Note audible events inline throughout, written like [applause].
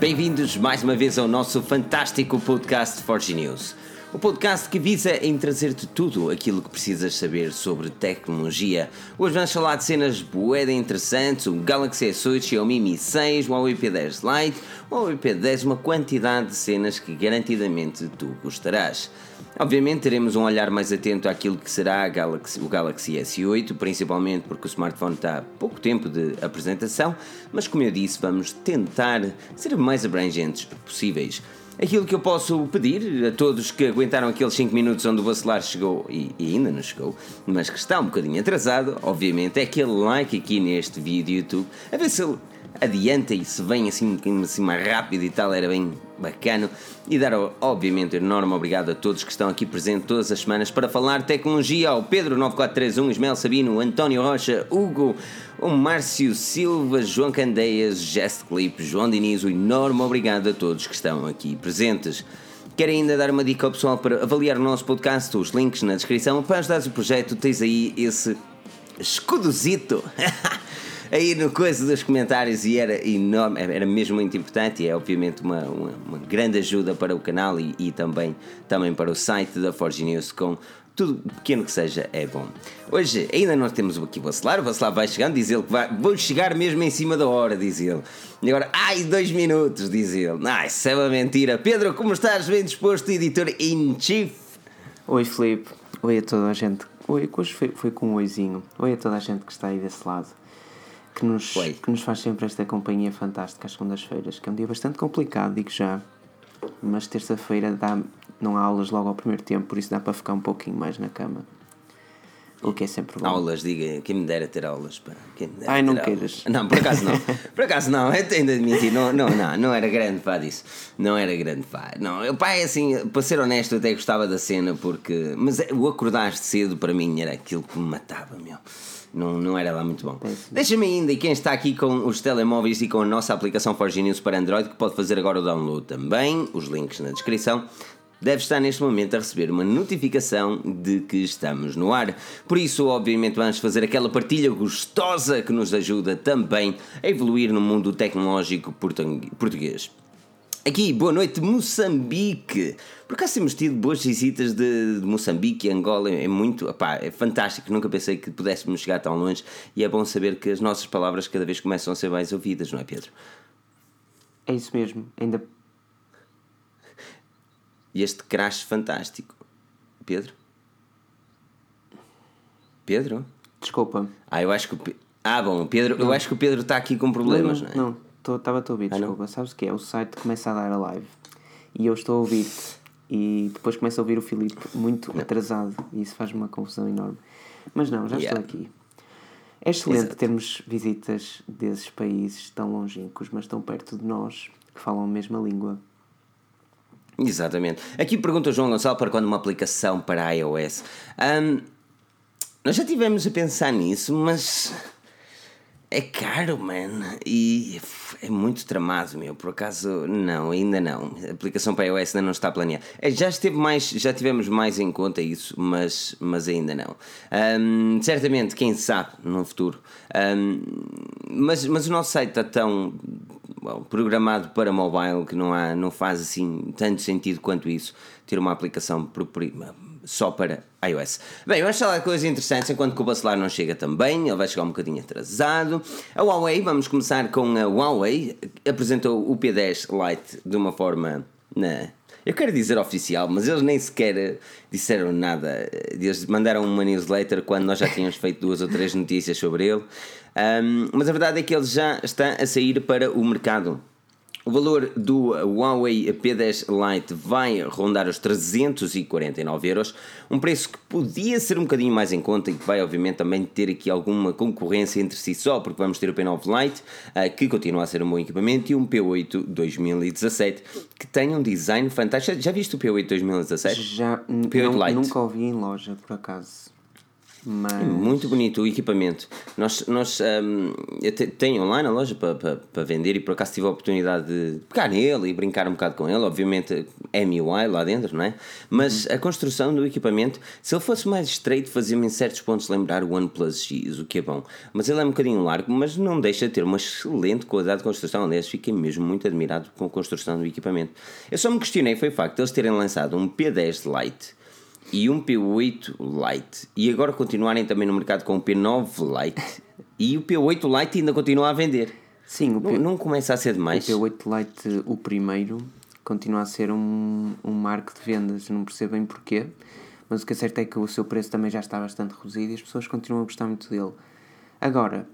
bem-vindos mais uma vez ao nosso fantástico podcast Forge News. O podcast que visa em trazer-te tudo aquilo que precisas saber sobre tecnologia. Hoje vamos falar de cenas boeda interessantes, o Galaxy S8, Xiaomi Mi 6, o Huawei P10 Lite, o Huawei P10, uma quantidade de cenas que garantidamente tu gostarás. Obviamente teremos um olhar mais atento àquilo que será Galaxy, o Galaxy S8, principalmente porque o smartphone está há pouco tempo de apresentação, mas como eu disse, vamos tentar ser o mais abrangentes possíveis. Aquilo que eu posso pedir a todos que aguentaram aqueles 5 minutos onde o Bacelar chegou e, e, ainda não chegou, mas que está um bocadinho atrasado, obviamente, é aquele like aqui neste vídeo YouTube, a ver se ele adianta e se vem assim, assim mais rápido e tal, era bem bacana. E dar, obviamente, enorme obrigado a todos que estão aqui presentes todas as semanas para falar tecnologia ao Pedro 9431, Ismael Sabino, António Rocha, Hugo, o Márcio Silva, João Candeias, Gest Clip, João Diniz, um enorme obrigado a todos que estão aqui presentes. Quero ainda dar uma dica ao pessoal para avaliar o nosso podcast, os links na descrição. Para ajudar o projeto, tens aí esse escudozito [laughs] aí no coisa dos comentários e era enorme, era mesmo muito importante e é obviamente uma, uma, uma grande ajuda para o canal e, e, também, também para o site da Forge News com tudo pequeno que seja é bom. Hoje ainda nós temos aqui o Vacelar, o Vacelar vai chegando, diz ele que vai, vou chegar mesmo em cima da hora, diz ele. E agora, ai, dois minutos, diz ele. Ai, isso é uma mentira. Pedro, como estás? Bem disposto, editor in chief? Oi, Felipe. Oi a toda a gente. Oi, hoje foi, foi com um oizinho. Oi a toda a gente que está aí desse lado que nos, que nos faz sempre esta companhia fantástica às segundas-feiras, que é um dia bastante complicado, digo já, mas terça-feira dá, não há aulas logo ao primeiro tempo, por isso dá para ficar um pouquinho mais na cama. O que é sempre bom. Aulas, diga, quem me dera ter aulas. Pá. Quem me Ai, não queiras. Não, por acaso não. por acaso não, eu tenho de admitir, não, não, não, não era grande pá disso. Não era grande pá. Não, eu, pá, é assim, para ser honesto, eu até gostava da cena porque. Mas o acordar cedo para mim era aquilo que me matava, meu não, não era lá muito bom. Deixa-me ainda, e quem está aqui com os telemóveis e com a nossa aplicação Forge News para Android, que pode fazer agora o download também, os links na descrição, deve estar neste momento a receber uma notificação de que estamos no ar. Por isso, obviamente, vamos fazer aquela partilha gostosa que nos ajuda também a evoluir no mundo tecnológico português. Aqui, boa noite, Moçambique. Por acaso temos tido boas visitas de, de Moçambique e Angola, é muito, opá, é fantástico. Nunca pensei que pudéssemos chegar tão longe e é bom saber que as nossas palavras cada vez começam a ser mais ouvidas, não é, Pedro? É isso mesmo, ainda. E este crash fantástico. Pedro? Pedro? Desculpa. Ah, eu acho que o. Ah, bom, Pedro, não. eu acho que o Pedro está aqui com problemas, não, não, não é? Não. Estava-te a ouvir, ah, desculpa. Não? Sabes o que é? O site começa a dar a live e eu estou a ouvir-te e depois começo a ouvir o Filipe muito não. atrasado e isso faz uma confusão enorme. Mas não, já yeah. estou aqui. É excelente Exato. termos visitas desses países tão longínquos, mas tão perto de nós, que falam a mesma língua. Exatamente. Aqui pergunta o João Gonçalo para quando uma aplicação para iOS. Um, nós já tivemos a pensar nisso, mas é caro, man. E é muito tramado, meu. Por acaso, não, ainda não. A aplicação para iOS ainda não está planeada. É, já esteve mais, já tivemos mais em conta isso, mas, mas ainda não. Um, certamente, quem sabe, no futuro. Um, mas, mas o nosso site está tão bom, programado para mobile que não, há, não faz assim tanto sentido quanto isso ter uma aplicação só para iOS. Bem, vamos falar de coisas interessantes enquanto que o Bacelar não chega também, ele vai chegar um bocadinho atrasado. A Huawei, vamos começar com a Huawei, apresentou o P10 Lite de uma forma. Na, eu quero dizer oficial, mas eles nem sequer disseram nada. Eles mandaram uma newsletter quando nós já tínhamos feito duas ou três notícias sobre ele. Um, mas a verdade é que ele já está a sair para o mercado o valor do Huawei P10 Lite vai rondar os 349 euros, um preço que podia ser um bocadinho mais em conta e que vai obviamente também ter aqui alguma concorrência entre si só, porque vamos ter o P9 Lite, eh, que continua a ser um bom equipamento, e um P8 2017, que tem um design fantástico. Já viste o P8 2017? Já, P8 não, Lite. nunca ouvi em loja, por acaso. Mas... É muito bonito o equipamento. Nós, nós um, eu tenho online a loja para, para, para, vender e por acaso tive a oportunidade de pegar nele e brincar um bocado com ele. Obviamente, MUI lá dentro, não é? Mas uhum. a construção do equipamento, se ele fosse mais estreito, fazia-me em certos pontos lembrar o OnePlus X, o que é bom. Mas ele é um bocadinho largo, mas não deixa de ter uma excelente qualidade de construção. Aliás, fiquei mesmo muito admirado com a construção do equipamento. Eu só me questionei foi o facto de eles terem lançado um P10 Lite e um P8 Lite e agora continuarem também no mercado com o P9 Lite e o P8 Lite ainda continua a vender. Sim, o P... não, não começa a ser demais. O P8 Lite, o primeiro, continua a ser um, um marco de vendas, não percebo bem porquê, mas o que é certo é que o seu preço também já está bastante reduzido e as pessoas continuam a gostar muito dele. Agora,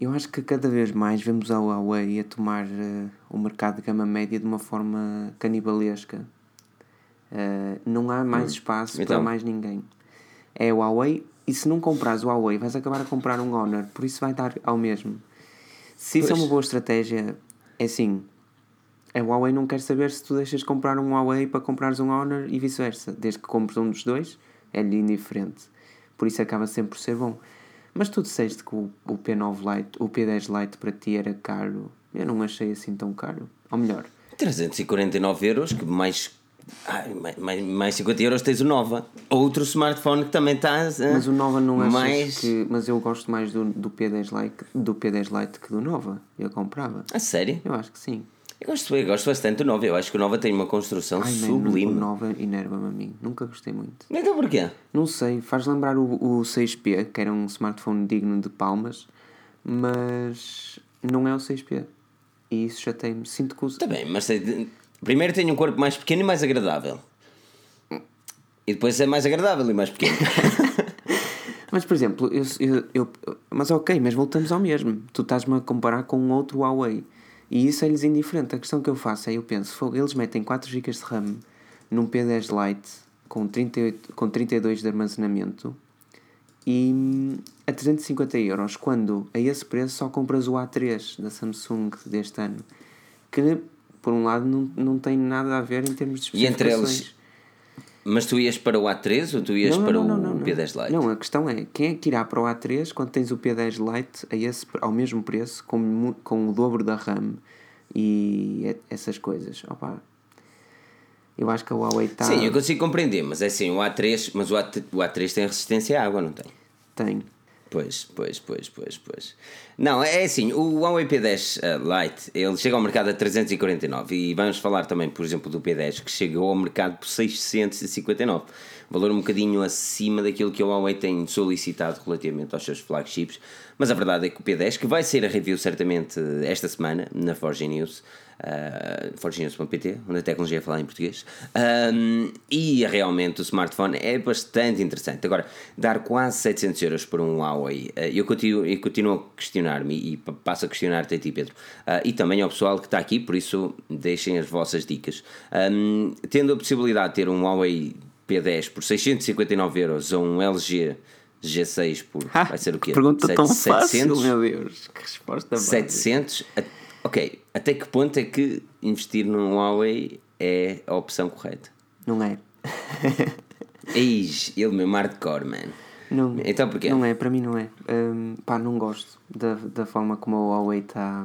eu acho que cada vez mais vemos a Huawei a tomar uh, o mercado de gama média de uma forma canibalesca Uh, não há mais hum. espaço então. para mais ninguém. É o Huawei, e se não compras o Huawei, vais acabar a comprar um Honor, por isso vai dar ao mesmo. Se isso é uma boa estratégia, é assim. A Huawei não quer saber se tu deixas de comprar um Huawei para comprares um Honor e vice-versa. Desde que compres um dos dois, é-lhe indiferente. Por isso acaba sempre por ser bom. Mas tu disseste que o, o P9 Lite, o P10 Lite para ti era caro. Eu não achei assim tão caro. Ou melhor, 349 euros, que mais Ai, mais, mais 50 euros tens o Nova. Outro smartphone que também está. Mas o Nova não é mais... que. Mas eu gosto mais do, do, P10 Lite, do P10 Lite que do Nova. Eu comprava. A sério? Eu acho que sim. Eu gosto, eu gosto bastante do Nova. Eu acho que o Nova tem uma construção Ai, sublime. o Nova inerva-me a mim. Nunca gostei muito. Então porquê? Não sei. Faz lembrar o, o 6P, que era um smartphone digno de palmas, mas não é o 6P. E isso já tem. Sinto que. Está bem, mas Primeiro tem um corpo mais pequeno e mais agradável. E depois é mais agradável e mais pequeno. [laughs] mas, por exemplo, eu, eu, eu, Mas ok, mas voltamos ao mesmo. Tu estás-me a comparar com um outro Huawei. E isso é-lhes indiferente. A questão que eu faço é: eu penso, eles metem 4 GB de RAM num P10 Lite com, 38, com 32 de armazenamento e a 350 euros, quando a esse preço só compras o A3 da Samsung deste ano. Que por um lado, não, não tem nada a ver em termos de E entre eles. Mas tu ias para o A3 ou tu ias não, para não, o P10 Lite? Não, a questão é quem é que irá para o A3 quando tens o P10 Lite a esse, ao mesmo preço, com, com o dobro da RAM e essas coisas? Opa, eu acho que a Huawei está. Sim, eu consigo compreender, mas é assim, o A3, mas o A3, o A3 tem resistência à água, não tem? Tem. Pois, pois, pois, pois, pois. Não, é assim, o Huawei P10 uh, Lite, ele chega ao mercado a 349 e vamos falar também, por exemplo, do P10 que chegou ao mercado por 659, valor um bocadinho acima daquilo que o Huawei tem solicitado relativamente aos seus flagships, mas a verdade é que o P10, que vai ser a review certamente esta semana na Forge News, uh, forgenews.pt, onde a tecnologia é falar em português. Um, e realmente o smartphone é bastante interessante. Agora, dar quase 700 euros por um Huawei, uh, eu, continuo, eu continuo a questionar-me e passo a questionar-te a ti, Pedro, uh, e também ao pessoal que está aqui, por isso deixem as vossas dicas. Um, tendo a possibilidade de ter um Huawei P10 por 659 euros ou um LG G6 por. Ah, vai ser o quê? Pergunta 7, tão 700, fácil, meu Deus. Que resposta 700. Ok, até que ponto é que investir num Huawei é a opção correta? Não é. Eis, ele mesmo hardcore, man. Não, então porquê? Não é, para mim não é. Um, pá, não gosto da, da forma como a Huawei está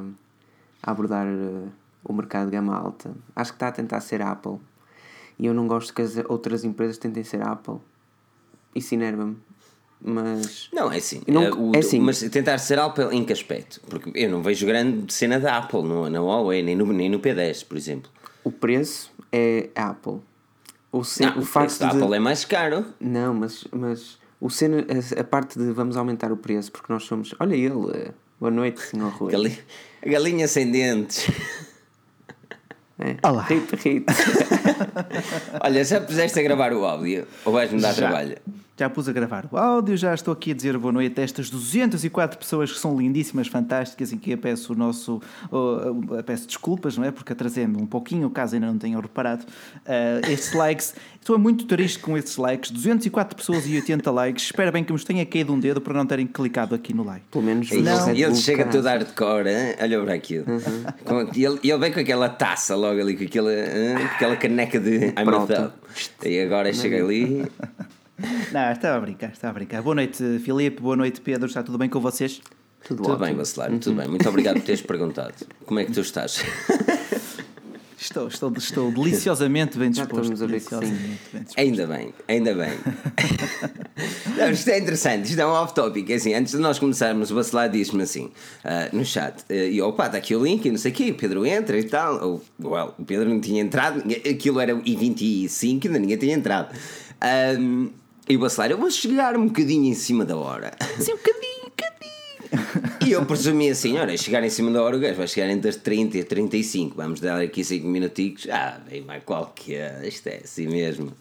a abordar uh, o mercado de gama alta. Acho que está a tentar ser Apple. E eu não gosto que as outras empresas tentem ser Apple. Isso enerva-me mas. Não, é assim. Não, é, o, é assim. Mas tentar ser Apple em que aspecto? Porque eu não vejo grande cena da Apple no, na Huawei, nem no, nem no P10, por exemplo. O preço é Apple. O, ce... não, o, o facto da de... Apple é mais caro. Não, mas, mas o cena, a, a, parte de vamos aumentar o preço porque nós somos. Olha ele, boa noite, senhor Rui. Galinha, galinha sem dentes. É. Olá. Rito, rito. [laughs] Olha, já puseste a gravar o áudio ou vais-me dar já. trabalho? Já pus a gravar o áudio, já estou aqui a dizer boa noite a estas 204 pessoas que são lindíssimas, fantásticas e que eu peço o nosso. Uh, peço desculpas, não é? Porque atrasei-me um pouquinho, caso ainda não tenham reparado. Uh, estes likes, estou muito triste com estes likes. 204 pessoas e 80 likes. Espero bem que nos tenha caído um dedo para não terem clicado aqui no like. Pelo menos não. E ele chega todo hardcore, hein? olha para aquilo. Uhum. E ele, ele vem com aquela taça logo ali, com aquela, com aquela caneca de I'm a E agora chega ali. Não, estava a brincar, estava a brincar. Boa noite, Filipe, boa noite, Pedro. Está tudo bem com vocês? Tudo, tudo bem, Bacelar, tudo bem. Muito obrigado por teres perguntado. Como é que tu estás? [laughs] Estou, estou, estou deliciosamente bem disposto. Já deliciosamente bem disposto. Ainda bem, ainda bem. [laughs] não, isto é interessante, isto é um off-topic. É assim, antes de nós começarmos, o Bacelar disse-me assim uh, no chat: uh, e opa, está aqui o link, e não sei o quê, o Pedro entra e tal. Ou, well, o Pedro não tinha entrado, aquilo era I25, ainda ninguém tinha entrado. Um, e o Bacelar, eu vou chegar um bocadinho em cima da hora. Sim, um bocadinho e eu presumi assim: olha, chegar em cima da hora o gajo vai chegar entre as 30 e 35. Vamos dar aqui 5 minutinhos. Ah, bem, mais qualquer. Isto é assim mesmo.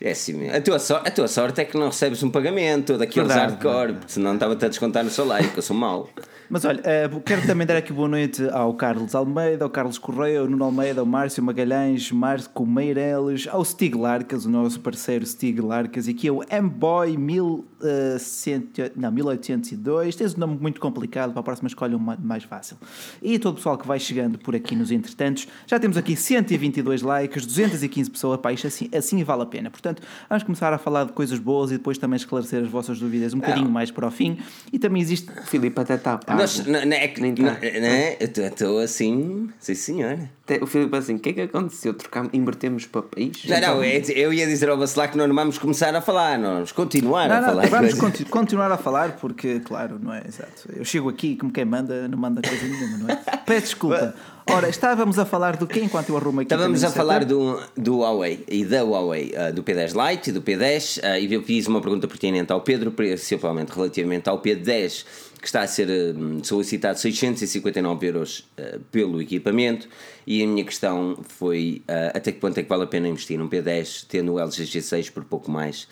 É assim mesmo. A tua, so a tua sorte é que não recebes um pagamento daqueles hardcore, senão estava-te a descontar no salário, que eu sou mau. Mas olha, uh, quero também dar aqui boa noite ao Carlos Almeida, ao Carlos Correia, ao Nuno Almeida, ao Márcio Magalhães, Marco Meireles, ao Stig Larcas, o nosso parceiro Stig Larcas, e aqui é o M-Boy 1802. Tens um nome muito complicado, para a próxima escolha um mais fácil. E todo o pessoal que vai chegando por aqui nos entretantos, já temos aqui 122 likes, 215 pessoas, pá, isto assim, assim vale a pena. Portanto, vamos começar a falar de coisas boas e depois também esclarecer as vossas dúvidas um bocadinho mais para o fim. E também existe. Filipe até está nós, não, não, é que, não, não, é? eu estou assim, sim senhora. O Filipe assim, o que é que aconteceu? Trocamos, invertemos papéis? Não, não, é, eu ia dizer ao Bacelar que nós não vamos começar a falar, nós vamos continuar a falar. Vamos continu continuar a falar porque, claro, não é exato. Eu chego aqui como quem manda, não manda coisa nenhuma, não é? [laughs] Peço desculpa. Ora, estávamos a falar do que enquanto eu arrumo aqui? Estávamos a falar do, do Huawei e da Huawei, uh, do P10 Lite e do P10, uh, e eu fiz uma pergunta pertinente ao Pedro, principalmente relativamente ao P10 que está a ser hum, solicitado 659 euros uh, pelo equipamento e a minha questão foi até que ponto é que vale a pena investir num P10 tendo o LG G6 por pouco mais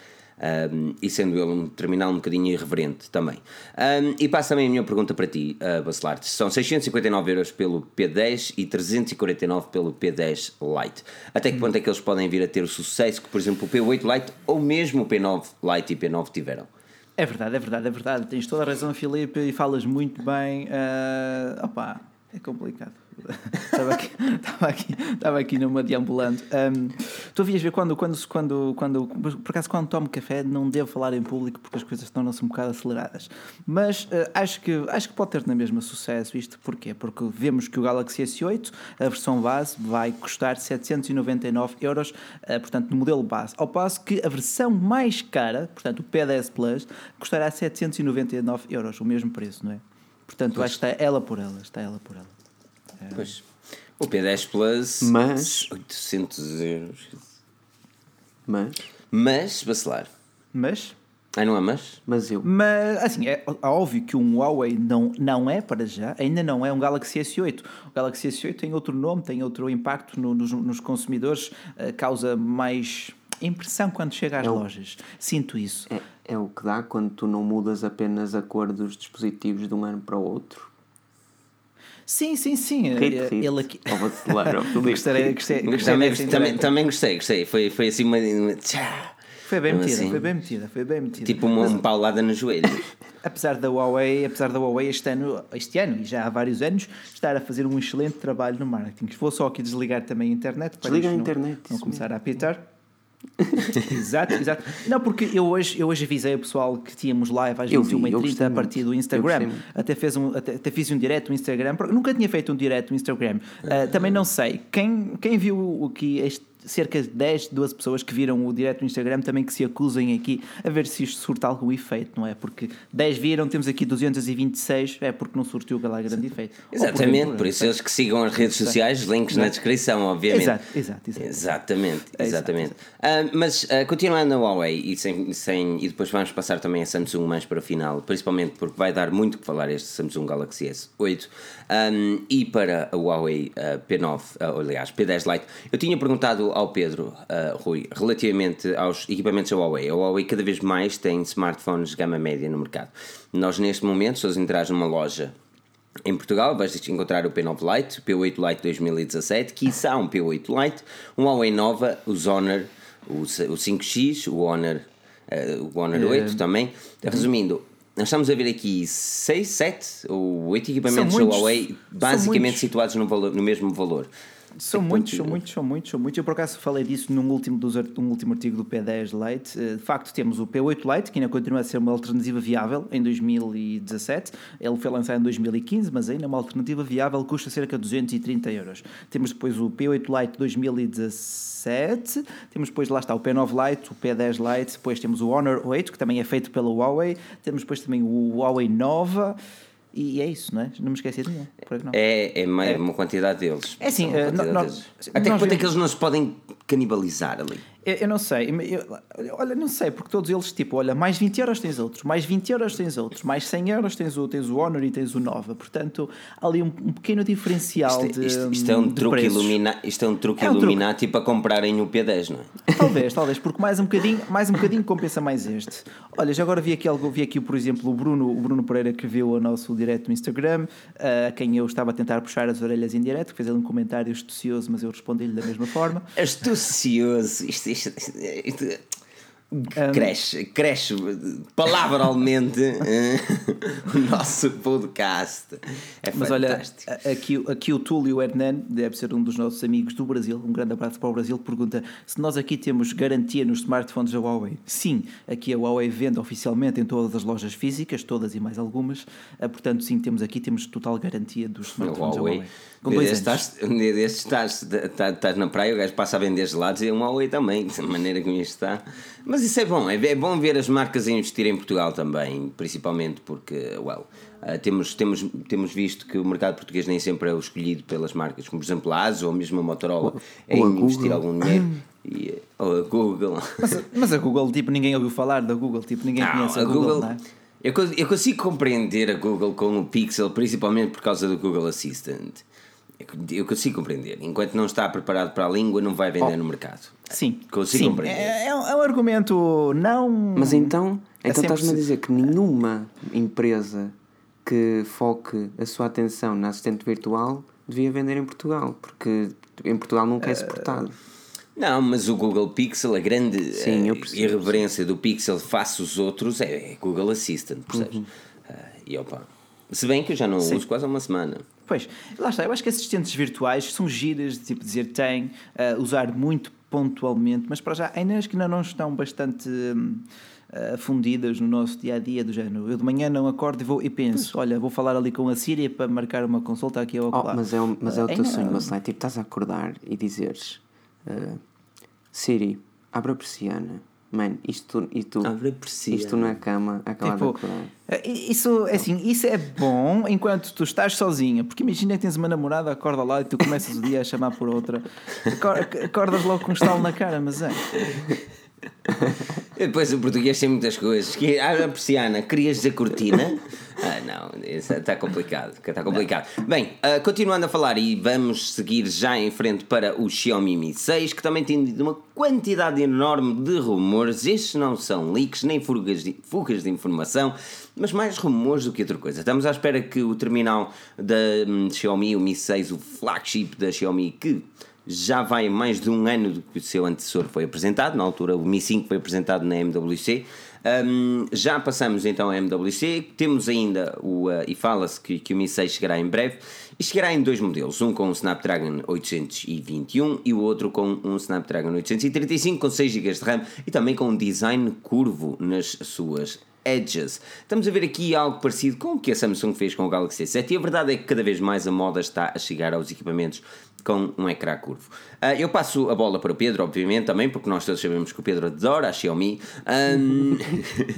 um, e sendo ele um terminal um bocadinho irreverente também. Um, e passo também a minha pergunta para ti, uh, Bacelar. São 659 euros pelo P10 e 349 pelo P10 Lite. Até que ponto é que eles podem vir a ter o sucesso que, por exemplo, o P8 Lite ou mesmo o P9 Lite e P9 tiveram? É verdade, é verdade, é verdade. Tens toda a razão, Filipe, e falas muito bem. Uh, opa, é complicado [laughs] estava, aqui, estava, aqui, estava aqui numa deambulante. Um, tu havias ver quando, quando, quando, quando, por acaso, quando tomo café, não devo falar em público porque as coisas tornam-se um bocado aceleradas. Mas uh, acho, que, acho que pode ter na mesma sucesso isto. Porquê? Porque vemos que o Galaxy S8, a versão base, vai custar 799 euros, uh, portanto, no modelo base. Ao passo que a versão mais cara, portanto, o P10 Plus, custará 799 euros, o mesmo preço, não é? Portanto, acho que está ela por ela, está ela por ela. Pois. O P10 Plus, mas 800 euros. Mas, mas, bacelar. Mas, ah, não é mas? Mas eu. Mas, assim, é, é óbvio que um Huawei não, não é para já, ainda não é um Galaxy S8. O Galaxy S8 tem outro nome, tem outro impacto no, nos, nos, consumidores, uh, causa mais impressão quando chega às é lojas. Sinto isso. É, é o que dá quando tu não mudas apenas a cor dos dispositivos de um ano para o outro. Sim, sim, sim. Hit, hit. Ele aqui. Ao [laughs] gostei, gostei, gostei também, também, também gostei, gostei. Foi, foi assim uma. Foi bem metida, assim, foi bem metida, foi bem metida. Tipo uma, uma paulada no joelho. [laughs] apesar da Huawei, apesar da Huawei este ano, este ano e já há vários anos, estar a fazer um excelente trabalho no marketing. Vou só aqui desligar também a internet para Desliga a internet, não, não começar a apitar. [laughs] exato, exato. Não, porque eu hoje, eu hoje avisei o pessoal que tínhamos live às 21h30 a partir do Instagram. Até, fez um, até, até, fiz um direto no Instagram. Nunca tinha feito um direto no Instagram. Uh, também não sei. Quem, quem viu o que este cerca de 10, 12 pessoas que viram o direto no Instagram também que se acusem aqui a ver se isto surta algum efeito, não é? Porque 10 viram, temos aqui 226, é porque não surtiu lá grande efeito. Exatamente, por, por isso eles que sigam as redes sociais, links na descrição, obviamente. Exato, exato, exato. Exatamente, exatamente. Uh, mas uh, continuando na Huawei e, sem, sem, e depois vamos passar também a Samsung mais para o final, principalmente porque vai dar muito que falar este Samsung Galaxy S8 um, e para a Huawei uh, P9, aliás, P10 Lite. Eu tinha perguntado ao Pedro, uh, Rui, relativamente aos equipamentos da Huawei. A Huawei cada vez mais tem smartphones de gama média no mercado. Nós, neste momento, se entrar numa loja em Portugal, vais encontrar o P9 Lite, o P8 Lite 2017, que há um P8 Lite, um Huawei Nova, o Honor, o, 5X, o Honor, uh, o Honor 8 uh, também. Resumindo, nós estamos a ver aqui 6, 7 ou 8 equipamentos da Huawei, basicamente situados no, valor, no mesmo valor. São muitos, são muitos, são muitos, são muitos. Eu por acaso falei disso num último, dos, num último artigo do P10 Lite. Eh, de facto, temos o P8 Lite, que ainda continua a ser uma alternativa viável em 2017. Ele foi lançado em 2015, mas ainda é uma alternativa viável, custa cerca de 230 euros. Temos depois o P8 Lite 2017, temos depois, lá está, o P9 Lite, o P10 Lite, depois temos o Honor 8, que também é feito pela Huawei, temos depois também o Huawei Nova. E é isso, não é? Não me esqueci de nenhum. É, é, é, uma quantidade deles. É assim, uh, deles. até que ponto é que eles não se podem canibalizar ali? Eu, eu não sei, eu, olha, não sei, porque todos eles, tipo, olha, mais 20 euros tens outros, mais 20 euros tens outros, mais 100 euros tens o, tens o Honor e tens o Nova. Portanto, há ali um, um pequeno diferencial isto, de. Isto, isto, é um truque ilumina, isto é um truque é um Illuminati truque. para comprarem o P10, não é? Talvez, talvez, porque mais um bocadinho, mais um bocadinho compensa mais este. Olha, já agora vi aqui algo, vi aqui, por exemplo, o Bruno, o Bruno Pereira que viu o nosso direto no Instagram, a quem eu estava a tentar puxar as orelhas em direto, que fez ali um comentário astucioso, mas eu respondi-lhe da mesma forma. Astucioso, isto, isto, isto um, cresce, cresce palavralmente eh, [laughs] o nosso podcast. É mas fantástico. olha, aqui, aqui o Túlio Hernan, deve ser um dos nossos amigos do Brasil, um grande abraço para o Brasil, pergunta se nós aqui temos garantia nos smartphones da Huawei. Sim, aqui a Huawei vende oficialmente em todas as lojas físicas, todas e mais algumas, eh, portanto, sim, temos aqui temos total garantia dos smartphones Huawei. da Huawei. Com dois estás, um dia destes estás, estás, estás na praia, o gajo passa a vender gelados e é um Huawei também, [laughs] de maneira como isto está. Mas isso é bom, é, é bom ver as marcas a investir em Portugal também, principalmente porque, well, uh, temos, temos, temos visto que o mercado português nem sempre é o escolhido pelas marcas, como por exemplo a ASO ou mesmo a Motorola, ou, é ou investir algum dinheiro. E, ou a Google. Mas, mas, a Google, tipo, ninguém ouviu falar da Google, tipo, ninguém não, conhece a, a Google, Google é? Eu, eu consigo compreender a Google com o Pixel, principalmente por causa do Google Assistant. Eu consigo compreender. Enquanto não está preparado para a língua, não vai vender oh, no mercado. Sim. Consigo sim. compreender. É, é, um, é um argumento não. Mas então, então estás-me a dizer que nenhuma empresa que foque a sua atenção na assistente virtual devia vender em Portugal, porque em Portugal nunca é eh, exportado. Não, mas o Google Pixel, a grande sim, uh, irreverência do Pixel face os outros é, é Google Assistant, percebes? Uhum. Uh, e opa, se bem que eu já não sim. uso quase há uma semana. Pois, lá está, eu acho que assistentes virtuais são giras, de tipo dizer tem, uh, usar muito pontualmente, mas para já ainda acho que ainda não estão bastante um, uh, fundidas no nosso dia a dia do género. Eu de manhã não acordo e, vou, e penso, pois. olha, vou falar ali com a Síria para marcar uma consulta aqui ao oh, Mas é, um, mas é o teu uh, sonho, mas, tipo, estás a acordar e dizeres Siri, abre a persiana Mano, isto, isto, isto na cama acaba tipo, de acordar. Eh, isso, é assim, isso é bom enquanto tu estás sozinha, porque imagina que tens uma namorada, acorda lá e tu começas o dia a chamar por outra, acordas logo com um estalo na cara, mas é. Depois o português tem muitas coisas. Que, ah, a persiana, querias dizer cortina? Ah, não, está complicado. Está complicado. Bem, uh, continuando a falar e vamos seguir já em frente para o Xiaomi Mi 6, que também tem uma quantidade enorme de rumores. Estes não são leaks nem fugas de, fugas de informação, mas mais rumores do que outra coisa. Estamos à espera que o terminal da um, Xiaomi, o Mi 6, o flagship da Xiaomi, que já vai mais de um ano do que o seu antecessor foi apresentado, na altura o Mi 5 foi apresentado na MWC. Um, já passamos então a MWC, temos ainda o. Uh, e fala-se que, que o Mi 6 chegará em breve, e chegará em dois modelos, um com um Snapdragon 821 e o outro com um Snapdragon 835 com 6 GB de RAM e também com um design curvo nas suas edges. Estamos a ver aqui algo parecido com o que a Samsung fez com o Galaxy S7 e a verdade é que cada vez mais a moda está a chegar aos equipamentos com um ecrã curvo. Uh, eu passo a bola para o Pedro, obviamente, também, porque nós todos sabemos que o Pedro adora a Xiaomi. Um,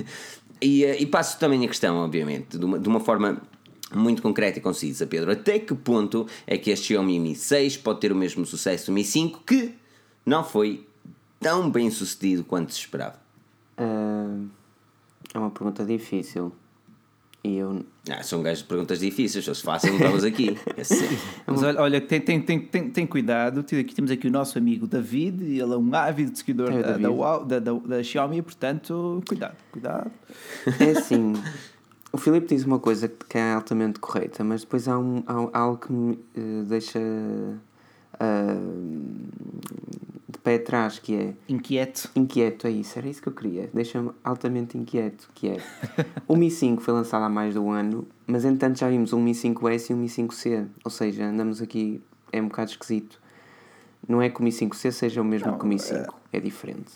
[laughs] e, uh, e, passo também a questão, obviamente, de uma, de uma forma muito concreta e concisa, Pedro. Até que ponto é que este Xiaomi Mi 6 pode ter o mesmo sucesso do Mi 5 que não foi tão bem sucedido quanto se esperava? É uma pergunta difícil. E eu... Ah, são gajos de perguntas difíceis, se fosse fácil, não estavas aqui. [laughs] É Mas olha, olha tem, tem, tem, tem, tem cuidado. Aqui temos aqui o nosso amigo David, ele é um ávido seguidor é da, da, da, da, Xiaomi, portanto, cuidado, cuidado. É assim, o Filipe diz uma coisa que é altamente correta, mas depois há, um, há algo que me uh, deixa. Uh, de pé atrás, que é. Inquieto. Inquieto, é isso, era isso que eu queria. Deixa-me altamente inquieto, que é. o Mi 5 foi lançado há mais de um ano, mas entanto já vimos um Mi 5S e um Mi 5C, ou seja, andamos aqui, é um bocado esquisito. Não é que o Mi 5C seja o mesmo não, que o Mi 5, é... é diferente.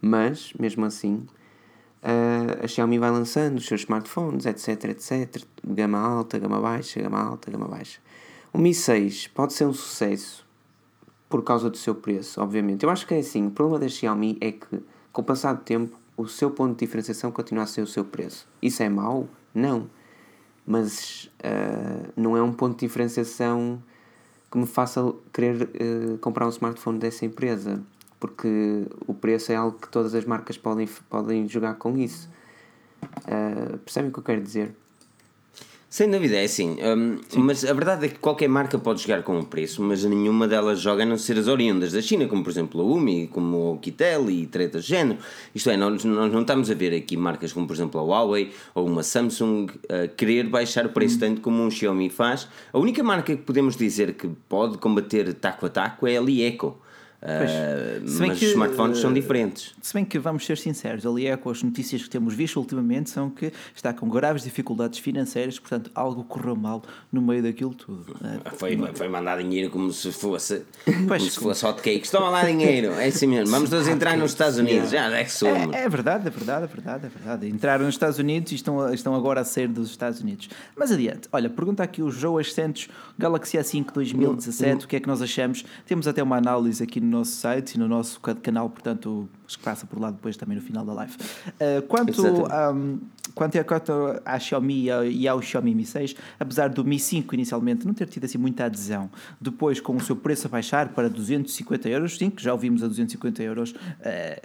Mas, mesmo assim, a Xiaomi vai lançando os seus smartphones, etc, etc. Gama alta, gama baixa, gama alta, gama baixa. O Mi 6 pode ser um sucesso por causa do seu preço, obviamente. Eu acho que é assim, o problema da Xiaomi é que, com o passar do tempo, o seu ponto de diferenciação continua a ser o seu preço. Isso é mau? Não. Mas uh, não é um ponto de diferenciação que me faça querer uh, comprar um smartphone dessa empresa porque o preço é algo que todas as marcas podem, podem jogar com isso. Uh, percebem o que eu quero dizer? Sem dúvida, é assim. Um, mas a verdade é que qualquer marca pode jogar com o preço, mas nenhuma delas joga a não ser as oriundas da China, como por exemplo a Umi, como o Kitel e tretas de género. Isto é, nós, nós não estamos a ver aqui marcas como por exemplo a Huawei ou uma Samsung a querer baixar o preço tanto como um Xiaomi faz. A única marca que podemos dizer que pode combater taco a taco é a Lieco. Uh, mas que, os smartphones são diferentes. Se bem que vamos ser sinceros, ali é com as notícias que temos visto ultimamente são que está com graves dificuldades financeiras, portanto algo correu mal no meio daquilo tudo. Uh, foi, foi mandar dinheiro como se fosse [laughs] pois, como se fosse hot cake. Estão lá dinheiro, é assim mesmo. Vamos todos entrar nos Estados Unidos, já é que somos. É, é, verdade, é verdade, é verdade, é verdade. Entraram nos Estados Unidos e estão, estão agora a sair dos Estados Unidos. Mas adiante, olha, pergunta aqui o João Santos, Galaxy A5 2017, o que é que nós achamos? Temos até uma análise aqui no nosso site e no nosso canal, portanto, que passa por lá depois também no final da live. Uh, quanto, um, quanto, a, quanto à Xiaomi e ao Xiaomi Mi 6, apesar do Mi 5 inicialmente não ter tido assim muita adesão, depois com o seu preço a baixar para 250 euros, sim, que já ouvimos a 250 euros, uh,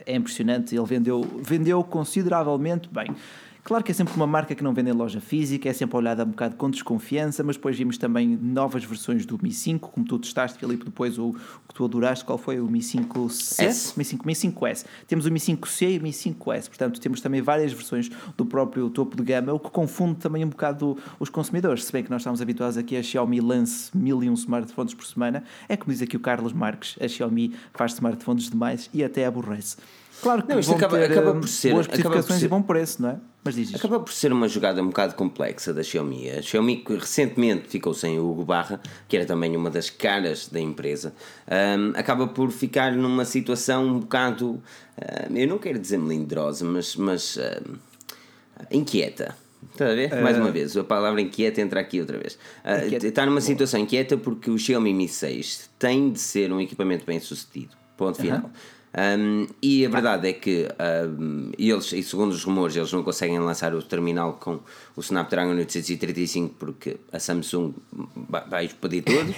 é impressionante, ele vendeu, vendeu consideravelmente bem. Claro que é sempre uma marca que não vende em loja física, é sempre olhada um bocado com desconfiança, mas depois vimos também novas versões do Mi 5, como tu testaste, Filipe, depois o que tu adoraste, qual foi? O Mi 5S? Mi 5, Mi 5S. Temos o Mi 5C e o Mi 5S, portanto temos também várias versões do próprio topo de gama, o que confunde também um bocado os consumidores, se bem que nós estamos habituados aqui a Xiaomi lance mil e um smartphones por semana, é como diz aqui o Carlos Marques, a Xiaomi faz smartphones demais e até aborrece. Claro que não, isto acaba, ter, acaba por ser, boas especificações ser, e bom preço, não é? Mas diz Acaba por ser uma jogada um bocado complexa da Xiaomi. A Xiaomi recentemente ficou sem o Hugo Barra, que era também uma das caras da empresa. Um, acaba por ficar numa situação um bocado, um, eu não quero dizer melindrosa, mas, mas um, inquieta. Está a ver? Uh, Mais uma vez, a palavra inquieta entra aqui outra vez. Uh, está numa situação inquieta porque o Xiaomi Mi 6 tem de ser um equipamento bem sucedido. Ponto final. Uh -huh. Um, e a verdade é que um, eles, e segundo os rumores, eles não conseguem lançar o terminal com o Snapdragon 835 porque a Samsung vai pedir tudo.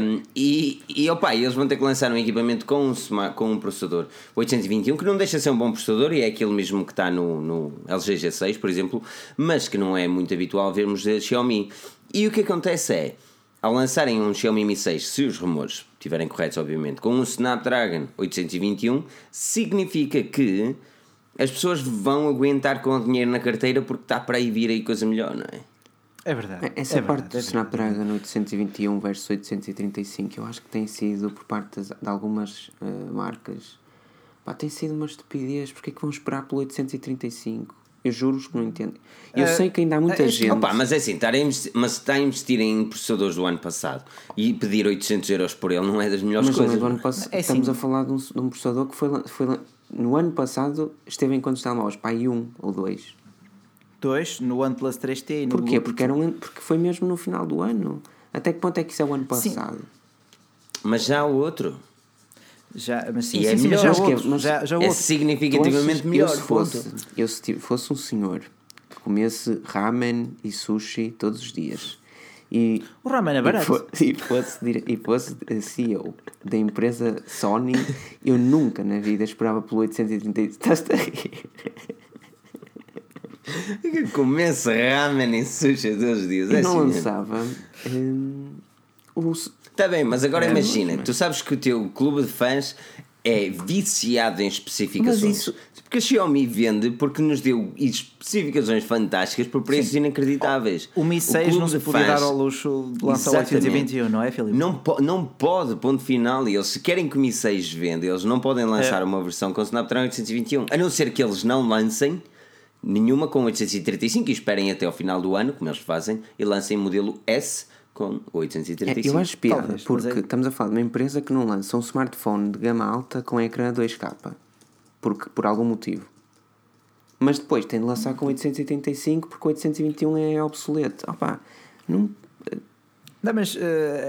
um, [laughs] e, e opa, eles vão ter que lançar um equipamento com um, com um processador 821 que não deixa de ser um bom processador e é aquele mesmo que está no, no LG G6, por exemplo, mas que não é muito habitual vermos da Xiaomi. E o que acontece é ao lançarem um Xiaomi Mi 6, se os rumores estiverem corretos, obviamente, com um Snapdragon 821, significa que as pessoas vão aguentar com o dinheiro na carteira porque está para aí vir aí coisa melhor, não é? É verdade. Essa é parte verdade, do é Snapdragon 821 versus 835, eu acho que tem sido por parte de algumas uh, marcas. Pá, tem sido uma estupidez. Porque é que vão esperar pelo 835? Eu juro que não entendo. Eu uh, sei que ainda há muita uh, gente. Opa, mas é assim, estar a investir, mas está a investir em processadores do ano passado e pedir 800 euros por ele não é das melhores mas, coisas. ano passado, é estamos assim. a falar de um, de um, processador que foi, foi no ano passado esteve em quantos telemóveis? Pai, um ou dois. Dois, no OnePlus 3T e no Porquê? Porque, era um, porque foi mesmo no final do ano. Até que ponto é que isso é o ano passado? Sim. Mas já o outro. Já, mas sim, é sim, melhor, já, outro, mas já, já é significativamente melhor. Eu se, fosse, eu se fosse um senhor que comesse ramen e sushi todos os dias e, o ramen é barato. [laughs] E fosse, e fosse CEO da empresa Sony, eu nunca na vida esperava pelo 830. Estás-te a rir? [laughs] Começa ramen e sushi todos os dias. Eu é não assim lançava. Hum, Está bem, mas agora é imagina, tu sabes que o teu clube de fãs é viciado em especificações. Mas isso... Porque a Xiaomi vende porque nos deu especificações fantásticas por preços Sim. inacreditáveis. O Mi 6 o não se podia dar ao luxo de lançar o 821, não é, Filipe? Não, po não pode, ponto final. E eles, se querem que o Mi 6 venda, eles não podem lançar é. uma versão com o Snapdragon 821, a não ser que eles não lancem nenhuma com 835 e esperem até ao final do ano, como eles fazem, e lancem modelo S com 835. É, eu acho piada, Talvez, porque é... estamos a falar de uma empresa que não lança um smartphone de gama alta com ecrã 2K, porque, por algum motivo. Mas depois tem de lançar com 885 porque 821 é obsoleto. Opa, não, não, mas uh,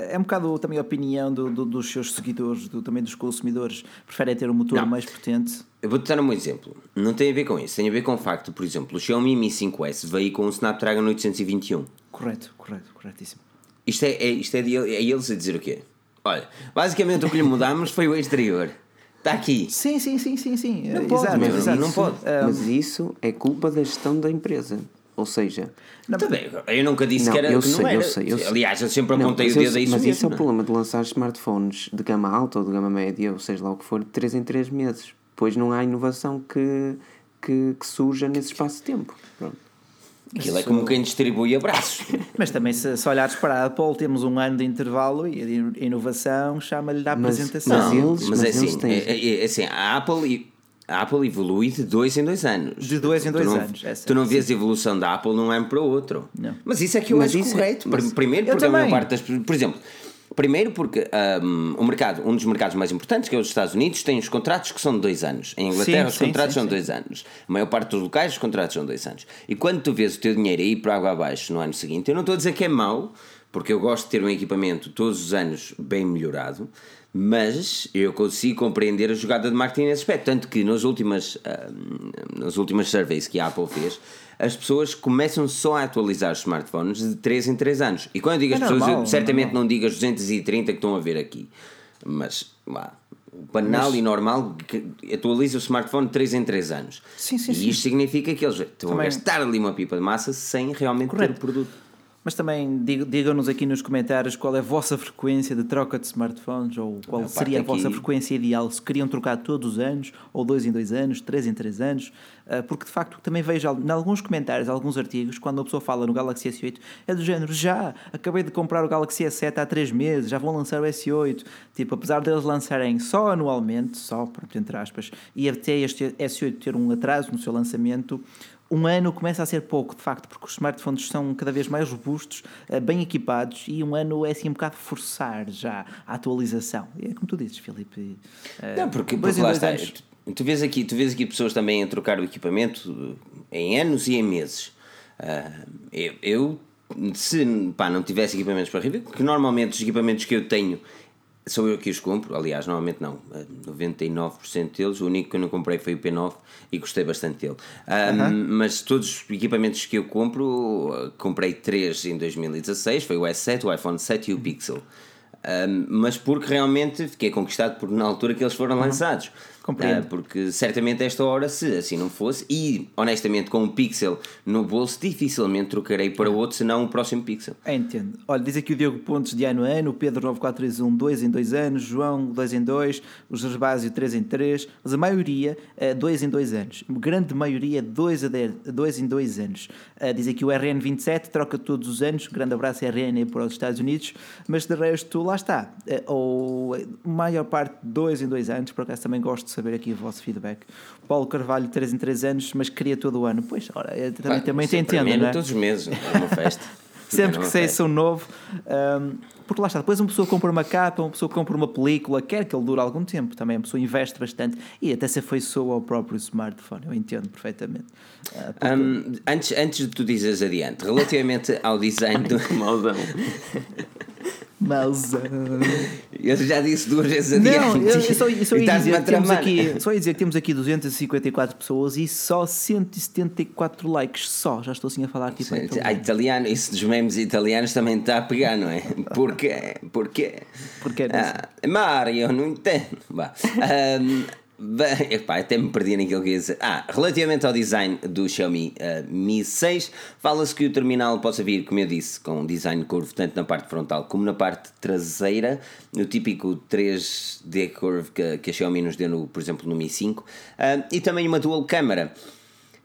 é um bocado também a opinião do, do, dos seus seguidores, do, também dos consumidores. Preferem ter um motor não. mais potente? Eu vou-te dar um exemplo. Não tem a ver com isso. Tem a ver com o facto, por exemplo, o Xiaomi Mi 5S veio com o Snapdragon 821. Correto, correto, corretíssimo. Isto é, é isto é, de, é eles a dizer o quê? Olha, basicamente o que lhe mudámos foi o exterior. Está aqui. Sim, sim, sim, sim, sim. Não pode, exato, mas, não pode. Mas isso é culpa da gestão da empresa. Ou seja, não, também, eu nunca disse não, que era. Eu sei, não era. eu sei, eu sei. Aliás, eu sempre apontei não, o dedo a isso Mas mesmo, esse é o problema de lançar smartphones de gama alta ou de gama média, ou seja lá o que for, de 3 em 3 meses. Pois não há inovação que, que, que surja nesse espaço de tempo. Pronto. Aquilo é como quem distribui abraços. [laughs] Mas também, se, se olhares para a Apple, temos um ano de intervalo e a inovação chama-lhe da apresentação. Mas, mas eles, mas, mas é, assim, é, é, é, assim, a Apple a Apple evolui de dois em dois anos. De dois em dois tu não, anos. É tu não vês a evolução da Apple de um ano para o outro. Não. Mas isso é que eu mas acho é- correto. É, primeiro, porque a maior parte das. Por exemplo, primeiro porque um, o mercado, um dos mercados mais importantes, que é os Estados Unidos, tem os contratos que são de dois anos. Em Inglaterra, sim, os contratos sim, sim, são de dois anos. A maior parte dos locais, os contratos são de dois anos. E quando tu vês o teu dinheiro ir para água abaixo no ano seguinte, eu não estou a dizer que é mau, porque eu gosto de ter um equipamento todos os anos bem melhorado mas eu consigo compreender a jogada de marketing nesse aspecto. Tanto que nas últimas, uh, nas últimas surveys que a Apple fez, as pessoas começam só a atualizar os smartphones de 3 em 3 anos. E quando eu digo as é pessoas, normal, eu certamente não, não digo as 230 que estão a ver aqui, mas o banal mas... e normal que atualiza o smartphone de 3 em 3 anos. Sim, sim, e sim. isto significa que eles estão Também... a gastar ali uma pipa de massa sem realmente Correto. ter o produto. Mas também digam-nos aqui nos comentários qual é a vossa frequência de troca de smartphones ou qual seria a aqui... vossa frequência ideal. Se queriam trocar todos os anos, ou dois em dois anos, três em três anos, porque de facto também vejo em alguns comentários, alguns artigos, quando a pessoa fala no Galaxy S8, é do género: já acabei de comprar o Galaxy S7 há três meses, já vão lançar o S8. Tipo, apesar deles lançarem só anualmente, só, entre aspas, e até este S8 ter um atraso no seu lançamento, um ano começa a ser pouco, de facto, porque os smartphones são cada vez mais robustos, eh, bem equipados, e um ano é assim um bocado forçar já a atualização. É como tu dizes, Filipe. Eh, não, porque, porque lá está. Anos... Tu vês, aqui, tu vês aqui pessoas também a trocar o equipamento eh, em anos e em meses. eu, eu se pá, não tivesse equipamentos para review, porque normalmente os equipamentos que eu tenho Sou eu que os compro, aliás, normalmente não, 99% deles. O único que eu não comprei foi o P9 e gostei bastante dele. Um, Mas todos os equipamentos que eu compro, comprei três em 2016: foi o S7, o iPhone 7 e o Pixel. Um, mas porque realmente fiquei conquistado por na altura que eles foram uhum. lançados. Compreendo. Uh, porque certamente esta hora, se assim não fosse, e honestamente com um Pixel no bolso, dificilmente trocarei para outro, senão o próximo Pixel. É, entendo. Olha, diz aqui o Diogo Pontes de ano a ano, o Pedro 9431 2 em 2 anos, João 2 em 2, o Gerbásio 3 em 3, mas a maioria 2 uh, em 2 anos. A grande maioria 2 a 2 em 2 anos. Uh, diz aqui o RN27, troca todos os anos, grande abraço RN para os Estados Unidos, mas de resto, lá está. Uh, ou a maior parte 2 em 2 anos, por acaso também gosto de saber aqui o vosso feedback. Paulo Carvalho, 3 em 3 anos, mas queria todo o ano. Pois, ora, eu também, ah, também te entendo, não é? todos os meses, é uma [laughs] festa. Sempre que sai um novo. Um, porque lá está, depois uma pessoa compra uma capa, uma pessoa compra uma película, quer que ele dure algum tempo também, a pessoa investe bastante e até se afeiçoa ao próprio smartphone, eu entendo perfeitamente. Uh, porque... um, antes, antes de tu dizes adiante, relativamente ao design do. [laughs] Maldão. [laughs] Mauzão. Eu já disse duas vezes adiante. Não, eu, eu só, eu só, ia dizer temos aqui, só ia dizer que temos aqui 254 pessoas e só 174 likes. Só, já estou assim a falar tipo. Sim, a italiano, isso dos memes italianos também está a pegar, não é? [laughs] Porquê? Porquê? Porquê? Ah, Mário, não entendo. Bah. [laughs] Um, Epá, até me perdi naquilo que ia dizer. Ah, relativamente ao design do Xiaomi uh, Mi 6, fala-se que o terminal possa vir, como eu disse, com um design curvo tanto na parte frontal como na parte traseira, o típico 3D curve que, que a Xiaomi nos deu, no, por exemplo, no Mi 5, uh, e também uma dual câmara.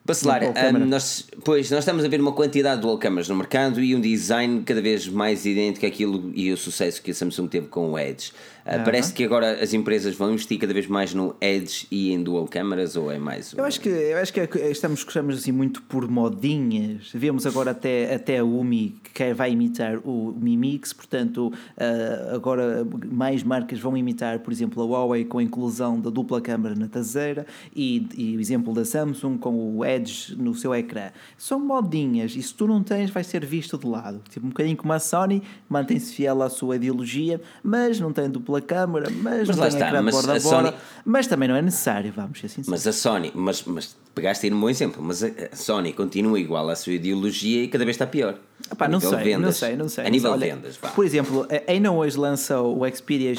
Bacelar, um, nós, pois, nós estamos a ver uma quantidade de dual cameras no mercado e um design cada vez mais idêntico àquilo e o sucesso que a Samsung teve com o Edge. Uh, uhum. Parece que agora as empresas vão investir cada vez mais no Edge e em dual cameras ou é mais? Eu acho que, eu acho que é estamos, estamos assim muito por modinhas. Vemos agora até, até a Umi que vai imitar o Mi Mix, portanto, uh, agora mais marcas vão imitar, por exemplo, a Huawei com a inclusão da dupla câmara na traseira e, e o exemplo da Samsung com o Edge no seu ecrã. São modinhas e se tu não tens, vai ser visto de lado. Tipo um bocadinho como a Sony, mantém-se fiel à sua ideologia, mas não tem dupla pela câmara, mas, mas não tem ecrã mas borda a borda, Sony... mas também não é necessário, vamos ser sinceros. Mas a Sony, mas, mas pegaste aí um bom exemplo, mas a Sony continua igual à sua ideologia e cada vez está pior. Epá, não, sei, vendas, não sei, não sei, A nível de vendas, vá. Por exemplo, a Ainda hoje lança o Xperia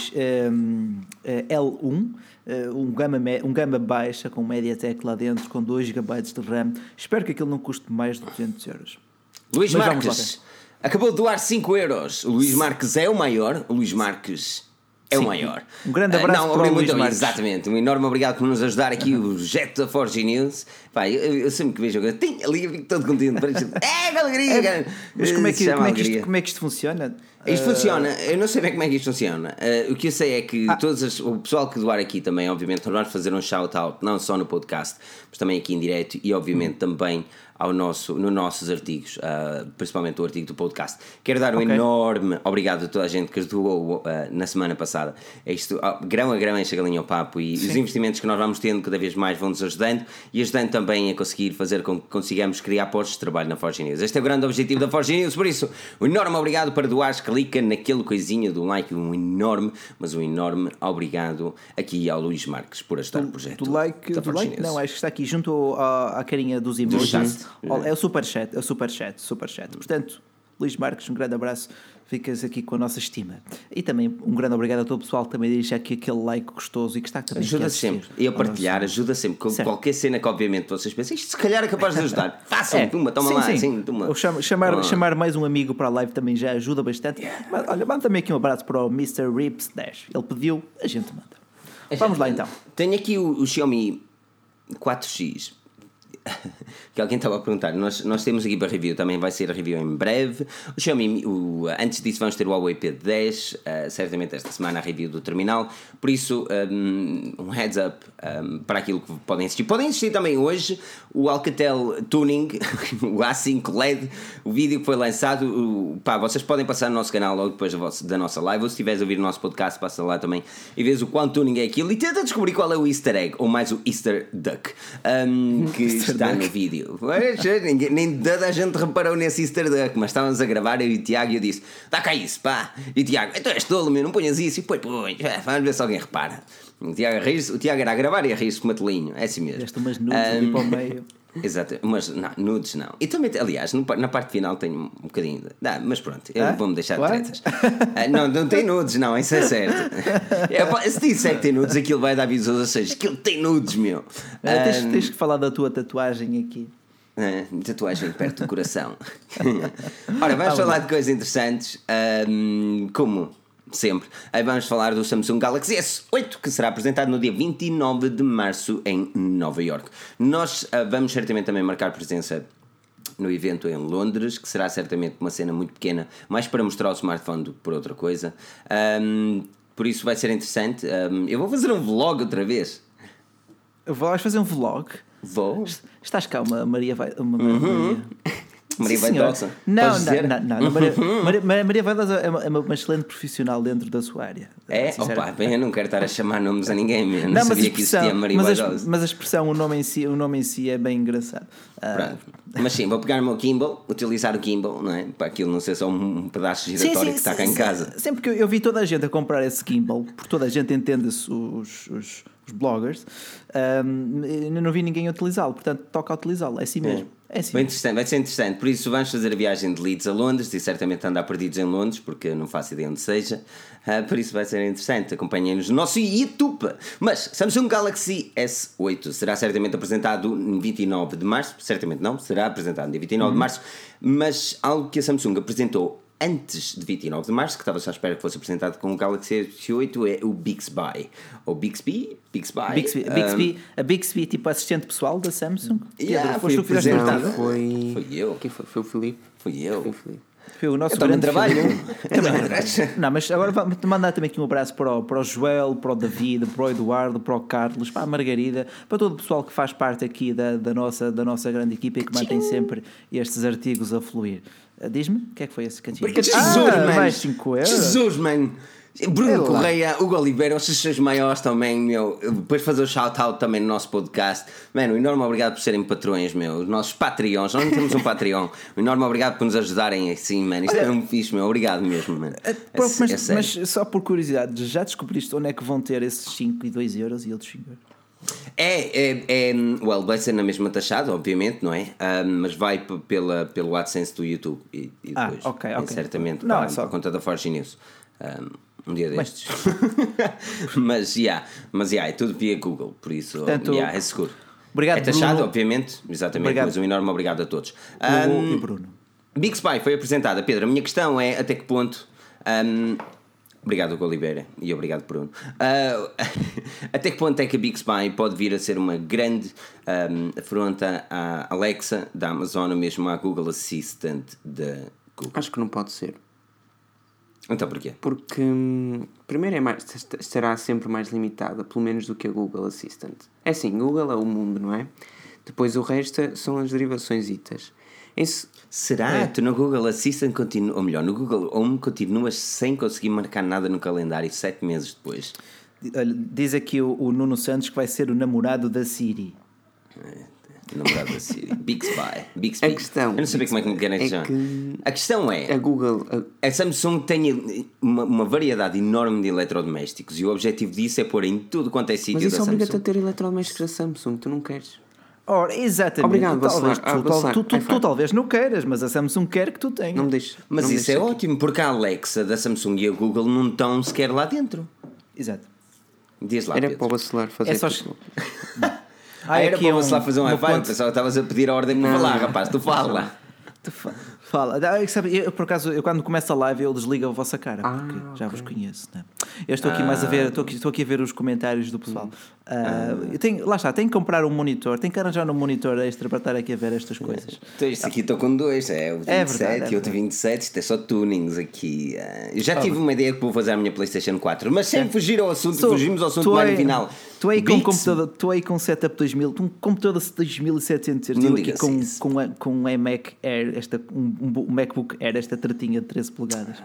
um, eh, L1, eh, um gama, um gama baixa com MediaTek lá dentro, com 2 GB de RAM. Espero que aquilo não custe mais de 200 euros. Luís Mas Marques acabou de doar 5 euros. O Luís Marques é o maior. O Luís Marques é Sim. o maior. Um grande abraço uh, não, para o Luís. Exatamente, um enorme obrigado por nos ajudar aqui, o Jet da Forge News. Pai, eu, eu, sempre que vejo eu tenho ali, eu fico todo contente. é, que alegria! É, mas como é, que, como, é que isto, como é que isto funciona? Isto uh... funciona, eu não sei bem como é que isto funciona. Uh, o que eu sei é que ah. todos as, o pessoal que doar aqui também, obviamente, vamos fazer um shout-out, não só no podcast, mas também aqui em direto e, obviamente, hum. também ao nosso, nos nossos artigos, uh, principalmente o artigo do podcast. Quero dar um okay. enorme obrigado a toda a gente que ajudou uh, na semana passada. É isto, grão a grão enche a galinha ao papo e Sim. os investimentos que nós vamos tendo cada vez mais vão nos ajudando e ajudando também a conseguir fazer com que consigamos criar postos de trabalho na Forge News. Este é o grande objetivo da Forge News, por isso, um enorme obrigado para doares, clica naquele coisinha do like, um enorme, mas um enorme obrigado aqui ao Luís Marques por ajudar do, o projeto. Do like, do like não, acho que está aqui junto à, à carinha dos emojis. É o superchat, é o superchat, superchat. Portanto, Luís Marques, um grande abraço. Ficas aqui com a nossa estima. E também um grande obrigado a todo o pessoal que também deixa aqui aquele like gostoso e que está também Ajuda sempre. E a partilhar, ajuda sempre. Com certo. qualquer cena que, obviamente, vocês pensam, isto se calhar é capaz de ajudar. [laughs] Façam, é. toma, toma sim, lá. Sim. Sim, toma. Ou chamar, chamar, chamar mais um amigo para a live também já ajuda bastante. Yeah. Mas, olha, manda também aqui um abraço para o Mr. Rips Dash. Ele pediu, a gente manda. A Vamos gente, lá então. Tenho aqui o, o Xiaomi 4X [laughs] que alguém estava a perguntar. Nós, nós temos aqui para review, também vai ser a review em breve. O Xiaomi, o, antes disso, vamos ter o Huawei P10, uh, certamente esta semana a review do terminal. Por isso, um, um heads up um, para aquilo que podem assistir. Podem assistir também hoje o Alcatel Tuning, [laughs] o A5 LED, o vídeo que foi lançado. O, pá, vocês podem passar no nosso canal logo depois da, nossa live, ou se estiveres a ouvir o nosso podcast, passa lá também e vês o quanto tuning é aquilo e tenta descobrir qual é o Easter egg, ou mais o Easter Duck, um, [laughs] que está no vídeo. Ninguém, nem toda a gente reparou nesse Easter Duck, mas estávamos a gravar eu e o Tiago e eu disse: dá cá isso, pá. E o Tiago, então és tolo, meu, não ponhas isso. E depois, põe, vamos ver se alguém repara. O Tiago, o Tiago era a gravar e a rir-se com o matelinho, é assim mesmo. Deste umas nudes um, ali para o meio. [laughs] Exato, mas não, nudes não. E também, aliás, na parte final tenho um bocadinho. De, dá, mas pronto, eu ah? vou-me deixar de tretas. Ah, não, não tem nudes, não, isso é certo. [laughs] É, se disser que tem nudes, aquilo vai dar visualizações. Aquilo tem nudes, meu. Ah, tens, tens que falar da tua tatuagem aqui. É, tatuagem perto do coração. [laughs] Ora, vamos ah, falar de coisas interessantes, um, como sempre. Aí vamos falar do Samsung Galaxy S8, que será apresentado no dia 29 de março em Nova York. Nós uh, vamos certamente também marcar presença no evento em Londres, que será certamente uma cena muito pequena, mais para mostrar o smartphone do que por outra coisa. Um, por isso vai ser interessante. Um, eu vou fazer um vlog outra vez. Vais fazer um vlog? Vou. Estás cá, uma Maria vai. Uma uhum. Maria. [laughs] Maria Vaidosa. Não, não, não, não, Maria, Maria, Maria Vaidosa é uma, é uma, excelente profissional dentro da sua área. É? Opa, bem, eu não quero estar a chamar nomes a ninguém mesmo. Não, não sabia que existia Maria mas Vaidosa. A, mas a expressão, o nome em si, o nome em si é bem engraçado. Uh, mas sim, vou pegar o meu gimbal, utilizar o gimbal, não é? Para aquilo não ser só um pedaço giratório sim, sim, que está cá sim, em casa. Sempre que eu, eu, vi toda a gente a comprar esse gimbal, porque toda a gente entende-se os, os, os bloggers, um, não vi ninguém utilizá-lo, portanto toca a utilizá-lo, é assim mesmo. É. É Bem interessante, vai ser interessante. Por isso, vamos fazer a viagem de Leeds a Londres e certamente andar perdidos em Londres, porque não faço ideia onde seja. Uh, por isso, vai ser interessante. Acompanhem-nos no nosso YouTube. Mas Samsung Galaxy S8 será certamente apresentado no 29 de março. Certamente não, será apresentado no dia 29 uhum. de março. Mas algo que a Samsung apresentou antes de 29 de março, que estava à espera que fosse apresentado com o Galaxy S8, é o Bixby. Ou Bixby? Bixby? Bixby, um, Bixby, a Bixby, tipo assistente pessoal da Samsung. Yeah, Pedro, foi tu que fizeste? Foi... Foi eu. Quem foi? Foi o Filipe? Fui eu. Foi o Filipe. Foi o nosso Eu grande trabalho. [laughs] [laughs] Não, mas agora vamos mandar também aqui um abraço para o, para o Joel, para o David, para o Eduardo, para o Carlos, para a Margarida, para todo o pessoal que faz parte aqui da, da, nossa, da nossa grande equipa e que mantém sempre estes artigos a fluir. Ah, Diz-me, o que é que foi esse cantinho? Porque Jesus, ah, mano. mais 5 euros. Jesus, mano. Bruno É. Correia, Hugo Oliveira, os seus maiores também, meu. Depois fazer o shout-out também no nosso podcast. Mano, um enorme obrigado por serem patrões, meu. Os nossos Patreons. Nós não temos um Patreon. Um [laughs] enorme obrigado por nos ajudarem assim, mano. Isto é um fixe, meu. Obrigado mesmo, mano. Ah, É, é mas, sério. mas só por curiosidade, já descobriste onde é que vão ter esses 5 e 2 euros e outros 5 euros? É, é, é, well, vai ser na mesma taxada, obviamente, não é? Mas vai pela, pelo AdSense do YouTube e, e Ah, depois, ok, certamente, Não, para, é só- para a conta da Forge News. Ah, um dia destes. [laughs] mas, yeah, mas yeah, é tudo via Google, por isso Portanto, yeah, é seguro. obrigado, é taxado, Bruno. obviamente, exatamente, Obrigado. mas um enorme obrigado a todos. Um, e Bruno. Big Spy foi apresentada. Pedro, a minha questão é até que ponto. um, obrigado, Hugo Oliveira, e obrigado, Bruno. Uh, [laughs] até que ponto é que a Big Spy pode vir a ser uma grande um, afronta à Alexa da Amazon ou mesmo à Google Assistant da Google? Acho que não pode ser. Então porquê? Porque, hum, primeiro, é mais, será sempre mais limitada, pelo menos do que a Google Assistant. É assim, Google é o mundo, não é? Depois o resto são as derivações itas. Em Será? É. Tu no Google Assistant continua, ou melhor, no Google Home continuas sem conseguir marcar nada no calendário sete meses depois. Olha, Diz aqui o, o Nuno Santos que vai ser o namorado da Siri. Namorado da Siri. Big Spy. Big Spy. A questão- Eu não sabia como é que me querem é que- A questão é. a Google, a- A Samsung tem uma, uma variedade enorme de eletrodomésticos e o objetivo disso é pôr em tudo quanto é sítio mas isso da obriga-te a Samsung. ter eletrodomésticos da Samsung, tu não queres. Ora, exatamente. Obrigado, talvez, Bacelar. Ah, tu, Bacelar, tu, tu, tu five. talvez não queiras, mas a Samsung quer que tu tenhas. Não me deixes. Mas não isso é aqui. ótimo, porque a Alexa da Samsung e a Google não estão sequer lá dentro. Exato. Diz lá, Era Pedro. para o Bacelar fazer. É só- [laughs] Ah, era aqui para um- você lá fazer um five, ponte- pensava que estavas a pedir a ordem para falar, rapaz, tu fala. Tu fa- Fala. Ah, sabe, eu, por acaso, eu quando começo a live eu desligo a vossa cara, Ah, porque já vos conheço. Né? Eu estou aqui mais a ver, estou aqui, estou aqui a ver os comentários do pessoal. Ah, eu tenho, lá está, tenho que comprar um monitor, tenho que arranjar um monitor extra para estar aqui a ver estas coisas. [laughs] Então, isto aqui estou com dois, é o 27 É verdade, é e outro 27, isto é só tunings aqui. ah. Eu já tive uma ideia que vou fazer a minha PlayStation 4, mas sem fugir ao assunto, fugimos ao assunto mais no final. Tu aí com um computador, tu aí com um setup 2000, um computador de 2700 euros, eu aqui com, isso. com, a- com um iMac Air, esta, um, um MacBook Air, esta tratinha de 13 polegadas.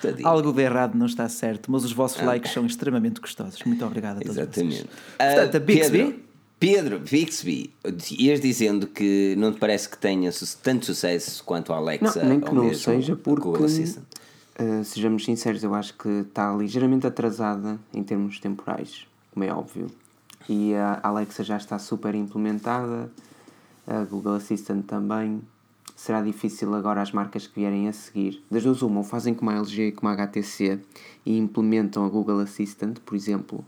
Tadinho. Algo de errado não está certo, mas os vossos likes são extremamente gostosos. Muito obrigado a todos Exatamente. vocês. Portanto, a Ah, Bixby, Pedro, Pedro, Bixby, ias dizendo que não te parece que tenha su- tanto sucesso quanto a Alexa Não, nem que ou não mesmo seja, a porque, Google Assistant. uh, sejamos sinceros, eu acho que está ligeiramente atrasada em termos temporais, como é óbvio. E a Alexa já está super implementada, a Google Assistant também. Será difícil agora as marcas que vierem a seguir. Das duas, uma, ou fazem como a LG e como a HTC e implementam a Google Assistant, por exemplo.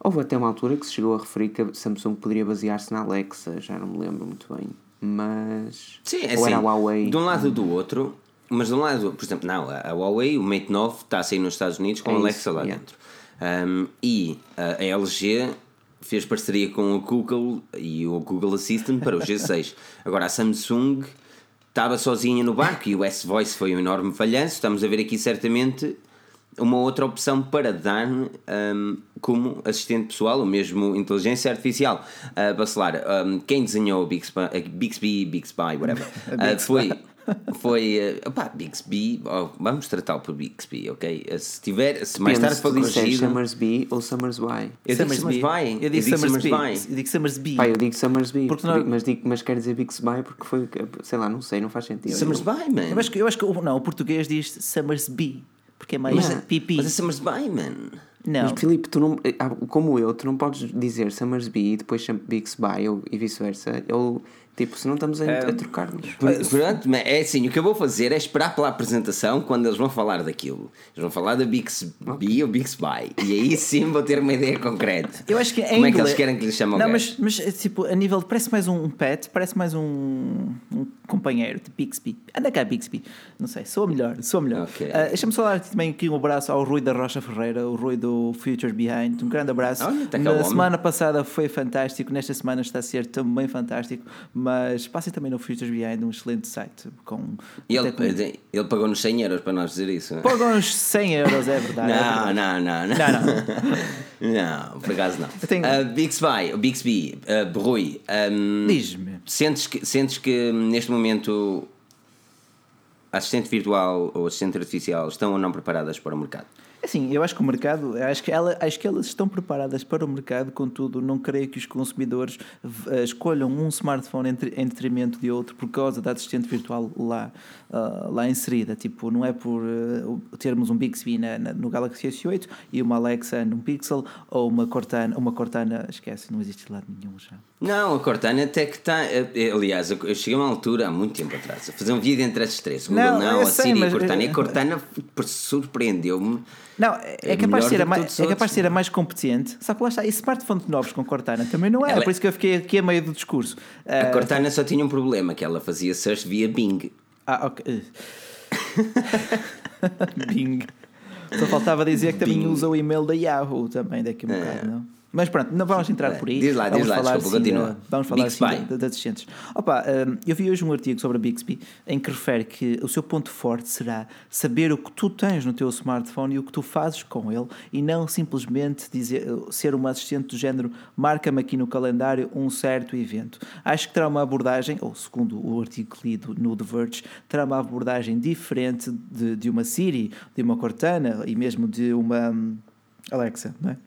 Houve até uma altura que se chegou a referir que a Samsung poderia basear-se na Alexa, já não me lembro muito bem. Mas. Sim, é ou assim, era a Huawei. de um lado ou do outro, mas de um lado, por exemplo, não, a Huawei, o Mate 9 está a sair nos Estados Unidos com É a isso, Alexa lá yeah. dentro. Um, e a LG fez parceria com o Google e o Google Assistant para o G6. Agora a Samsung estava sozinha no barco e o S-Voice foi um enorme falhanço. Estamos a ver aqui certamente uma outra opção para dar um, como assistente pessoal ou mesmo inteligência artificial. Uh, Bacelar, um, quem desenhou o Bixby, a Bixby, Bixby whatever, [laughs] uh, foi, foi uh, opá, Bixby, oh, vamos tratá-lo por Bixby, ok? Uh, Se tiver, se mais tarde for corrigido. Summersby ou Summersby. Eu digo Summersby. Eu digo Summersby. Eu digo Summersby. Pá, eu digo Summersby, Porque porque nós- mas, digo, mas quer dizer Bixby porque foi, sei lá, não sei, não faz sentido. Summersby, man. Eu acho que, eu acho que o- não, o português diz Summersby, porque é mais pipi. Mas é Summersby, man. Não. Mas Filipe, tu não, ah, como eu, tu não podes dizer Summersby e depois Bixby ou, e vice-versa. Eu Tipo, se não estamos a, a trocar-nos. Pronto, mas é assim, o que eu vou fazer é esperar pela apresentação quando eles vão falar daquilo. Eles vão falar da Bixby okay. ou Bixby. E aí sim vou ter uma ideia concreta. Eu acho que Como é que eles querem que lhes chamam Não, mas, mas tipo, a nível. Parece mais um pet, parece mais um, um companheiro, de Bixby. Anda cá, Bixby. Não sei, sou melhor, sou melhor. Okay. Uh, Deixa-me só dar também aqui um abraço ao Rui da Rocha Ferreira, o Rui do Future Behind. Um grande abraço. Olha, tá Na semana passada foi fantástico, nesta semana está a ser também fantástico, mas passem também no Futures Behind, um excelente site. Com, e ele, com... ele pagou-nos 100 euros para nós dizer isso. Pagou-nos 100 euros, é verdade. não, é verdade. não, não, não, não. não, [laughs] por acaso não. Tenho... Uh, Bixby, Bixby uh, Rui, um, diz-me. Sentes que, sentes que neste momento assistente virtual ou assistente artificial estão ou não preparadas para o mercado? Assim, eu acho que o mercado, acho que, ela, acho que elas estão preparadas para o mercado, contudo, não creio que os consumidores uh, escolham um smartphone em, em, detrimento de outro por causa da assistente virtual lá, uh, lá inserida. Tipo, não é por uh, termos um Bixby na, na, no Galaxy S8 e uma Alexa num Pixel ou uma Cortana, uma Cortana, esquece, não existe lado nenhum já. Não, a Cortana até que está. Aliás, eu cheguei a uma altura há muito tempo atrás a fazer um vídeo entre esses três: Google não, não a Siri e a Cortana. E a Cortana surpreendeu-me não, é, é capaz, de ser a mais, é capaz de ser a mais competente. Só que lá está, e smartphones novos com Cortana também não é. Ela... Por isso que eu fiquei aqui a meio do discurso. A uh, Cortana só tinha um problema, que ela fazia search via Bing. Ah, ok. [laughs] Bing. Só faltava dizer que também Bing. usa o e-mail da Yahoo também daqui a um é. bocado, não? Mas pronto, não vamos entrar por aí. Diz lá, vamos diz lá, falar desculpa, assim, continua. Vamos falar Bixby. assim de, de assistentes. Opa, um, eu vi hoje um artigo sobre a Bixby em que refere que o seu ponto forte será saber o que tu tens no teu smartphone e o que tu fazes com ele e não simplesmente dizer, ser uma assistente do género marca-me aqui no calendário um certo evento. Acho que terá uma abordagem, ou segundo o artigo lido no The Verge, terá uma abordagem diferente de, de uma Siri, de uma Cortana e mesmo de uma hum, Alexa, não é?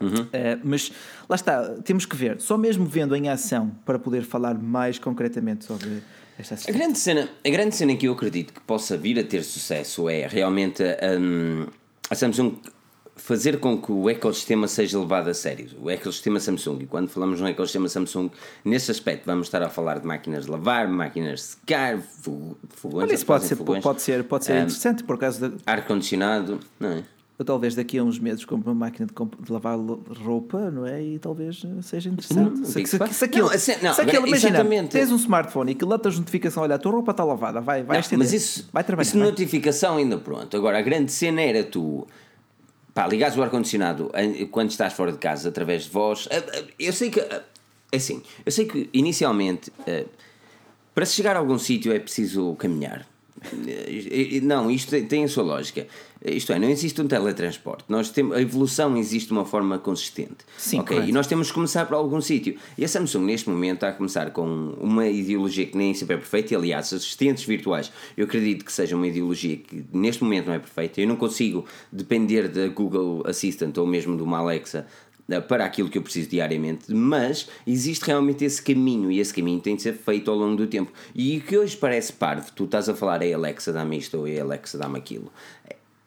Uhum. Uh, mas lá está, temos que ver, só mesmo vendo em ação para poder falar mais concretamente sobre esta a grande cena A grande cena que eu acredito que possa vir a ter sucesso é realmente um, a Samsung fazer com que o ecossistema seja levado a sério. O ecossistema Samsung, e quando falamos no ecossistema Samsung, nesse aspecto vamos estar a falar de máquinas de lavar, máquinas de secar, fogões. Olha, isso pode ser, pode ser, pode ser um, interessante por causa de. Ar-condicionado, não é? Eu talvez daqui a uns meses compre uma máquina de, de lavar roupa, não é? E talvez seja interessante. Hum, se, se, se, se, aquilo, não, assim, não, se aquilo, imagina, exatamente. tens um smartphone e que lá tens notificação, olha, a tua roupa está lavada, vai, vai não, Mas isso, vai trabalhar. Isso vai. notificação ainda pronto. Agora, a grande cena era tu pá, ligares o ar-condicionado quando estás fora de casa através de voz. Eu sei que, é assim, eu sei que inicialmente para se chegar a algum sítio é preciso caminhar não, isto tem a sua lógica. Isto é, não existe um teletransporte. Nós temos, a evolução existe de uma forma consistente. Sim, okay? E nós temos que começar por algum sítio. E a Samsung, neste momento, está a começar com uma ideologia que nem sempre é perfeita. E, aliás, assistentes virtuais, eu acredito que seja uma ideologia que neste momento não é perfeita. Eu não consigo depender da Google Assistant ou mesmo de uma Alexa para aquilo que eu preciso diariamente, mas existe realmente esse caminho e esse caminho tem de ser feito ao longo do tempo. E o que hoje parece parvo, tu estás a falar, é Alexa dá-me isto ou é Alexa dá-me aquilo.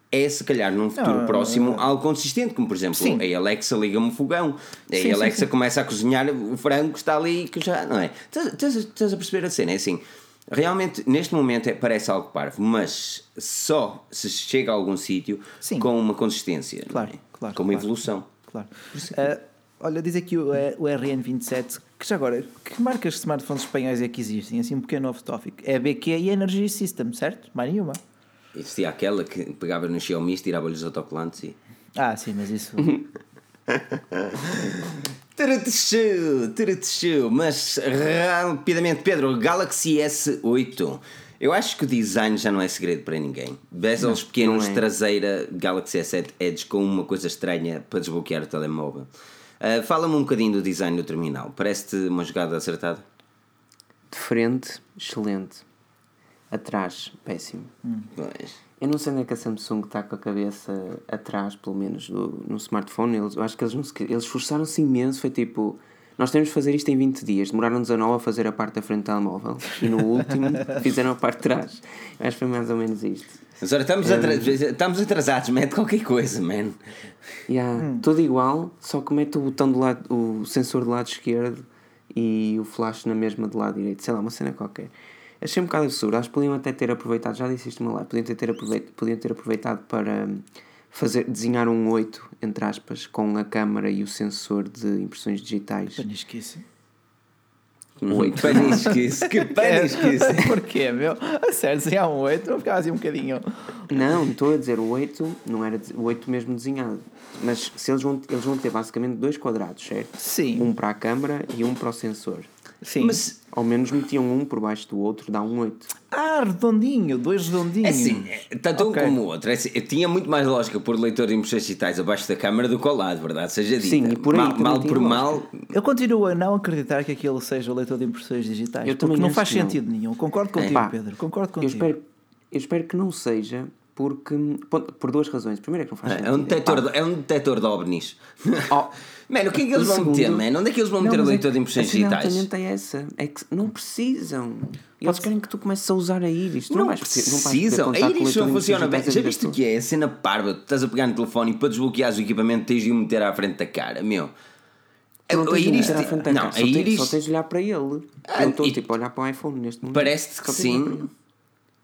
É se calhar num futuro não, próximo não, algo consistente, como por exemplo, sim. a Alexa liga-me um fogão, a Alexa sim, começa a cozinhar o frango que está ali que já não é. Estás a perceber a cena? É assim, realmente neste momento é, parece algo parvo, mas só se chega a algum sítio com uma consistência, claro, é? claro, com uma claro. evolução claro. Uh, olha, diz aqui o, o RN27 que já agora, que marcas de smartphones espanhóis é que existem? Assim, um pequeno off-topic. É a BQ e a Energy System, certo? Mais nenhuma. Existia aquela que pegava no Xiaomi e tirava-lhe os autocolantes e... Ah, sim, mas isso... [laughs] Mas rapidamente, Pedro, Galaxy S8 eu acho que o design já não é segredo para ninguém. Bezels não, pequenos, não é. traseira, Galaxy S7 Edge com uma coisa estranha para desbloquear o telemóvel. Uh, Fala-me um bocadinho do design do terminal. Parece-te uma jogada acertada? De frente, excelente. Atrás, péssimo. Hum. Eu não sei onde é que a Samsung está com a cabeça atrás, pelo menos no, no smartphone. Eles, eu acho que eles, eles esforçaram-se imenso. Foi tipo Nós temos de fazer isto em 20 dias. Demoraram-nos a 9 a fazer a parte da frente do telemóvel. E no último [laughs] fizeram a parte de trás. Acho que foi mais ou menos isto. Mas olha, estamos, atra estamos atrasados, mete qualquer coisa, man. Yeah, hum. Tudo igual, só que mete o botão do lado, o sensor do lado esquerdo e o flash na mesma do lado direito. Sei lá, uma cena qualquer. Achei um bocado absurdo. Acho que podiam até ter aproveitado, já disse isto no live, podiam ter, aproveitado, podiam ter aproveitado para fazer, desenhar um 8, entre aspas, com a câmera e o sensor de impressões digitais. Panisquice. Um 8. Panisquice. Que panisquice. [laughs] [laughs] Porquê, meu? A sério, desenhar um 8, eu ficava assim um bocadinho. Não, estou a dizer o 8, não era o 8 mesmo desenhado. Mas se eles vão, eles vão ter basicamente dois quadrados, certo? Sim. Um para a câmera e um para o sensor. Sim. Mas ao menos metiam um por baixo do outro, dá um 8. Ah, redondinho, dois redondinhos. É assim, é, tanto okay. um como o outro. É assim, tinha muito mais lógica pôr leitor de impressões digitais abaixo da câmara do que ao lado, verdade? Seja dita. Sim, e por aí, mal, mal por mal. Eu continuo a não acreditar que aquilo seja o leitor de impressões digitais. Eu porque não faz sentido não. nenhum. Concordo contigo, é. Pedro. Concordo contigo. Eu espero, eu espero que não seja, porque. Por duas razões. Primeiro é que não faz sentido. É um detector, de, é um detector de ovnis. Oh. [laughs] Mano, o que é que eles o vão segundo... meter, mano? Onde é que eles vão meter não, a leitura é, de impressões digitais? é essa. É que não precisam. Eles querem que tu comeces a usar a íris. Não, não precisam. Não a íris não funciona bem. Já viste o que é? A cena parva. Tu estás a pegar no telefone e para desbloqueares o equipamento tens de o meter à frente da cara. Meu. Não a frente da não, cara. a íris. Só tens de olhar para ele. Ah, eu estou tipo a olhar para o iPhone neste momento. Parece-te que sim.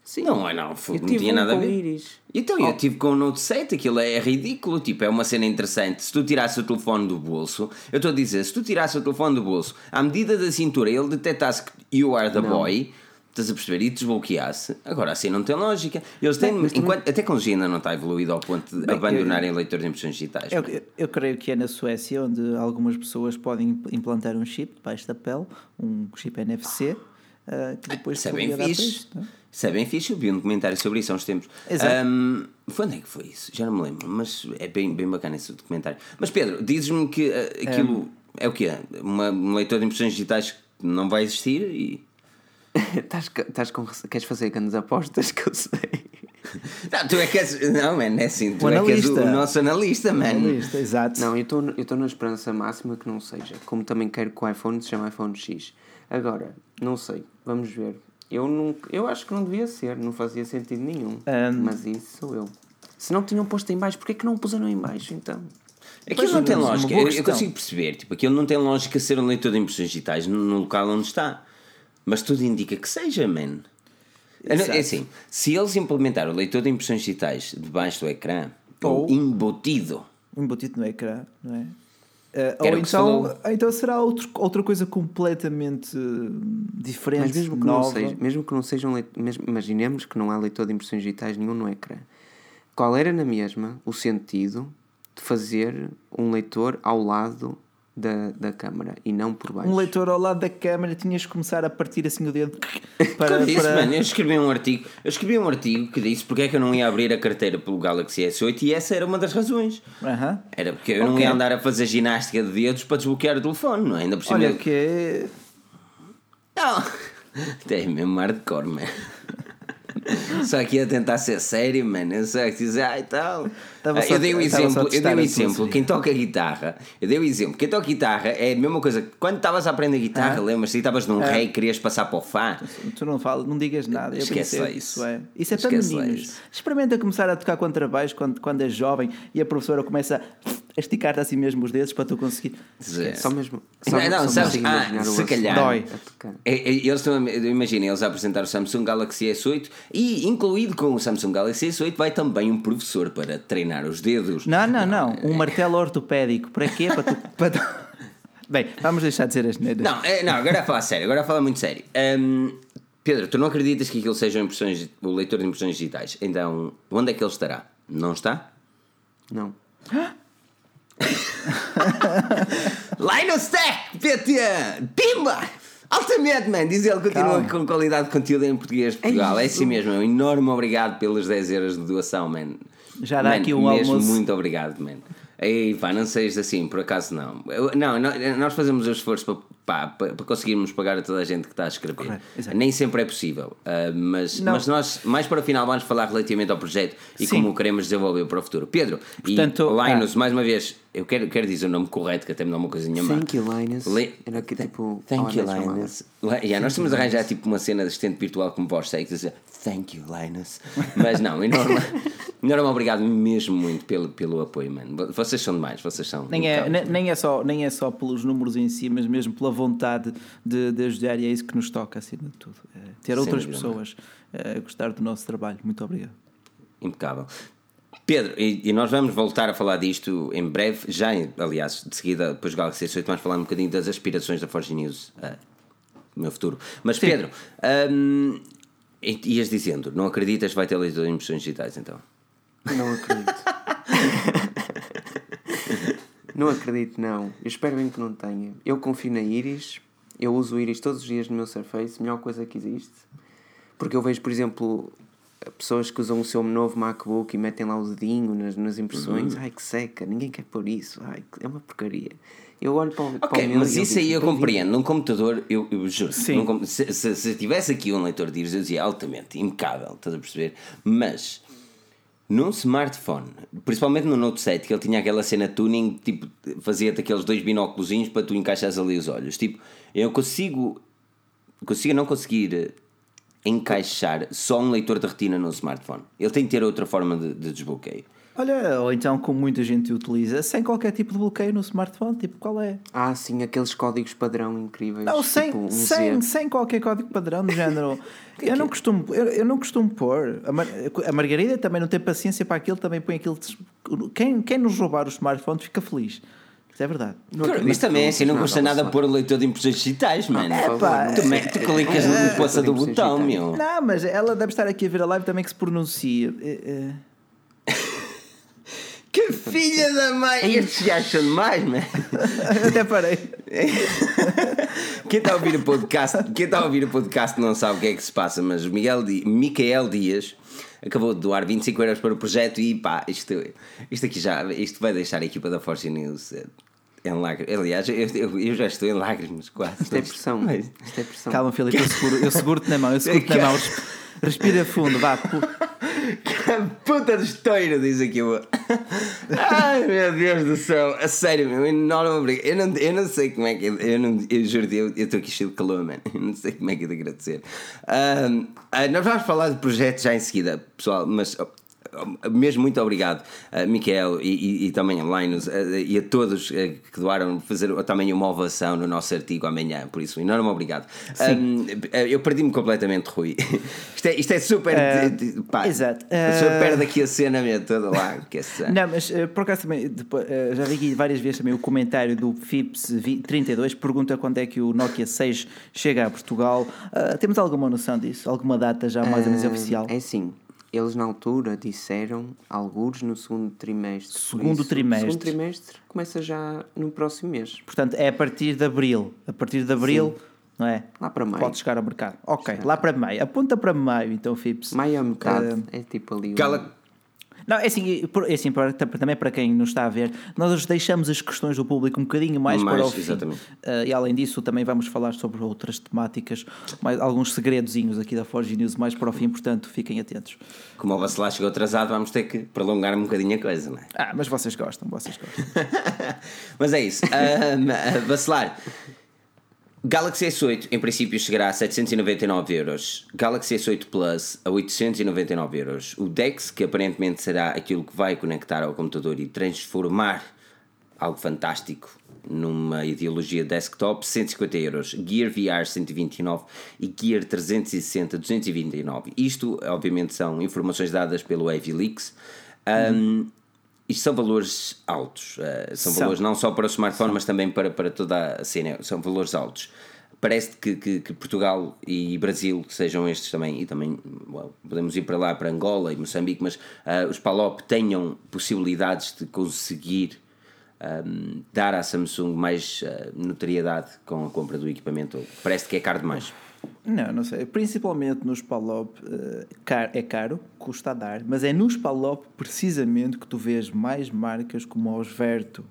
Sim. Não é, não. não tinha um nada a ver. Iris. Então, oh. eu tive com o Note 7, aquilo é ridículo. Tipo, é uma cena interessante. Se tu tirasse o telefone do bolso, eu estou a dizer, se tu tirasse o telefone do bolso, à medida da cintura, ele detectasse que you are the não. boy. Estás a perceber? E desbloqueasse. Agora assim não tem lógica. Eles têm. Enquanto, também... A tecnologia ainda não está evoluída ao ponto de Bem, abandonarem eu, leitores de impressões digitais. Eu, eu, eu, creio que é na Suécia onde algumas pessoas podem implantar um chip debaixo da pele, um chip NFC, uh, que depois Isso é bem fixe. Isto, é? Isso é bem fixe, eu vi um documentário sobre isso há uns tempos. Exato. Um, foi onde é que foi isso? Já não me lembro, mas é bem, bem bacana esse documentário. Mas Pedro, dizes-me que uh, aquilo um, é o quê? Uma, um leitor de impressões digitais que não vai existir e. [laughs] Estás com. Queres fazer grandes apostas que eu sei? [laughs] Não, tu é que és. Não, man, é assim. Tu o é que és o, o nosso analista, man. Analista, exato. Não, eu estou na esperança máxima que não seja. Como também quero que o iPhone se chame iPhone X. Agora, não sei. Vamos ver. Eu, não, eu acho que não devia ser, não fazia sentido nenhum. Um... Mas isso sou eu. Se não tinham posto em baixo, porquê que não puseram em baixo então? Aquilo não tem lógica, eu, eu, consigo perceber, tipo, aquilo não tem lógica ser um leitor de impressões digitais no, no local onde está. Mas tudo indica que seja, man. É, é assim, se eles implementaram o leitor de impressões digitais debaixo do ecrã, ou embutido. Embutido no ecrã, não é? Uh, ou então, então será outro, outra coisa completamente diferente. Mas mesmo que, nova. Não, seja, mesmo que não seja um leitor, mesmo, imaginemos que não há leitor de impressões digitais nenhum no ecrã. Qual era na mesma o sentido de fazer um leitor ao lado da, da câmara e não por baixo. Um leitor ao lado da câmara tinhas que começar a partir assim o dedo [laughs] para. disse, para... Mano, eu escrevi um artigo, eu escrevi um artigo que disse porque é que eu não ia abrir a carteira pelo Galaxy S8 e essa era uma das razões. Uh -huh. Era porque eu okay. não ia andar a fazer ginástica de dedos para desbloquear o telefone, não é? Ainda por cima. Olha que. Não! [laughs] Até mesmo hardcore, mano. [laughs] Só que ia tentar ser sério, mano. Eu só que dizer, ah, e tal. Ah, eu dei um exemplo, eu dei um exemplo. Quem toca guitarra, eu dei um exemplo. Quem toca guitarra é a mesma coisa. Quando estavas a aprender guitarra, ah. lembras-te? Estavas num ah. rei e querias passar para o Fá. Tu não falas, não digas nada. Esquece isso. Isso é, isso é para meninos. Experimenta começar a tocar contrabaixo quando, quando és jovem e a professora começa a esticar-te assim mesmo os dedos para tu conseguir. Só mesmo. Só, não, não, sabes, ah, se calhar. Dói. É, é, eles estão, imaginem, eles a apresentar o Samsung Galaxy S8 e, incluído com o Samsung Galaxy S8, vai também um professor para treinar os dedos. Não, não, não. Um martelo ortopédico. Para quê? Para tu. [laughs] Para tu... Bem, vamos deixar de ser as neiras. Não, é, não, agora a falar sério, agora a falar muito sério. Um, Pedro, tu não acreditas que aquilo seja impressões, o leitor de impressões digitais? Então, onde é que ele estará? Não está? Não. Linus Tech, PT! Pimba! Altamente, man! Diz ele, continua Calma. com qualidade de conteúdo em português de Portugal. É, é assim mesmo, um enorme obrigado pelos 10 euros de doação, man. Já dá man, aqui um mesmo almoço. Muito obrigado, man. Ei, pá, não sejas assim, por acaso não. Eu, não, nós fazemos o esforço para, pá, para, conseguirmos pagar a toda a gente que está a escrever. Correto, Nem sempre é possível, uh, mas, mas nós, mais para o final, vamos falar relativamente ao projeto e Sim. como o queremos desenvolver para o futuro. Pedro, Portanto, e Linus, ah. mais uma vez, eu quero, quero dizer o nome correto, que até me dá uma coisinha má. Thank you, Linus. Le... Era aqui tipo. Thank you, Linus. Yeah, nós temos de arranjar tipo uma cena de assistente virtual como voz sexy, dizer Thank you, Linus. Mas não, enorme, enorme [laughs] obrigado mesmo muito pelo, pelo apoio, mano. Vocês são demais, vocês são. Nem é, nem, é só, nem é só pelos números em si, mas mesmo pela vontade de, de ajudar, e é isso que nos toca acima de tudo. É ter outras pessoas a gostar do nosso trabalho. Muito obrigado. Impecável. Pedro, e, e, nós vamos voltar a falar disto em breve, já, aliás, de seguida, depois do Galaxy S8, vamos falar um bocadinho das aspirações da Forge News uh, no meu futuro. Mas, Sim. Pedro, um, ias dizendo, não acreditas que vai ter leitor de impressões digitais então? Não acredito. não acredito, não. Eu espero bem que não tenha. Eu confio na Iris, eu uso o Iris todos os dias no meu Surface, melhor coisa que existe. Porque eu vejo, por exemplo, pessoas que usam o seu novo MacBook e metem lá o dedinho nas, nas impressões, uhum. ai que seca, ninguém quer pôr isso, ai, é uma porcaria. Eu olho para o, okay, para o meu mas isso aí eu compreendo. Num computador, eu, eu juro, num, se, se, se, tivesse aqui um leitor de íris, eu dizia altamente, impecável, estás a perceber? Mas num smartphone, principalmente no Note 7, que ele tinha aquela cena tuning, tipo, fazia-te aqueles dois binóculos para tu encaixares ali os olhos. Tipo, eu consigo, consigo não conseguir encaixar só um leitor de retina no smartphone. Ele tem que ter outra forma de, de desbloqueio. Olha, ou então como muita gente utiliza, sem qualquer tipo de bloqueio no smartphone, tipo qual é? Ah, sim, aqueles códigos padrão incríveis. Não, sem, tipo um sem, sem qualquer código padrão do [laughs] género. eu, não costumo, eu, eu, não costumo pôr. A, Mar, a Margarida também não tem paciência para aquilo, também põe aquilo. Quem, quem nos roubar os smartphones fica feliz. Isso é verdade. Claro, mas também é assim, não custa nada pôr o leitor de impressões digitais, mano. É, pá, tu, tu clicas no é, poça do botão, meu. Não, mas ela deve estar aqui a ver a live também que se pronuncia. É, é. Que filha da mãe! Estes gajos são demais, mano. Até parei. [laughs] Quem está a ouvir o podcast, quem está a ouvir o podcast não sabe o que é que se passa, mas o Miguel Di, Micael Dias acabou de doar 25 euros para o projeto e pá, isto, isto aqui já isto vai deixar a equipa da Force News eh, em lágrimas. Aliás, eu, eu, eu, já estou em lágrimas quase. Isto é pressão. Mas... Isto é pressão. Calma, Filipe, eu seguro-te eu seguro na mão, eu seguro-te na mão. Respira fundo, vá. [laughs] Que puta de estouro, diz aqui o. [laughs] Ai meu Deus do céu, a sério, meu, enorme Eu não, eu não sei como é que. Eu, não, eu juro, eu estou aqui cheio de calor, mano. Eu não sei como é que é de agradecer. Um, ah, nós vamos falar de projetos já em seguida, pessoal, mas mesmo muito obrigado a Miquel e, e, e também a Linus e a todos eh, que doaram fazer também uma ovação no nosso artigo amanhã. Por isso, enorme obrigado. Um, eh, eu perdi-me completamente, Rui. [laughs] Isto é, isto é super. Uh, pá, exato. A pessoa uh, perde aqui a cena toda lá. Que é não, mas uh, por acaso também, depois, uh, já vi aqui várias vezes também o comentário do FIPS 32 pergunta quando é que o Nokia 6 chega a Portugal. temos alguma noção disso? Alguma data já mais ou menos oficial? É sim. Eles na altura disseram alguns no segundo trimestre. Segundo isso, trimestre. Segundo trimestre começa já no próximo mês. Portanto, é a partir de abril. A partir de abril, Sim. não é? Lá para maio. Pode chegar ao mercado. Ok, lá para maio. Aponta para maio, então, Fips. Maio a metade. Uh, é tipo ali. Cala. Não, é assim, é assim para, também para quem nos está a ver, nós deixamos as questões do público um bocadinho mais, mais para o fim. Exatamente. Uh, e além disso, também vamos falar sobre outras temáticas, mais, alguns segredozinhos aqui da Forge News mais para o fim, portanto, fiquem atentos. Como o Vacilar chegou atrasado, vamos ter que prolongar um bocadinho a coisa, não é? Ah, mas vocês gostam, vocês gostam. [laughs] mas é isso. Uh. Galaxy S8 em princípio chegará a 799 euros, Galaxy S8 Plus a 899 euros, o DeX, que aparentemente será aquilo que vai conectar ao computador e transformar algo fantástico numa ideologia desktop, 150 euros, Gear VR 129 e Gear 360 229. Isto, obviamente, são informações dadas pelo Avileaks. Um, uhum. Isto são valores altos. Uh, são, são, valores não só para o smartphone, são. mas também para, para toda a cena. São valores altos. Parece que, que, que, Portugal e Brasil sejam estes também, e também well, podemos ir para lá, para Angola e Moçambique, mas uh, os PALOP tenham possibilidades de conseguir um, ehm, dar à Samsung mais uh, notoriedade com a compra do equipamento. Parece que é caro demais. Não, não sei. Principalmente nos Palop uh, é caro, custa a dar, mas é nos Palop precisamente que tu vês mais marcas como a Osverto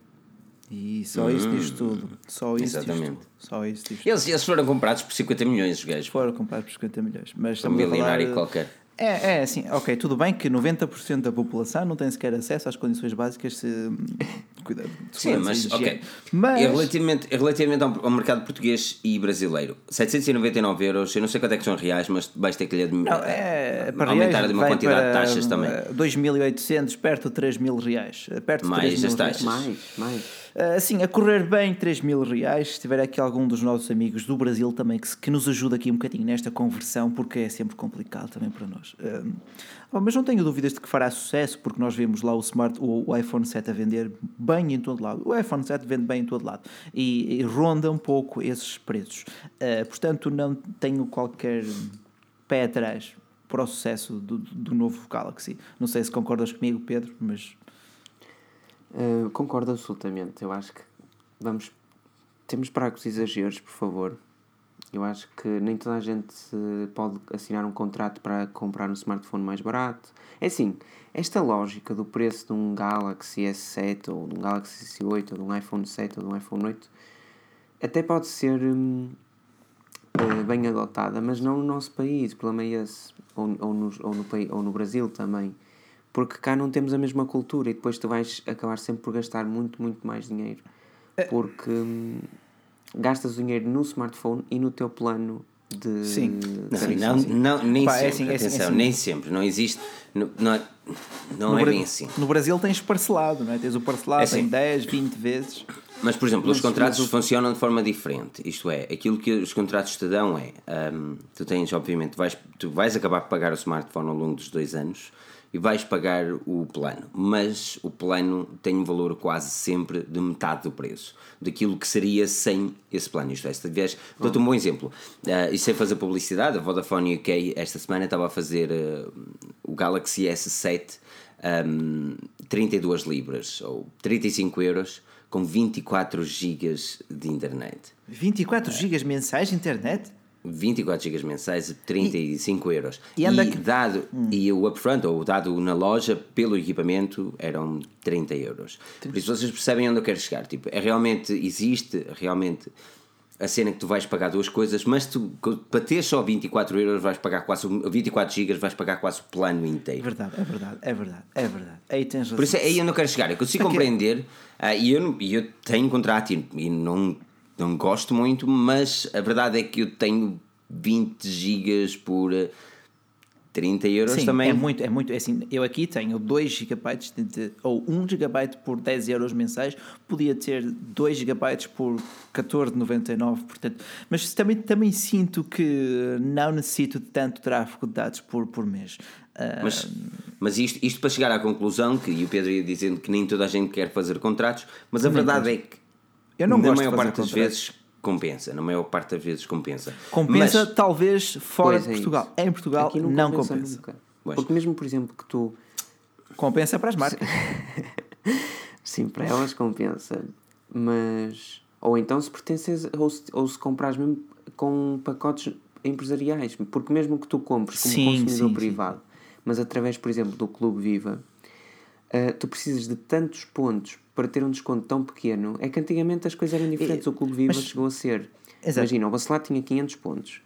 E só isso diz tudo. Só isso Exatamente. diz tudo. Só isso diz eles, eles foram comprados por 50 milhões, os gajos. Foram comprados por 50 milhões. Mas um milionário falar, qualquer. É, é assim, ok, tudo bem que 90% da população não tem sequer acesso às condições básicas de cuidado de Sim, mas, ok. Mas... Relativamente, relativamente ao, ao, mercado português e brasileiro, 799 euros, eu não sei quanto é que são reais, mas vais ter que lhe não, é, para aumentar reais, uma quantidade de taxas também. 2.800, perto de 3 mil reais. Perto de mais 3 as taxas. Reais. Mais, mais. Assim, a correr bem 3 mil reais. Se tiver aqui algum dos nossos amigos do Brasil também que, que nos ajuda aqui um bocadinho nesta conversão, porque é sempre complicado também para nós. Um, ah, mas não tenho dúvidas de que fará sucesso, porque nós vemos lá o, smart, o, o iPhone 7 a vender bem em todo lado. O iPhone 7 vende bem em todo lado e, e ronda um pouco esses preços. Uh, portanto, não tenho qualquer pé atrás para o sucesso do, do novo Galaxy. Não sei se concordas comigo, Pedro, mas Uh, concordo absolutamente. Eu acho que vamos. Temos para com os exageros, por favor. Eu acho que nem toda a gente pode assinar um contrato para comprar um smartphone mais barato. É assim, esta lógica do preço de um Galaxy S7 ou de um Galaxy S8 ou de um iPhone 7 ou de um iPhone 8 até pode ser hum, uh, bem adotada, mas não no nosso país, pelo menos. Ou, ou, no, ou, no, ou no Brasil também porque cá não temos a mesma cultura e depois tu vais acabar sempre por gastar muito, muito mais dinheiro. É. Porque hum, gastas o dinheiro no smartphone e no teu plano de. Sim, não, não, não, nem Pá, é sempre. É assim, atenção, é assim. nem sempre. Não existe. Não, não, não é bem assim. No Brasil tens parcelado, não é? Tens o parcelado é assim. em 10, 20 vezes. Mas, por exemplo, mas, os contratos mas... funcionam de forma diferente. Isto é, aquilo que os contratos te dão é. Um, tu tens, obviamente, vais, tu vais acabar por pagar o smartphone ao longo dos dois anos e vais pagar o plano, mas o plano tem um valor quase sempre de metade do preço daquilo que seria sem esse plano. Isto é, se tiveres, dou-te um bom exemplo, uh, e sem fazer publicidade, a Vodafone UK esta semana estava a fazer uh, o Galaxy S7 um, 32 libras ou 35 euros com 24 gigas de internet. 24 gigas mensais de internet? 24 GB mensais, 35 e, euros. E, anda e dado hum. e o upfront, ou dado na loja pelo equipamento, eram 30 euros. Por isso vocês percebem onde eu quero chegar. Tipo, é realmente, existe realmente a cena que tu vais pagar duas coisas, mas tu, para ter só 24 euros, vais pagar quase 24 GB, vais pagar quase o plano inteiro. É verdade, é verdade, é verdade, é verdade. Aí tens Por isso aí eu não quero chegar. Eu consigo compreender, uh, e eu, eu tenho contrato e, e não não gosto muito, mas a verdade é que eu tenho 20 gigas por 30 euros Sim, também. É muito, é muito. É assim, eu aqui tenho 2 GB de, de, ou 1 GB por 10 euros mensais, podia ter 2 GB por 14,99, portanto. Mas também, também sinto que não necessito de tanto tráfego de dados por, por mês. Uh... Mas, mas isto, isto para chegar à conclusão, que e o Pedro ia dizendo que nem toda a gente quer fazer contratos, mas a verdade é que eu não na gosto maior parte das vezes compensa, na maior parte das vezes compensa. Compensa Mas, talvez fora de é Portugal. É em Portugal não, não, compensa. compensa. Porque mesmo, por exemplo, que tu... Compensa para as marcas. [laughs] Sim, para elas compensa. Mas... Ou então se pertences... Ou se, ou se compras mesmo com pacotes empresariais. Porque mesmo que tu compres como sim, consumidor sim, privado, sim. mas através, por exemplo, do Clube Viva, uh, tu precisas de tantos pontos para ter um desconto tão pequeno, é que antigamente as coisas eram diferentes. E, o Clube Viva mas, chegou a ser. Exato. Imagina, o Bacelar tinha 500 pontos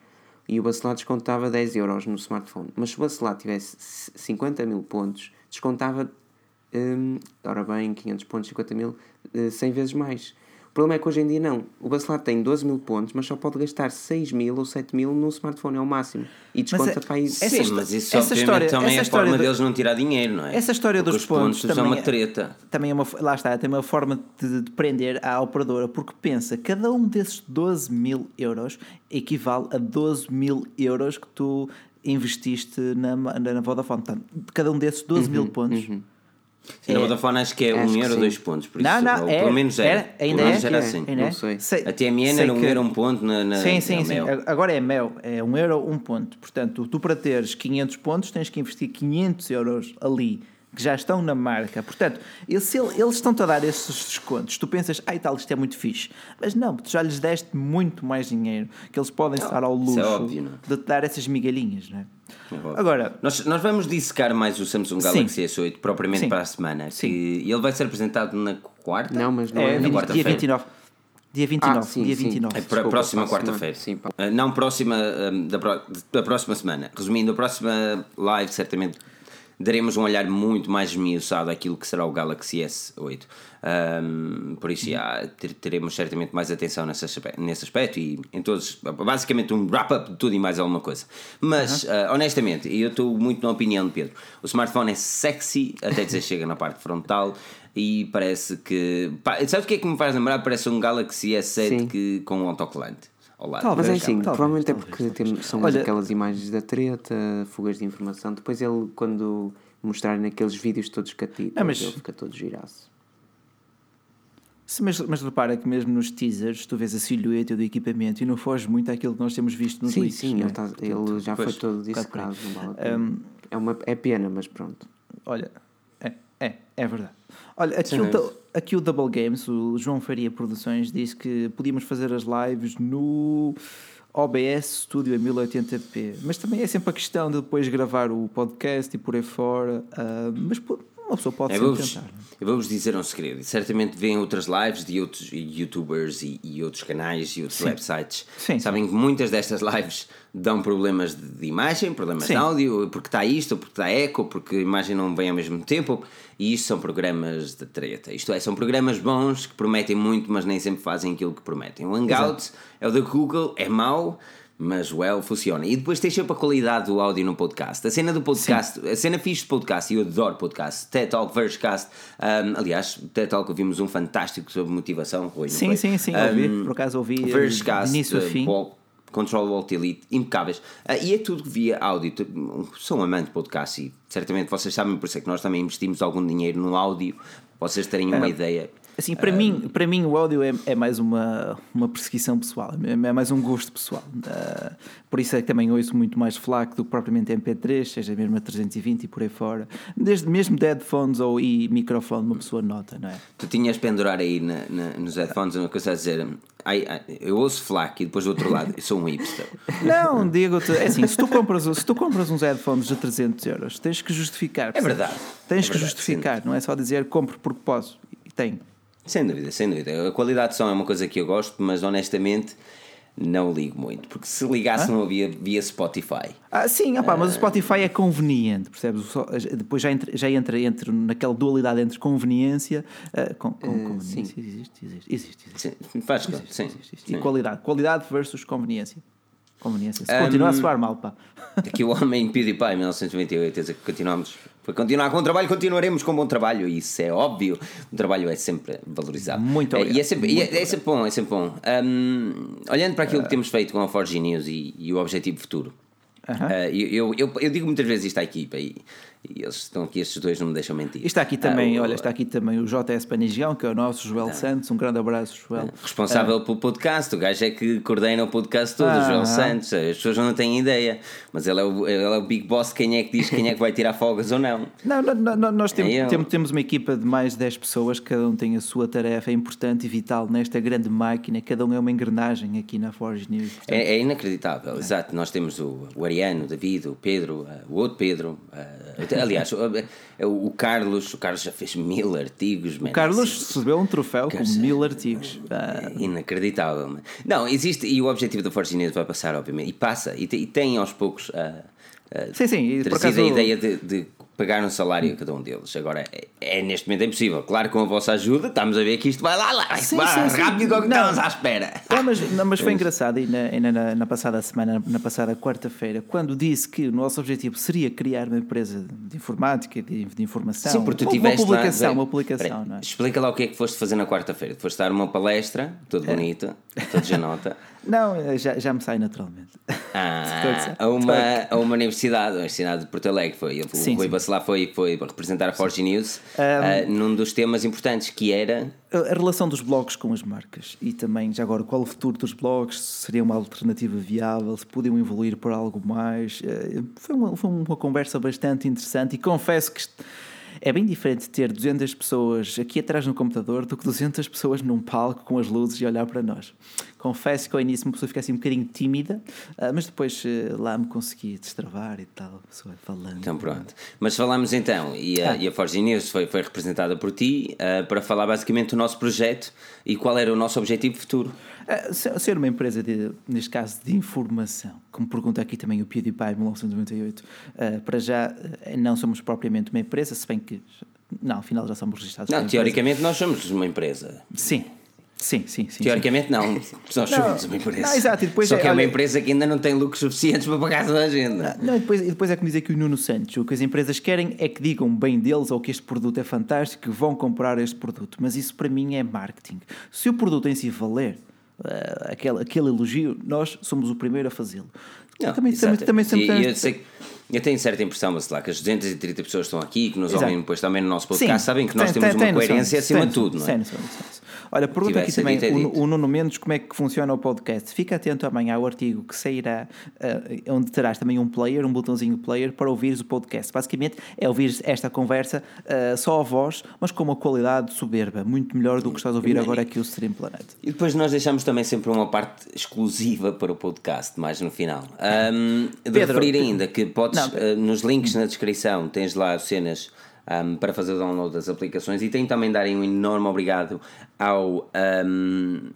e o Bacelar descontava 10 euros no smartphone. Mas se o Bacelar tivesse 50 mil pontos, descontava, hum, ora bem, 500 pontos, 50 mil, 100 eh, vezes mais problema é que hoje em dia não. O Bacelar tem 12 mil pontos, mas só pode gastar 6 mil ou 7 mil no smartphone, é o máximo. E desconta mas, é- para isso. Sim, mas isso essa história, também essa é a forma do... deles não tirar dinheiro, não é? Essa história Porque dos pontos, pontos também é uma treta. também é uma, lá está, tem uma forma de, de prender a operadora, porque pensa, cada um desses 12 mil euros equivale a 12 mil euros que tu investiste na, na, na Vodafone. Portanto, cada um desses 12 uhum, mil pontos. Uhum Sim, na Vodafone acho que é 1 um euro, 2 pontos. Por isso, não, não, é, pelo menos era. era ainda pelo menos é, era assim. Ainda não sei. sei. A TMN era 1 um euro, 1 um ponto na, na Sim, sim, sim. Mel. Agora é Mel. É 1 um euro, 1 um ponto. Portanto, tu para teres 500 pontos tens que investir 500 euros ali que já estão na marca. Portanto, eles, eles estão-te a dar esses descontos. Tu pensas, ai tal, isto é muito fixe. Mas não, tu já lhes deste muito mais dinheiro que eles podem estar ao é luxo é óbvio, de te dar essas migalhinhas, não é? é Agora, nós, nós vamos dissecar mais o Samsung Galaxy sim. S8 propriamente sim. para a semana. Sim. Que ele vai ser apresentado na quarta? Não, mas não é, é na quarta-feira. Dia 29. Dia 29, ah, sim, dia 29. É para a próxima quarta-feira. Uh, não próxima uh, da, da próxima semana. Resumindo, a próxima live certamente daremos um olhar muito mais esmiuçado àquilo que será o Galaxy S8. Um, por isso, já, teremos certamente mais atenção nesse aspecto, nesse aspecto e em todos, basicamente um wrap-up de tudo e mais alguma coisa. Mas, uh -huh. uh, honestamente, eu estou muito na opinião de Pedro. O smartphone é sexy, até dizer chega na parte frontal e parece que. Pá, sabe o que é que me faz lembrar? Parece um Galaxy S7 que, com um autocolante ao lado. Talvez, Mas é assim, provavelmente talvez, é porque talvez, temos, são Olha, aquelas imagens da treta, fugas de informação. Depois ele, quando mostrarem aqueles vídeos todos catitos, é, mas... ele fica todo giraço. Sim, mas, mas repara que mesmo nos teasers tu vês a silhueta do equipamento e não foge muito àquilo que nós temos visto nos sim, leaks. Sim, ele, tá, ele já pois, foi todo dissecado. Um, é, uma, é pena, mas pronto. Olha, é, é, é verdade. Olha, aqui o, aqui o Double Games, o João Faria Produções, disse que podíamos fazer as lives no OBS Studio em 1080p. Mas também é sempre a questão de depois gravar o podcast e por aí fora. Uh, mas uma pessoa pode eu sempre tentar. Eu vou-vos dizer um segredo. Certamente vêem outras lives de outros youtubers e, e outros canais e outros Sim. websites. Sim. Sabem que muitas destas lives dão problemas de, de imagem, problemas Sim. de áudio, porque está isto, ou porque está eco, porque a imagem não vem ao mesmo tempo. E isto são programas de treta. Isto é, são programas bons que prometem muito, mas nem sempre fazem aquilo que prometem. O Hangout Exato. é o da Google, é mau mas well funciona. E depois tens sempre a qualidade do áudio no podcast. A cena do podcast, Sim. a cena fixe de podcast, e eu adoro podcast, TED Talk, Verscast. Um, aliás, TED Talk ouvimos um fantástico sobre motivação, Rui. Sim, sim, sim, um, ouvi, por acaso ouvi. Verscast, início a fim. Control Alt Elite, impecáveis. Uh, e é tudo via áudio. Sou um amante de podcast e certamente vocês sabem, por isso é que nós também investimos algum dinheiro no áudio, vocês terem uma uh, ideia. Assim, para, uh, mim, para mim o áudio é, é mais uma, uma perseguição pessoal, é, é mais um gosto pessoal. Uh, por isso é que também ouço muito mais flaco do que propriamente MP3, seja mesmo a 320 e por aí fora. Desde mesmo de headphones ou e microfone, uma pessoa nota, não é? Tu tinhas pendurar aí na, na, nos headphones uma coisa a dizer. Ai, ai, eu ouço flaco e depois do outro lado, eu sou um hipster. [laughs] Não, digo-te, é assim, se tu, compras, se tu compras uns headphones de 300 euros, tens que justificar. É verdade. Tens é que justificar, não é só dizer compro porque posso. E tem. Sem dúvida, sem dúvida. A qualidade de som é uma coisa que eu gosto, mas honestamente não ligo muito, porque se ligasse ah? não havia via Spotify. Ah, sim, opa, mas o Spotify é conveniente, percebes? Depois já entra, já entra entre, naquela dualidade entre conveniência uh, com, com uh, conveniência. Sim. Existe, existe, existe. existe. Sim, faz existe, sim, existe. E qualidade. Qualidade versus conveniência. Conveniência. Se um, continua a soar mal, pá. Aqui o homem PewDiePie, 1998, dizer que continuamos. Foi continuar com o trabalho, continuaremos com bom trabalho, e isso é óbvio. O trabalho é sempre valorizado. Muito obrigado. E é sempre, e é, é sempre bom, é sempre bom. Um, olhando para aquilo uh, que temos feito com a Forge News e, e o objetivo futuro, uh -huh. uh, eu, eu, eu, digo muitas vezes isto à equipa, e e eles estão aqui, estes dois não me deixam mentir. E está aqui também, ah, o, olha, está aqui também o JS Panigião, que é o nosso Joel tá. Santos. Um grande abraço, Joel. Responsável ah. pelo podcast, o gajo é que coordena o podcast todo, ah, o Joel ah. Santos. As pessoas não têm ideia, mas ele é, o, ele é o big boss quem é que diz quem é que vai tirar folgas ou não. [laughs] Não, não, não nós temos, é temos, temos uma equipa de mais de 10 pessoas, cada um tem a sua tarefa, é importante e vital nesta grande máquina, cada um é uma engrenagem aqui na Forge News. Portanto, é, é, inacreditável, é. exato. Nós temos o, o Ariano, o David, o Pedro, uh, o outro Pedro, uh, aliás, é o Carlos, o Carlos já fez mil artigos. O Carlos recebeu um troféu com mil artigos. Ah. Inacreditável. Não, existe, e o objetivo da Forge News vai passar, obviamente, e passa, e, tem, e aos poucos. Uh, uh, sim, sim, trazido acaso... a ideia de, de pagar um salário a cada um deles. Agora, é, é, neste momento é impossível. Claro, com a vossa ajuda, estamos a ver que isto vai lá, lá sim, vai sim, rápido sim. que estamos à espera. Não, mas, não, mas [laughs] foi engraçado, e na, na, na passada semana, na passada quarta-feira, quando disse que o nosso objetivo seria criar uma empresa de informática, de, de informação. Sim, porque tu uma, tiveste uma publicação, lá, uma publicação, não é? Explica lá o que é que foste fazer na quarta-feira. Foste dar uma palestra, tudo é. bonito, tudo já nota. [laughs] Não, já, já me sai naturalmente. [laughs] Ah, a, uma, a uma universidade, a Universidade de Porto Alegre foi. O sim, Rui Bacelar foi, foi representar a Forge News um, uh, num dos temas importantes que era. A relação dos blogs com as marcas e também, já agora, qual o futuro dos blogs? Seria uma alternativa viável? Se podiam evoluir por algo mais? Uh, foi, uma, foi uma conversa bastante interessante e confesso que é bem diferente ter 200 pessoas aqui atrás no computador do que 200 pessoas num palco com as luzes e olhar para nós. Confesso que ao início uma pessoa fica assim um bocadinho tímida, uh, mas depois uh, lá me consegui destravar e tal, a pessoa falando. Então pronto. Mas falamos então, e a, ah. e a Forge News foi, foi representada por ti uh, para falar basicamente do nosso projeto e qual era o nosso objetivo futuro. Ser uma empresa, de, neste caso, de informação, como pergunta aqui também o PewDiePie em 1998, para já não somos propriamente uma empresa, se bem que não, afinal já somos registrados. Não, teoricamente nós somos uma empresa. Sim, Sim, sim, sim. Teoricamente sim. não, [laughs] nós somos uma empresa. Não, exato, e depois Só é, que é uma empresa que ainda não tem lucros suficientes para pagar toda a agenda. Não, e depois, e depois é como dizer que o Nuno Santos, o que as empresas querem é que digam bem deles ou que este produto é fantástico, que vão comprar este produto. Mas isso para mim é marketing. Se o produto em si valer uh, aquele, aquele elogio, nós somos o primeiro a fazê-lo. Também, também, também, também, eu sei eu tenho certa impressão, mas lá, que as 230 pessoas que estão aqui, que nos Exato. ouvem depois também no nosso podcast, Sim, sabem que nós tem, temos tem, uma coerência acima de tudo, não é? Sim, Olha, pergunta aqui também o, o, Nuno Mendes como é que funciona o podcast. Fica atento amanhã ao artigo que sairá, uh, onde terás também um player, um botãozinho player, para ouvires o podcast. Basicamente é ouvir esta conversa uh, só a voz, mas com uma qualidade soberba, muito melhor do que estás a ouvir agora aqui o Stream Planet. E depois nós deixamos também sempre uma parte exclusiva para o podcast, mais no final. Um, de Pedro, referir ainda que podes, não, uh, nos links na descrição, tens lá cenas um, para fazer o download das aplicações e tem também darem um enorme obrigado ao. Um,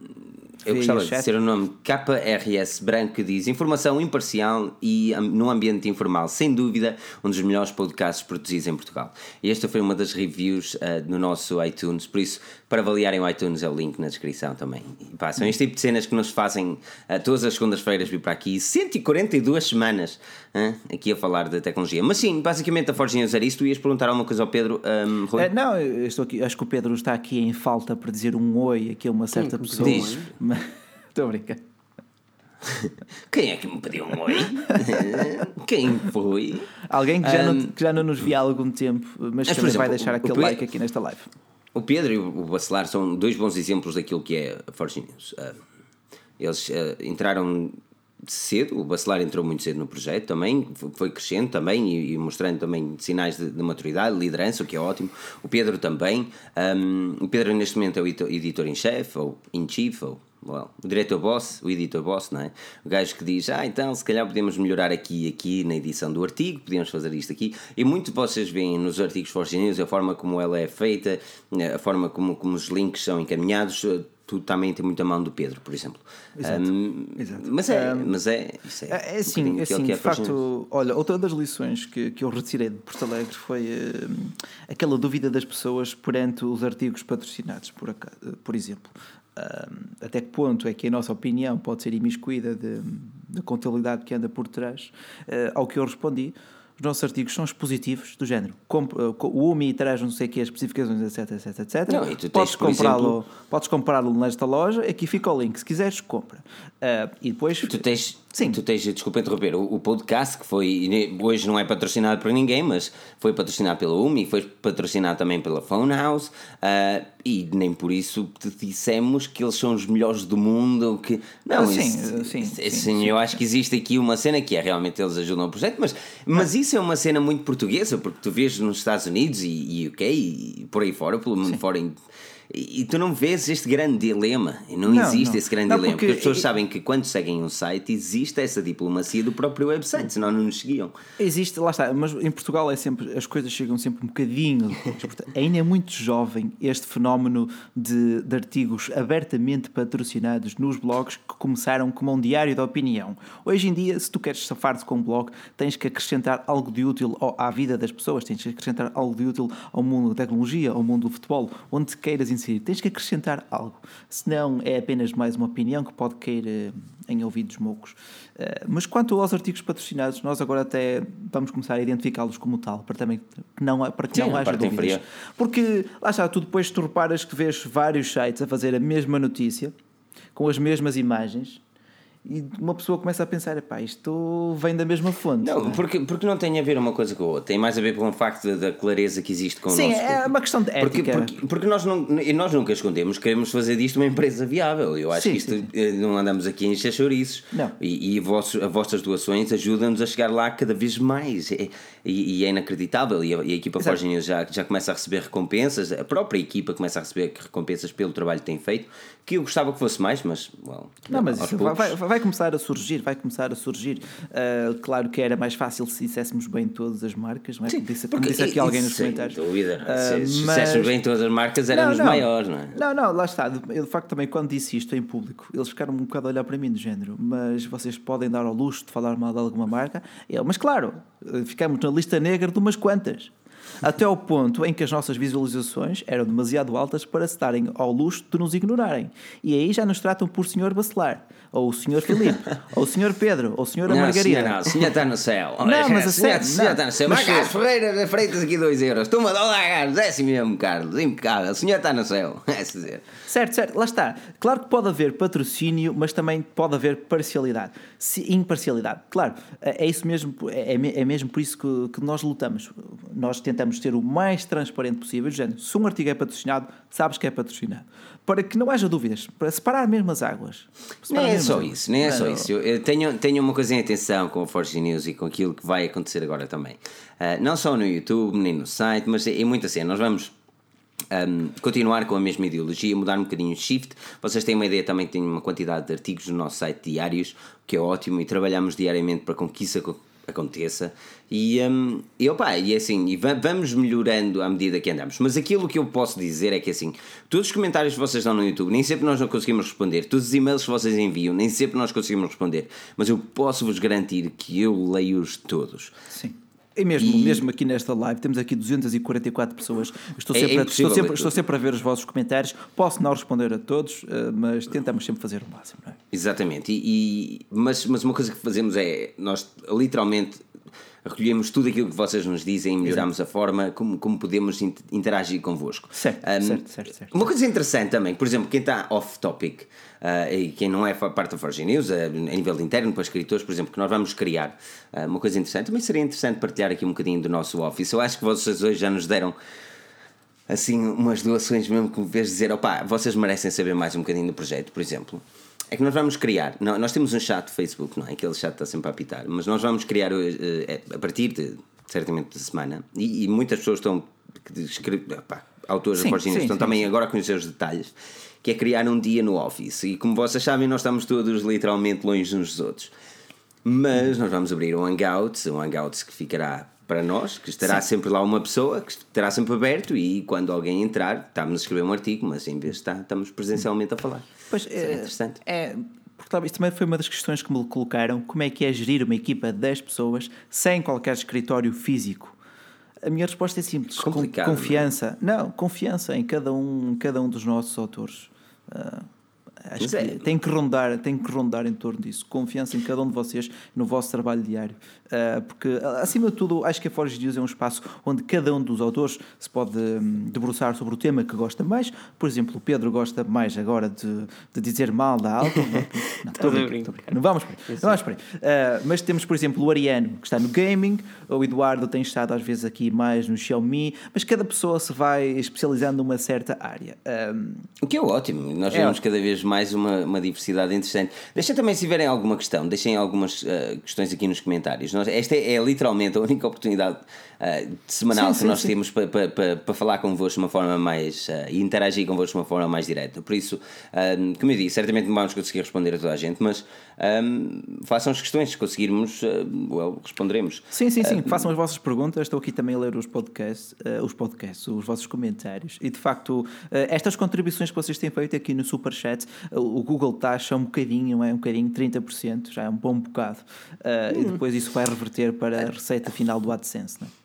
eu gostava de dizer o nome KRS Branco que diz informação imparcial e no ambiente informal, sem dúvida, um dos melhores podcasts produzidos em Portugal. E esta foi uma das reviews uh, no nosso iTunes, por isso para avaliarem o iTunes é o link na descrição também. E, pá, são este tipo de cenas que nos fazem uh, todas as segundas-feiras vir para aqui, 142 semanas uh, aqui a falar de tecnologia. Mas sim, basicamente a Forge News era isso. Tu ias perguntar alguma coisa ao Pedro? Um, uh, não, eu estou aqui, acho que o Pedro está aqui em falta para dizer um oi aqui a uma certa Quem pessoa. Diz? [laughs] Estou a brincar. [laughs] Quem é que me pediu um oi? [laughs] Quem foi? Alguém que já, um, não, que já não nos via há algum tempo, mas, mas também exemplo, vai deixar aquele like aqui nesta live. O Pedro e o Bacelar são dois bons exemplos daquilo que é a Forge News. Uh, eles uh, entraram cedo, o Bacelar entrou muito cedo no projeto também, foi crescendo também e, mostrando também sinais de, de, maturidade, liderança, o que é ótimo. O Pedro também. Um, o Pedro neste momento é o editor em chefe, ou in chief, ou well, o diretor boss, o editor boss, não é? O gajo que diz, ah, então se calhar podemos melhorar aqui e aqui na edição do artigo, podemos fazer isto aqui. E muito vocês veem nos artigos Forge News a forma como ela é feita, a forma como, como os links são encaminhados, tu também tem muita mão do Pedro, por exemplo. Exato. Um, Exato. Mas é, um, mas é, isso é, é, é assim, é assim, de facto, olha, outra das lições que, que eu retirei de Porto Alegre foi uh, aquela dúvida das pessoas perante os artigos patrocinados, por, por exemplo até que ponto é que a nossa opinião pode ser imiscuída da contabilidade que anda por trás, uh, ao que eu respondi, os nossos artigos são expositivos do género. Uh, o UMI traz não sei o que, as especificações, etc, etc, etc. Não, tens, podes comprá-lo podes comprá-lo nesta loja, aqui fica o link. Se quiseres, compra. Uh, e depois... Tu tens Sim. Tu tens, desculpa interromper, o, o, podcast que foi, hoje não é patrocinado por ninguém, mas foi patrocinado pela UMI, foi patrocinado também pela Phone House, uh, e nem por isso te dissemos que eles são os melhores do mundo, que... Não, sim, isso, sim, sim, sim, eu acho que existe aqui uma cena que é realmente eles ajudam o projeto, mas, mas isso é uma cena muito portuguesa, porque tu vês nos Estados Unidos e, e UK e por aí fora, pelo mundo fora e tu não vês este grande dilema, não, não existe não. esse grande não, dilema, porque, porque as pessoas e... sabem que quando seguem um site existe essa diplomacia do próprio website, senão não nos seguiam. Existe, lá está, mas em Portugal é sempre, as coisas chegam sempre um bocadinho. ainda é muito jovem este fenómeno de, de artigos abertamente patrocinados nos blogs que começaram como um diário de opinião. Hoje em dia, se tu queres safar-te com um blog, tens que acrescentar algo de útil à vida das pessoas, tens que acrescentar algo de útil ao mundo da tecnologia, ao mundo do futebol, onde queiras inserir, tens que acrescentar algo. Senão é apenas mais uma opinião que pode cair eh, em ouvidos moucos. Eh, mas quanto aos artigos patrocinados, nós agora até vamos começar a identificá-los como tal, para, também, que não, para que Sim, não haja dúvidas. Inferior. Porque, lá está, tu depois tu reparas que vês vários sites a fazer a mesma notícia, com as mesmas imagens, e uma pessoa começa a pensar, pá, isto vem da mesma fonte. Não, não é? porque, porque não tem a ver uma coisa com a outra, tem mais a ver com o facto da clareza que existe com Sim, o nosso é uma questão de ética. Porque, porque, porque, nós, não, nós nunca escondemos, queremos fazer disto uma empresa viável. Eu acho sim, que isto sim, sim. Eh, não andamos aqui a encher chouriços. Não. E, e vossos, as vossas doações ajudam-nos a chegar lá cada vez mais. E, e, e é inacreditável. E a, e a equipa News já, já começa a receber recompensas, a própria equipa começa a receber recompensas pelo trabalho que tem feito, que eu gostava que fosse mais, mas. Well, não, mas isso vai, vai, vai começar a surgir vai começar a surgir. Uh, claro que era mais fácil se disséssemos bem todas as marcas, não é? Sim, disse, porque disse aqui alguém nos comentários. Sem dúvida. Uh, se mas... disséssemos bem todas as marcas, éramos não, não. maiores, não é? Não, não, lá está. Eu de facto também, quando disse isto em público, eles ficaram um bocado a olhar para mim do género, mas vocês podem dar ao luxo de falar mal de alguma marca. Eu, mas claro, ficamos na lista negra de umas quantas até ao ponto em que as nossas visualizações eram demasiado altas para se darem ao luxo de nos ignorarem. E aí já nos tratam por Senhor Bacelar, ou o Senhor Filipe, [laughs] ou o Senhor Pedro, ou o Senhor Margarida. Não, o senhor está no céu. Não, mas a sério. O senhor está no céu. Mas Carlos Ferreira Freitas aqui 2 euros. Toma, dá lá, Carlos. É assim mesmo, Carlos. Impecável. O senhor está no céu. [laughs] É dizer. Certo, certo. Lá está. Claro que pode haver patrocínio, mas também pode haver parcialidade. Imparcialidade. Claro, é isso mesmo. É, é mesmo por isso que, que nós lutamos. Nós tentamos ser o mais transparente possível. Se um artigo é patrocinado, sabes que é patrocinado. Para que não haja dúvidas, para separar mesmo as águas. Nem é só águas. isso, nem é só isso. Eu tenho, tenho uma coisa em atenção com a Forge News e com aquilo que vai acontecer agora também. Uh, não só no YouTube, nem no site, mas em muita cena. Nós vamos um, continuar com a mesma ideologia, mudar um bocadinho o shift. Vocês têm uma ideia também que tem uma quantidade de artigos no nosso site diários, que é ótimo, e trabalhamos diariamente para que isso aconteça. E, um, e, opa, e assim, e vamos melhorando à medida que andamos. Mas aquilo que eu posso dizer é que assim, todos os comentários que vocês dão no YouTube, nem sempre nós não conseguimos responder, todos os e-mails que vocês enviam, nem sempre nós conseguimos responder, mas eu posso vos garantir que eu leio-os todos. Sim. E mesmo, e... mesmo aqui nesta live, temos aqui 244 pessoas. Estou sempre, é, é estou, sempre, estou sempre a ver os vossos comentários. Posso não responder a todos, eh, mas tentamos sempre fazer o máximo. É? Exatamente. E, e, mas, mas uma coisa que fazemos é, nós literalmente recolhemos tudo aquilo que vocês nos dizem e melhoramos Exato. a forma como, como podemos interagir convosco. Certo, um, certo, certo, certo, Uma coisa interessante também, por exemplo, quem está off-topic uh, e quem não é parte da Forge News, uh, a nível interno, para escritores, por exemplo, que nós vamos criar uh, uma coisa interessante, também seria interessante partilhar aqui um bocadinho do nosso office. Eu acho que vocês hoje já nos deram assim umas doações mesmo que me vez dizer, opá, vocês merecem saber mais um bocadinho do projeto, por exemplo. É que nós vamos criar, nós temos um chat do Facebook, não é? Aquele chat está sempre a apitar, mas nós vamos criar eh, a partir de, certamente, de semana, e, e muitas pessoas estão, que escrevem, autores da Forginhas, estão sim, também sim. agora a conhecer os detalhes, que é criar um dia no Office. E como vocês sabem, nós estamos todos literalmente longe uns dos outros. Mas nós vamos abrir um Hangouts, um Hangouts que ficará para nós, que estará Sim. sempre lá uma pessoa, que estará sempre aberto e quando alguém entrar, estamos a escrever um artigo, mas em vez de estar, estamos presencialmente a falar. Pois é, é interessante. É, porque talvez também foi uma das questões que me colocaram: como é que é gerir uma equipa de 10 pessoas sem qualquer escritório físico? A minha resposta é simples: Complicado, confiança. Não, é? não, confiança em cada um, cada um dos nossos autores. Uh, Acho que é. tem que rondar, tem que rondar em torno disso. Confiança em cada um de vocês no vosso trabalho diário. Uh, porque, acima de tudo, acho que a Forge News é um espaço onde cada um dos autores se pode um, debruçar sobre o tema que gosta mais. Por exemplo, o Pedro gosta mais agora de, de dizer mal da Alta. [laughs] não, estou Não vamos por aí. Não vamos por aí. Uh, mas temos, por exemplo, o Ariano, que está no gaming. O Eduardo tem estado às vezes aqui mais no Xiaomi. Mas cada pessoa se vai especializando numa certa área. Um, o que é ótimo. Nós é vemos ótimo. cada vez mais uma, uma diversidade interessante. Deixem também, se tiverem alguma questão, deixem algumas uh, questões aqui nos comentários. Nós, esta é, é, literalmente a única oportunidade uh, semanal sim, que nós sim. temos para pa, pa, pa falar convosco de uma forma mais. Uh, e interagir convosco de uma forma mais direta. Por isso, como eu disse, certamente não vamos conseguir responder a toda a gente, mas um, façam as questões, se conseguirmos, well, responderemos. Sim, sim, sim. façam as vossas perguntas. Estou aqui também a ler os podcasts, os podcasts, os vossos comentários. E de facto, estas contribuições que vocês têm feito aqui no Superchat, o Google taxa um bocadinho, é um bocadinho, 30%, já é um bom bocado. Uh, hum. E depois isso vai reverter para a receita final do AdSense, não é?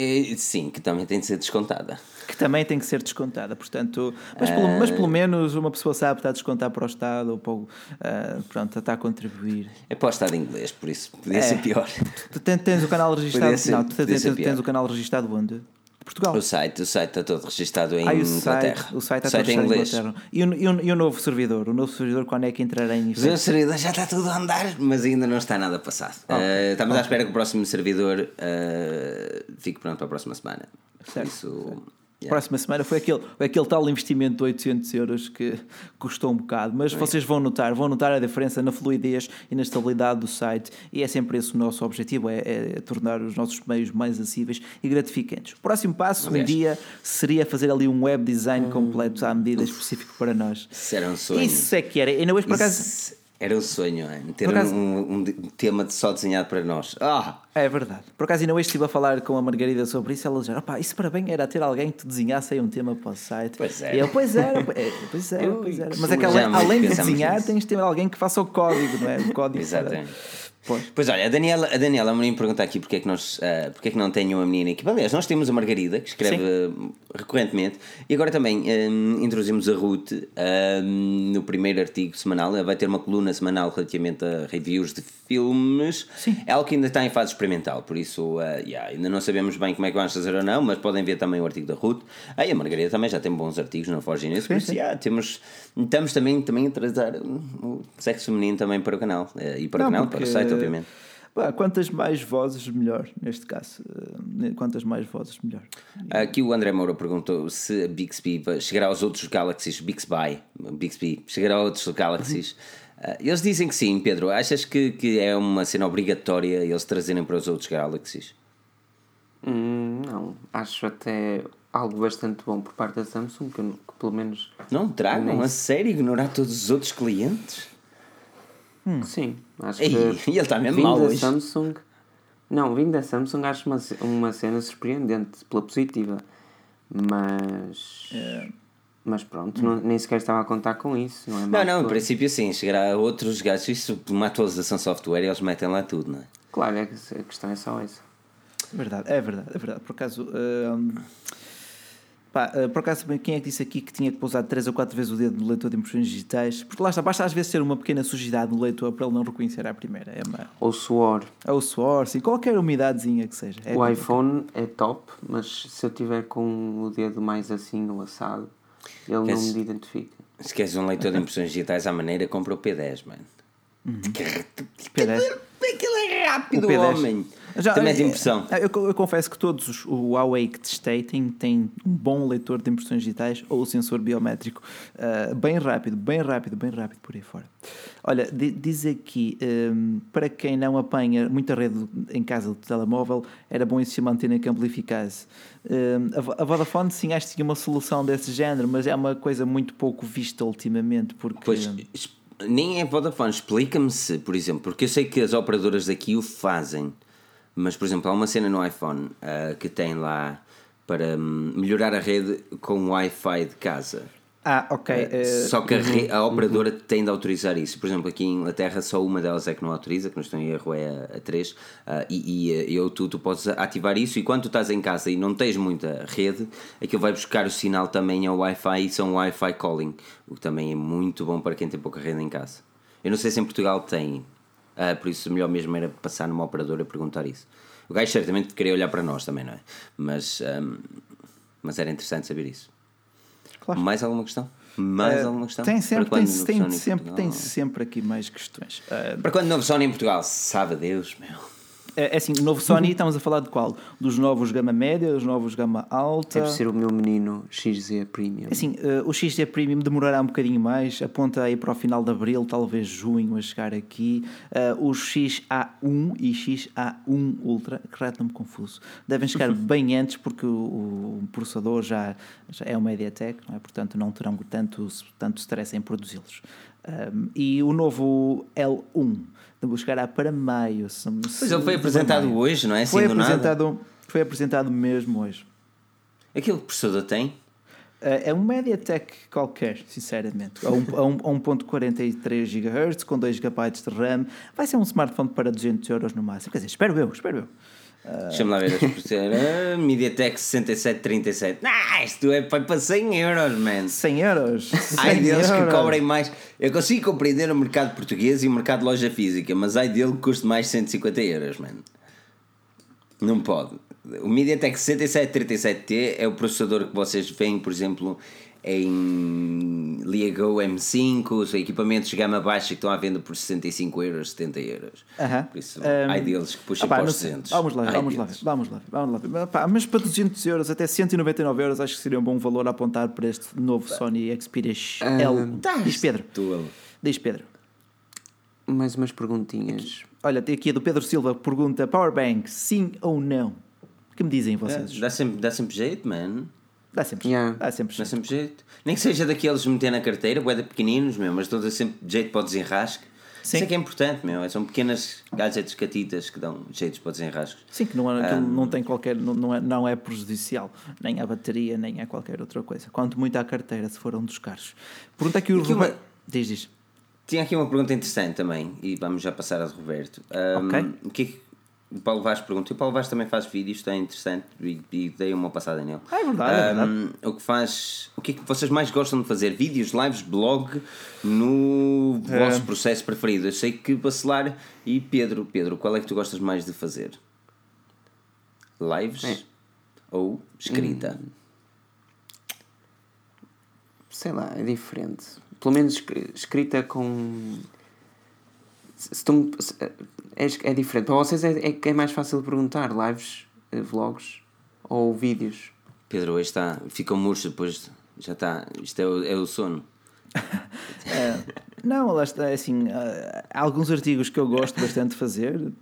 É, sim, que também tem de ser descontada. Que também tem que ser descontada, portanto, mas, pelo, mas pelo menos uma pessoa sabe está a descontar para o Estado ou para o, uh, pronto, está a contribuir. É para o Estado inglês, por isso podia é. ser pior. Tu tens, tens o canal [laughs] registado, ser, não, tu tens, tens, tens, o canal registado onde? Portugal. O site, o site está todo registado em ah, Inglaterra. Site, o site está o site todo em inglês. E, o, e, o, e o novo servidor? O novo servidor quando é que entrará em efeito? O servidor já está tudo a andar, mas ainda não está nada passado. Okay. Uh, estamos okay. à espera que o próximo servidor uh, fique pronto para a próxima semana. Certo, isso... Certo Yeah. Próxima semana foi aquele, aquele tal investimento de 800 euros que [laughs] custou um bocado, mas vocês vão notar, vão notar a diferença na fluidez e na estabilidade do site e é sempre esse o nosso objetivo, é, é tornar os nossos meios mais acessíveis e gratificantes. O próximo passo, um dia, seria fazer ali um web design hum. completo à medida específico para nós. Isso era um sonho. Isso é que era. E hoje por acaso era o sonho, é? ter acaso, um, um, tema só desenhado para nós. Ah! É verdade. Por acaso, ainda hoje estive a falar com a Margarida sobre isso. Ela disse: opá, isso para bem era ter alguém que te desenhasse aí um tema para o site. Pois é. E eu, pois era, pois era, pois era. Mas é que além, além de desenhar, nisso. tens de ter alguém que faça o código, não é? O código [laughs] Exatamente. Para... Pois. pois olha, a Daniela, a Daniela me pergunta aqui porque é, que nós, uh, porque é que não tenho uma menina equipa. Aliás, nós temos a Margarida, que escreve Sim. recorrentemente, e agora também um, introduzimos a Ruth um, no primeiro artigo semanal. Ela vai ter uma coluna semanal relativamente a reviews de filmes. Sim. É algo que ainda está em fase experimental, por isso uh, yeah, ainda não sabemos bem como é que vamos fazer ou não, mas podem ver também o artigo da Ruth. Aí a Margarida também já tem bons artigos na Forge News, por isso yeah, temos, estamos também, também a trazer o sexo feminino também para o canal uh, e para não, o canal, para o site obviamente. quantas mais vozes, melhor, neste caso. Eh, quantas mais vozes, melhor. Aqui o André Moura perguntou se a Bixby chegará aos outros Galaxies, Bixby, Bixby chegará a outros Galaxies. Uhum. Eles dizem que sim, Pedro. Achas que, que é uma cena obrigatória eles trazerem para os outros Galaxies? Hum, não, acho até algo bastante bom por parte da Samsung, que, que pelo menos. Não tragam a sério ignorar todos os outros clientes? Hum. Sim, acho que. E [laughs] ele está mesmo mal hoje. Samsung, não, vindo da Samsung acho uma, uma cena surpreendente pela positiva. Mas. É. Mas pronto, hum. não, nem sequer estava a contar com isso, não é? Não, não, em princípio sim, chegará a outros gajos, isso uma atualização software e eles metem lá tudo, não é? Claro, é a questão é só essa. Verdade, é verdade, é verdade. Por acaso. Uh, Pá, uh, por acaso, quem é que disse aqui que tinha que pousar 3 ou 4 vezes o dedo no leitor de impressões digitais? Porque lá está, basta às vezes ter uma pequena sujidade no leitor para ele não reconhecer à primeira. É uma... Ou suor. Ou suor, sim, qualquer umidadezinha que seja. É o iPhone é top, mas se eu tiver com o dedo mais assim no assado, ele queres, não me identifica. Se queres um leitor de impressões digitais à maneira, compra o P10, mano. Uhum. P10. Aquilo é rápido, homem. Já, Também é de impressão. Eu, eu, confesso que todos os, o Huawei que testei têm, têm um bom leitor de impressões digitais ou sensor biométrico uh, bem rápido, bem rápido, bem rápido por aí fora. Olha, diz aqui, um, para quem não apanha muita rede em casa do telemóvel, era bom existir uma antena que amplificasse. Um, a, a Vodafone, sim, acho que tinha uma solução desse género, mas é uma coisa muito pouco vista ultimamente, porque... Pois, nem é Vodafone, explica-me se, por exemplo, porque eu sei que as operadoras daqui o fazem, mas por exemplo, há uma cena no iPhone uh, que tem lá para um, melhorar a rede com o Wi-Fi de casa. Ah, ok. Uh, só que a, a operadora uhum. tem de autorizar isso. Por exemplo, aqui em Inglaterra só uma delas é que não autoriza, que não estou em erro é a 3. Uh, e, e eu, tu, tu podes ativar isso e quando tu estás em casa e não tens muita rede, aquilo vai buscar o sinal também ao Wi-Fi e são Wi-Fi calling, o que também é muito bom para quem tem pouca rede em casa. Eu não sei se em Portugal tem, uh, por isso melhor mesmo era passar numa operadora e perguntar isso. O gajo certamente queria olhar para nós também, não é? Mas, um, mas era interessante saber isso. Claro. Mais alguma questão? Mais uh, alguma questão? Tem sempre, tem, tem, sempre, tem sempre aqui mais questões. Uh, para quando novo Sony em Portugal? Sabe a Deus, meu. É, é assim, o novo Sony, estamos a falar de qual? Dos novos gama média, dos novos gama alta? Deve ser o meu menino XZ Premium. Assim, uh, o XZ Premium demorará um bocadinho mais, aponta aí para o final de abril, talvez junho a chegar aqui. Uh, o XA1 e XA1 Ultra, que me confuso, devem chegar [laughs] bem antes porque o, o processador já, já, é uma MediaTek, não é? portanto não terão tanto, tanto stress em produzi-los. Um, e o novo L1 buscará para maio. Se, pois ele foi apresentado hoje, não é? Assim foi apresentado, foi apresentado mesmo hoje. Aquilo que o processador tem? É um MediaTek qualquer, sinceramente. A 1.43 GHz com 2 GB de RAM. Vai ser um smartphone para 200 euros no máximo. Quer dizer, espero eu, espero eu. Deixa-me lá ver as. [laughs] Ah, MediaTek 6737. Ah, isto é para 100 euros, man. 100 euros? Ai deles euros. que cobrem mais. Eu consigo compreender o mercado português e o mercado de loja física, mas ai dele que custe mais 150 euros, man. Não pode. O MediaTek 6737T é o processador que vocês veem, por exemplo, em Liago M5, os equipamentos de gama baixa que estão à venda por 65 euros, 70 euros. Uh -huh. Por isso, um, há deles que puxam para os 200. Vamos lá, vamos lá, vamos lá, vamos lá. mas para 200 euros, até 199 euros, acho que seria um bom valor a apontar para este novo Sony Xperia L. Tá, Diz Pedro. Diz Pedro. Mais umas perguntinhas. Olha, tem aqui a do Pedro Silva, pergunta Powerbank, sim ou não? O que me dizem vocês? É, dá, sempre, dá sempre jeito, man. Dá sempre, yeah. dá sempre, dá sempre jeito. Nem que seja daqueles meter na carteira, boeda pequeninos, meu, mas dão sempre jeito para o desenrasque. Sim. Isso é que é importante, meu. São pequenas gadgets catitas que dão jeitos para o desenrasque. Sim, que não, é, um, não tem qualquer. Não, não, é, não é prejudicial, nem à bateria, nem a qualquer outra coisa. Quanto muito à carteira, se for um dos carros. Pergunta aqui o Roberto. Uma... Diz, diz. Tinha aqui uma pergunta interessante também, e vamos já passar a de Roberto. Um, ok. O que é que o Paulo Vaz pergunta. E o Paulo Vaz também faz vídeos, está interessante e, e dei uma passada nele. Ah, é verdade, um, é verdade. O que faz. O que é que vocês mais gostam de fazer? Vídeos, lives, blog no é. vosso processo preferido? Eu sei que Bacelar e Pedro. Pedro, qual é que tu gostas mais de fazer? Lives é. ou escrita? Hum. Sei lá, é diferente. Pelo menos escrita com se se, é, é diferente. Para vocês é, é, é mais fácil perguntar lives, eh, vlogs ou vídeos? Pedro, hoje está, fica murcho depois, já está, isto é o, é o sono. [laughs] é, não, lá está, é assim, há alguns artigos que eu gosto bastante de fazer,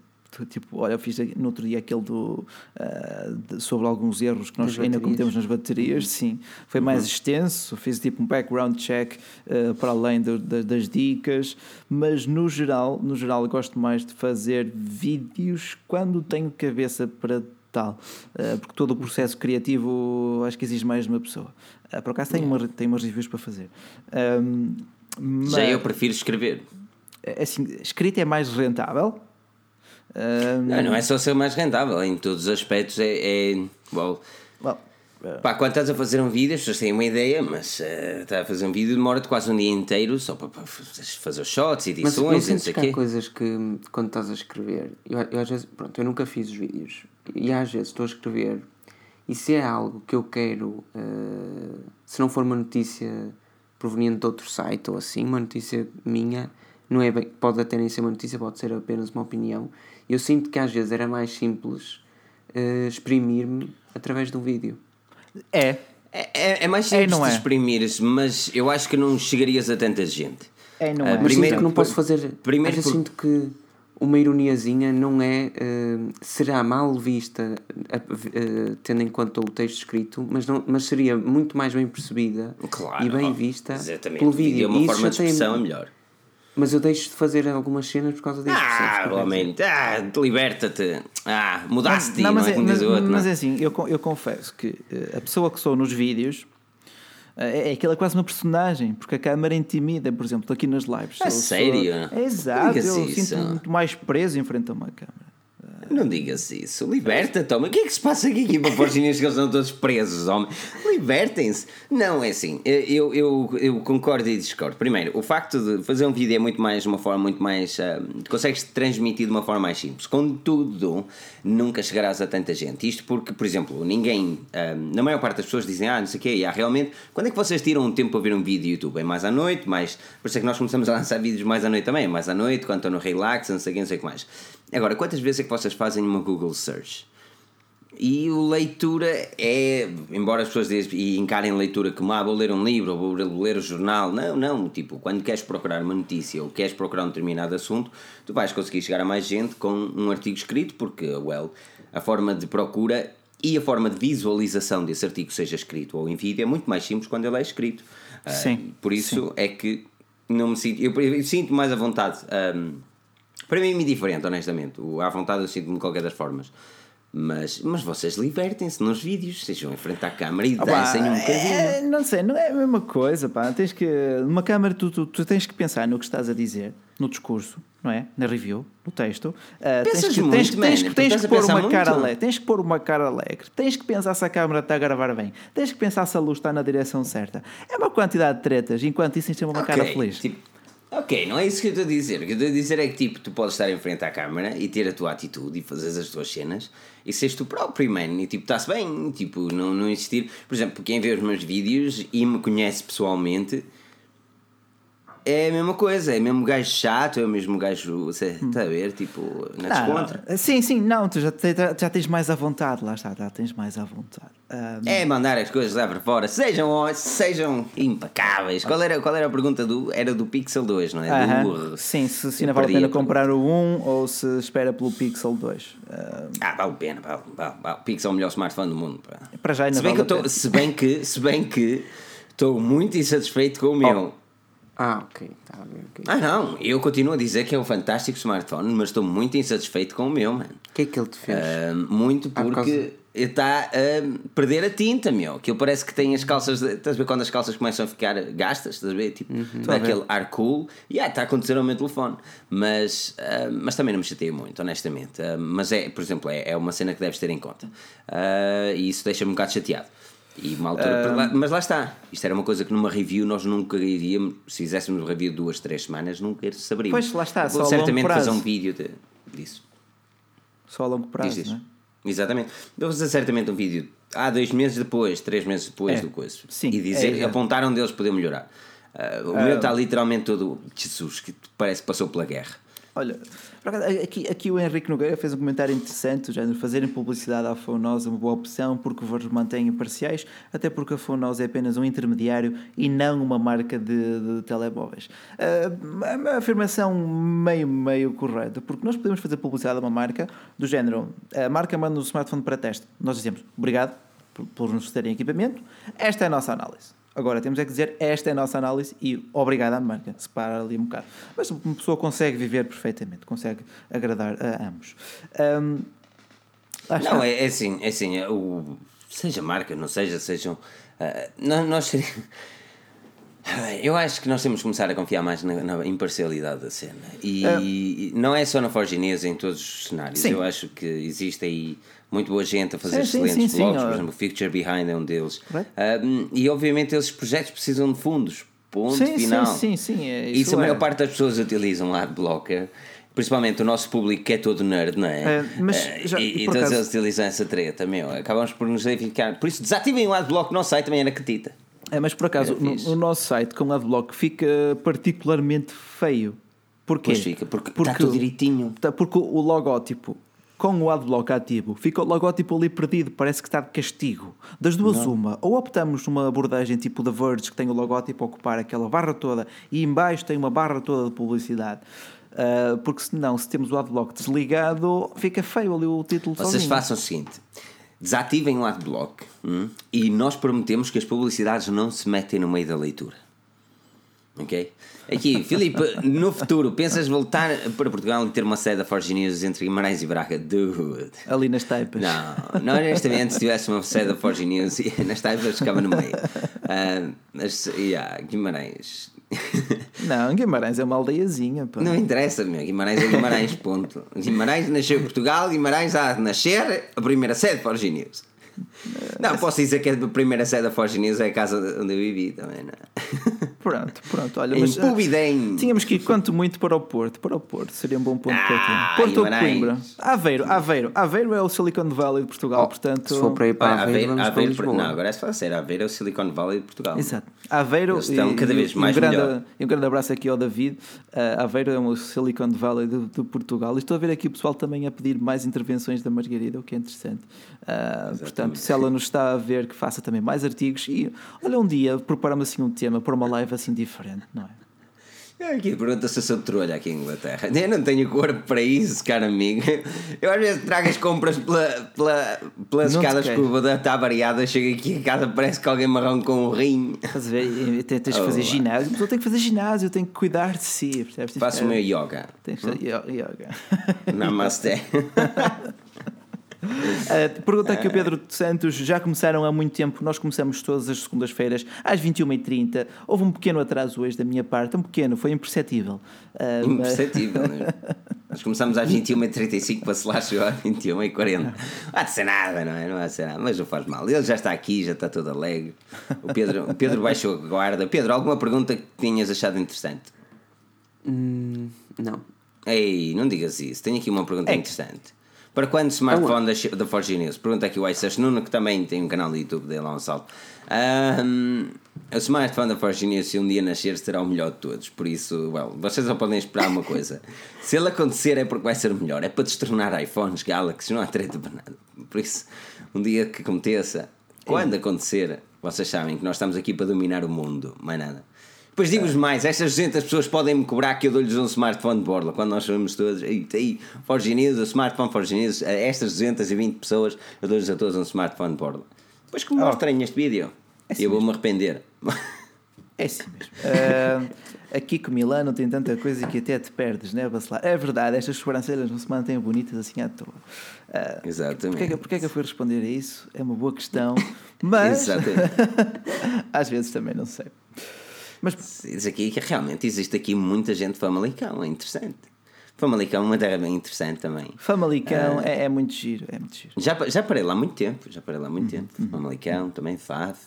tipo, olha, eu fiz no outro dia aquele do, uh, de, sobre alguns erros que nós ainda cometemos nas baterias, uhum. sim, foi mais uhum. extenso, fiz tipo um background check uh, para além do, da, das dicas, mas no geral, no geral gosto mais de fazer vídeos quando tenho cabeça para tal, uh, porque todo o processo criativo acho que exige mais de uma pessoa. Uh, por acaso tenho, uma, tenho umas reviews para fazer. Um, mas, Já eu prefiro escrever. É assim, escrita é mais rentável, não, não é só ser mais rentável, em todos os aspectos é. é well, well, uh, Pá, quando estás a fazer um vídeo, as pessoas têm uma ideia, mas uh, estás a fazer um vídeo demora-te quase um dia inteiro só para, para fazer shots, edições, mas não sei que há coisas que quando estás a escrever, eu, eu, às vezes, pronto, eu nunca fiz os vídeos e às vezes estou a escrever e se é algo que eu quero, uh, se não for uma notícia proveniente de outro site ou assim, uma notícia minha, não é bem, pode até nem ser uma notícia, pode ser apenas uma opinião eu sinto que às vezes era mais simples uh, exprimir-me através de um vídeo. É. É, é, é mais simples é, não é? exprimir-se, mas eu acho que não chegarias a tanta gente. É, não uh, é. Primeiro, que não posso fazer. Primeiro, por... sinto que uma ironiazinha não é. Uh, será mal vista, uh, tendo em conta o texto escrito, mas, não, mas seria muito mais bem percebida claro, e bem vista exatamente. pelo vídeo. É uma forma de expressão tem... melhor. Mas eu deixo de fazer algumas cenas por causa disso. Ah, homem, ah, liberta-te. Ah, mudaste-te, não, mas, não é, mas, outro, mas não. é assim, eu, eu confesso que eh, a pessoa que sou nos vídeos eh, é, é aquela quase uma personagem, porque a câmera intimida, por exemplo, aqui nas lives. É sério? Sou, é exato, eu sinto-me muito mais preso em frente a uma câmera. Não digas isso. Liberta-te, homem. O que é que se passa aqui, aqui para Forginhos que eles estão todos presos, homem? Libertem-se. Não, é assim. Eu, eu, eu concordo e discordo. Primeiro, o facto de fazer um vídeo é muito mais, uma forma muito mais. Uh, consegues transmitir de uma forma mais simples. Contudo, nunca chegarás a tanta gente. Isto porque, por exemplo, ninguém. Uh, na maior parte das pessoas dizem, ah, não sei o quê, há realmente. Quando é que vocês tiram um tempo para ver um vídeo YouTube? É mais à noite, mais. Por isso é que nós começamos a lançar vídeos mais à noite também. É mais à noite, quando estou no relax, não sei o quê, não sei o que mais. Agora, quantas vezes é que vocês fazem uma Google Search? E o leitura é, embora as pessoas dizem, e encarem leitura como ah, vou ler um livro ou vou ler o jornal, não, não, tipo, quando queres procurar uma notícia ou queres procurar um determinado assunto, tu vais conseguir chegar a mais gente com um artigo escrito, porque, well, a forma de procura e a forma de visualização desse artigo, seja escrito ou em vídeo, é muito mais simples quando ele é escrito. Sim. Uh, por isso sim. é que não me sinto, eu, eu sinto mais à vontade. Um, para mim é muito diferente, honestamente. O à vontade eu sinto-me de qualquer das formas. Mas, mas vocês libertem-se nos vídeos, sejam em frente à câmara e oh, dancem um bocadinho. É, não sei, não é a mesma coisa, pá. Tens que, numa câmara tu, tu, tu, tens que pensar no que estás a dizer, no discurso, não é? Na review, no texto. Uh, tens que, muito, tens, tens, tens, tens que pôr uma cara alegre, tens que pôr uma cara alegre, tens que pensar se a câmara está a gravar bem, tens que pensar se a luz está na direção certa. É uma quantidade de tretas, enquanto isso tens uma okay. cara feliz. Tipo, Ok, não é isso que eu estou a dizer. O que eu estou a dizer é que tipo, tu podes estar em frente à câmara e ter a tua atitude e fazer as tuas cenas e seres tu próprio, man. E tipo, está-se bem, tipo, não, não existir. Por exemplo, quem vê os meus vídeos e me conhece pessoalmente é a mesma coisa, é mesmo gajo chato, é o mesmo gajo, você está a ver, tipo, na descontra. Sim, sim, não, tu já, te, já tens mais à vontade, lá está, já tens mais à vontade. Um... É mandar as coisas lá para fora, sejam, sejam impecáveis. Qual era, qual era a pergunta do. Era do Pixel 2, não é? Uh -huh. sim, se, se ainda vale a pena comprar o 1 ou se espera pelo Pixel 2. Ah, vale a pena, vale, vale, vale. O Pixel é o melhor smartphone do mundo. Pá. Para já ainda se bem vale que tô, se bem que Se bem que estou muito insatisfeito com o meu. Oh. Ah, ok. Tá okay. Ah, não. Eu continuo a dizer que é um fantástico smartphone, mas estou muito insatisfeito com o meu, mano. O que é que ele te fez? Uh, muito porque causa... está a perder a tinta, meu. Que ele parece que tem as calças. Estás a ver quando as calças começam a ficar gastas? Estás a ver? Tipo, uhum. aquele ar cool. E yeah, está a acontecer ao meu telefone. Mas, uh, mas também não me chateia muito, honestamente. Uh, mas é, por exemplo, é, é uma cena que deves ter em conta. e isso deixa-me um bocado chateado. E uma altura, uh... mas lá está. Isto era uma coisa que numa review nós nunca iríamos, se fizéssemos uma review de duas, três semanas, nunca saberíamos. Pois lá está, Vou só certamente fazer um vídeo de, disso. Só a longo prazo, Diz, é? Exatamente. Vou fazer certamente um vídeo há dois meses depois, três meses depois é. do coisa. Sim, e dizer, é, é. apontar onde eles podem melhorar. Uh, o meu está literalmente todo Jesus, que parece que passou pela guerra. Olha, aqui, aqui o Henrique Nogueira fez um comentário interessante, já fazerem publicidade à Fonos é uma boa opção porque vos mantém imparciais, até porque a Fonos é apenas um intermediário e não uma marca de, de telemóveis. Uh, uma afirmação meio, meio correta, porque nós podemos fazer publicidade a uma marca do género, a marca manda um smartphone para teste, nós dizemos obrigado por, por nos terem equipamento, esta é a nossa análise. Agora temos é que dizer esta é a nossa análise e obrigado à marca, separar ali um bocado. Mas uma pessoa consegue viver perfeitamente, consegue agradar a ambos. Um, não, é, é, assim, é assim, é o, seja marca, não seja, sejam. Uh, nós, nós eu acho que nós temos que começar a confiar mais na, na imparcialidade da cena. E não é só na Forge em todos os cenários. Sim. Eu acho que existe aí muito boa gente a fazer sim, excelentes sim, sim, blogs, por exemplo, o Future Behind é um deles. Uh, e obviamente esses projetos precisam de fundos. Ponto final. Sim, sim, sim. É, isso, isso a maior é. parte das pessoas utilizam Adblocker. Principalmente o nosso público que é todo nerd, não é? é mas uh, já, e, e todos eles utilizam essa treta, meu. Acabamos por nos verificar. Por isso, desativem o Adblock no nosso site, também é na catita. É, mas por acaso, no, no, nosso site com Adblock fica particularmente feio. Porquê? Pois fica, porque, porque está tudo direitinho. Tá, porque o logótipo com o adblock ativo, fica o logótipo ali perdido, parece que está de castigo. Das duas, não. uma, ou optamos numa abordagem tipo da Verge, que tem o logótipo a ocupar aquela barra toda e embaixo tem uma barra toda de publicidade. Uh, porque senão, se temos o adblock desligado, fica feio ali o título Vocês sozinho. façam o seguinte: desativem o adblock hum, e nós prometemos que as publicidades não se metem no meio da leitura. Ok? Aqui, Filipe, no futuro, pensas voltar para Portugal e ter uma sede da Forge News entre Guimarães e Braga? Dude. Ali nas taipas. Não, não honestamente, se tivesse uma sede da Forge News nas taipas ficava no meio. Uh, mas, yeah, Guimarães. Não, Guimarães é uma aldeiazinha. Pá. Não interessa, meu. Guimarães é Guimarães, ponto. Guimarães nasceu em Portugal, Guimarães há de nascer a primeira sede da Forge News. Não, posso dizer que a primeira sede da Forge News é a casa onde eu vivi também, não é? Pronto, pronto. Olha, mas, Pubidem. Tínhamos que ir quanto muito para o Porto. Para o Porto seria um bom ponto ah, para ti. Porto ou Coimbra? Aveiro, Aveiro. Aveiro é o Silicon Valley de Portugal, oh, portanto. Se for para ir para Aveiro, Aveiro, Aveiro para Não, agora é só sério. Aveiro é o Silicon Valley de Portugal. Exato. Aveiro. Eles estão cada vez mais um grande, melhor. E um grande abraço aqui ao David. Uh, Aveiro é o Silicon Valley de, de, Portugal. E estou a ver aqui o pessoal também a pedir mais intervenções da Margarida, o que é interessante. Uh, portanto, se ela nos está a ver, que faça também mais artigos. E olha, um dia preparamos assim um tema para uma live assim diferente não é? Aqui pergunta se eu sou trolha aqui em Inglaterra. Eu não tenho corpo para isso, cara amigo. Eu às vezes trago as compras pela, pela, pelas não escadas que o está variada. Chego aqui a casa, parece que alguém marrão com um rim. Estás a ver? Tens de fazer oh, ginásio. Mas eu tenho que fazer ginásio, eu tenho que cuidar de si. Faço o meu yoga. Tens que fazer yoga. Namaste. [laughs] Uh, pergunta aqui o Pedro Santos: já começaram há muito tempo, nós começamos todas as segundas-feiras às 21h30. Houve um pequeno atraso hoje da minha parte, um pequeno, foi imperceptível. Uh, imperceptível, mas... [laughs] Nós começamos às 21h35 para se lá chegar às 21h40. Não há de ser nada, não é? Não há de ser nada, mas não faz mal. Ele já está aqui, já está todo alegre. O Pedro, o Pedro baixou a guarda. Pedro, alguma pergunta que tinhas achado interessante? Hum, não. Ei, não digas isso. Tenho aqui uma pergunta é. interessante. Para quando smartphone da, da Forge News? Pergunta aqui o Ice Nuno, que também tem um canal do YouTube dele, lá um salto. Um, o smartphone da Forge News, se um dia nascer, será o melhor de todos. Por isso, well, vocês só podem esperar uma coisa. [laughs] se ele acontecer, é porque vai ser o melhor. É para destornar iPhones, Galaxy, não há treta para nada. Por isso, um dia que aconteça, quando acontecer, vocês sabem que nós estamos aqui para dominar o mundo, mais nada. Depois digo-vos mais, estas 200 pessoas podem me cobrar que eu dou-lhes um smartphone de borla, quando nós sabemos todos, aí, aí News, o smartphone Forge News, a estas 220 pessoas, eu dou-lhes a todos um smartphone de borla. Depois que me oh. mostrem este vídeo, é assim eu vou-me arrepender. É assim mesmo. Uh, aqui com Milano tem tanta coisa que até te perdes, né, Bacelar? É verdade, estas sobrancelhas não se mantêm bonitas assim à toa. Uh, Exatamente. Porquê, é porquê é que eu fui responder a isso? É uma boa questão, [laughs] mas [laughs] às vezes também não sei. Mas diz aqui que realmente existe aqui muita gente Famalicão, é interessante. Famalicão é uma terra bem interessante também. Famalicão uh, é, é, muito giro, é muito giro. Já, já parei lá há muito tempo, já parei lá há muito uhum, tempo. Uhum. Famalicão, também Faf.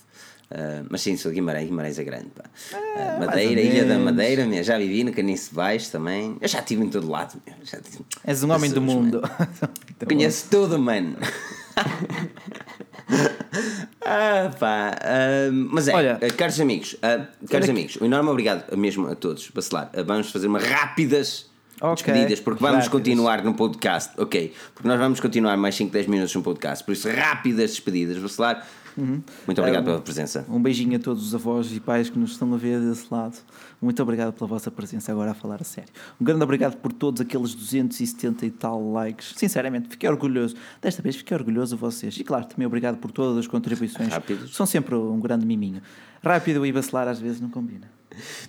Uh, mas sim, sou de Guimarães, Guimarães é grande. Pá. Uh, Madeira, Ilha da Madeira, minha, já vivi no Canice Baixo também. Eu já estive em todo lado. Meu, já tive... És um homem do mundo. [laughs] Conheço tudo, mano. [laughs] [laughs] ah, pá. Uh, mas é, Olha, uh, caros amigos, uh, caros amigos, um enorme obrigado mesmo a todos. Bacelar, vamos fazer uma rápidas okay. despedidas, porque vamos rápidas. continuar no podcast, ok? Porque nós vamos continuar mais 5, 10 minutos no podcast, por isso, rápidas despedidas. Bacelar, Uhum. Muito obrigado um, pela presença. Um beijinho a todos os avós e pais que nos estão a ver desse lado. Muito obrigado pela vossa presença, agora a falar a sério. Um grande obrigado por todos aqueles 270 e tal likes. Sinceramente, fiquei orgulhoso. Desta vez fiquei orgulhoso de vocês. E claro, também obrigado por todas as contribuições. Rápidos. São sempre um grande miminho. Rápido e bacelar às vezes não combina.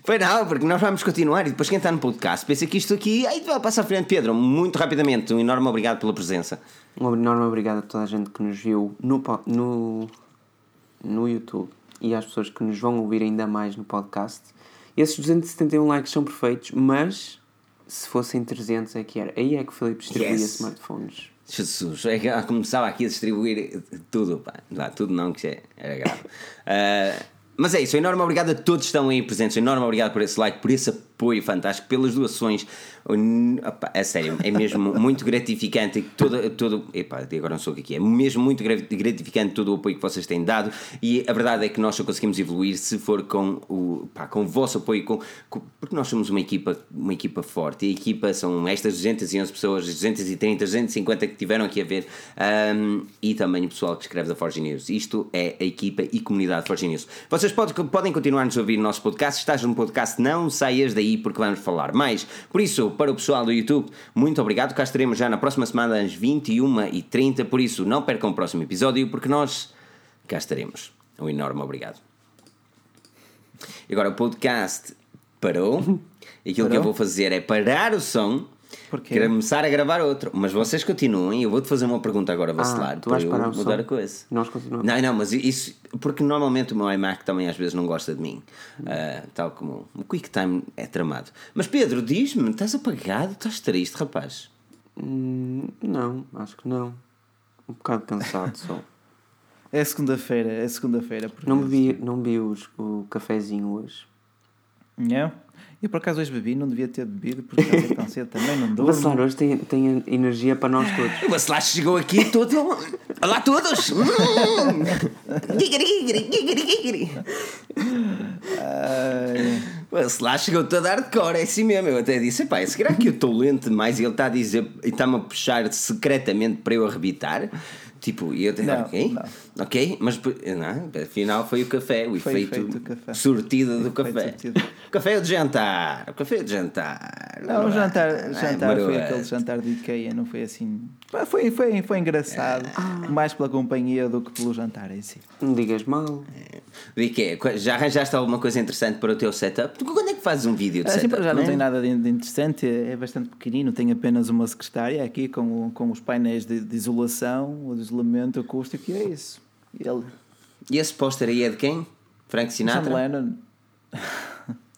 Foi não, porque nós vamos continuar e depois quem está no podcast pensa que isto aqui. Aí vai passar à frente, Pedro. Muito rapidamente, um enorme obrigado pela presença. Um enorme obrigado a toda a gente que nos viu no, no no YouTube e às pessoas que nos vão ouvir ainda mais no podcast. Esses 271 likes são perfeitos, mas se fossem 300 é que era. Aí é que o Filipe distribuía yes. smartphones. Jesus, é que começava aqui a distribuir tudo, pá. Não, tudo não, que é, era grave. Uh, [laughs] mas é isso, um enorme obrigado a todos que estão aí presentes, um enorme obrigado por esse like, por esse apoio fantástico, pelas doações. É sério, é mesmo [laughs] muito gratificante todo, todo. Epá, agora não sou o que é, é mesmo muito gratificante todo o apoio que vocês têm dado e a verdade é que nós só conseguimos evoluir se for com o, pá, com o vosso apoio, com, com, porque nós somos uma equipa, uma equipa forte e a equipa são estas 211 pessoas, 230, 250 que tiveram aqui a ver um, e também o pessoal que escreve da Forge News. Isto é a equipa e comunidade Forge News. Vocês podem, podem continuar a ouvir no nosso podcast. Se estás no podcast, não saias daí porque vamos falar mais. Por isso, para o pessoal do YouTube, muito obrigado. Cá estaremos já na próxima semana às 21h30. Por isso, não percam o próximo episódio, porque nós cá estaremos. Um enorme obrigado. E agora o podcast parou. Aquilo parou? que eu vou fazer é parar o som Porquê? Quero começar a gravar outro. Mas vocês continuem. Eu vou-te fazer uma pergunta agora, Vacilar. Ah, tu vais para eu mudar a coisa. Nós continuamos. Não, não, mas isso. Porque normalmente o meu iMac também às vezes não gosta de mim. Uh, tal como o QuickTime é tramado. Mas Pedro, diz-me, estás apagado? Estás triste, rapaz? Hum, não, acho que não. Um bocado cansado só. [laughs] É segunda-feira, é segunda-feira. Não bebi, não bebi os, o cafezinho hoje. Não? Eu por acaso hoje bebi, não devia ter bebido, porque já tão cedo também não dou. O Bacelar hoje tem, tem energia para nós todos. O Bacelar chegou aqui todo. Olá a todos! [laughs] O Bacelar chegou todo hardcore, é assim mesmo. Eu até disse: pá, será que eu estou lento demais e ele está a dizer e está-me a puxar secretamente para eu arrebitar? Tipo, e eu disse, ok, não. Ok, mas não, afinal foi o café, o foi efeito café. sortido do café. O café é de jantar, o café é de jantar. Não, o jantar, jantar foi aquele jantar de Ikea, não foi assim. Foi, foi, foi engraçado, é. mais pela companhia do que pelo jantar em si. Não digas mal. É. De Ikea, já arranjaste alguma coisa interessante para o teu setup? Quando é que fazes um vídeo de assim, setup? Já não, não tem nada de interessante, é bastante pequenino, tem apenas uma secretária aqui com, com os painéis de, de isolação, o isolamento acústico e é isso. E, ele... e esse póster aí é de quem? Frank Sinatra? John Lennon.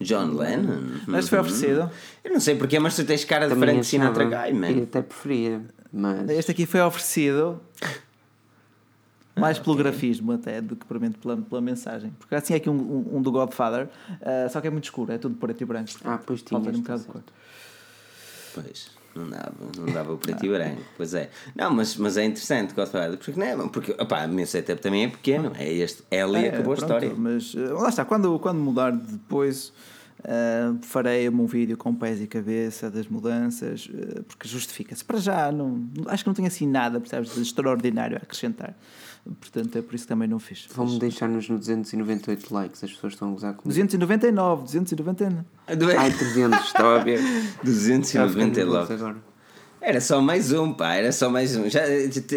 John Lennon? Mas foi oferecido? Eu não sei porque, mas tu tens cara de Também Frank Sinatra guy, man. Eu até preferia, mas... Este aqui foi oferecido Mais ah, pelo okay. grafismo até do que propriamente pela, pela mensagem. Porque assim é aqui um, um, um do Godfather, uh, só que é muito escuro, é tudo preto e branco. Ah, pois tinha. Um bocado de cor. Pois, não dava, não dava o preto e branco, pois é. Não, mas, mas é interessante Godfather, porque não é, porque opa, o meu setup também é pequeno, é este L e é, acabou pronto, a história. Mas uh, lá está, quando, quando mudar depois Uh, farei um vídeo com pés e cabeça das mudanças, uh, porque justifica-se. Para já, não, acho que não tenho assim nada percebes, de extraordinário a acrescentar. Portanto, é por isso que também não fiz. Vão-me deixar-nos no 298 likes, as pessoas estão a gozar comigo. 299, 299. Ai, 300, estava a ver. [laughs] 299. Agora. Era só mais um, pá, era só mais um. Já,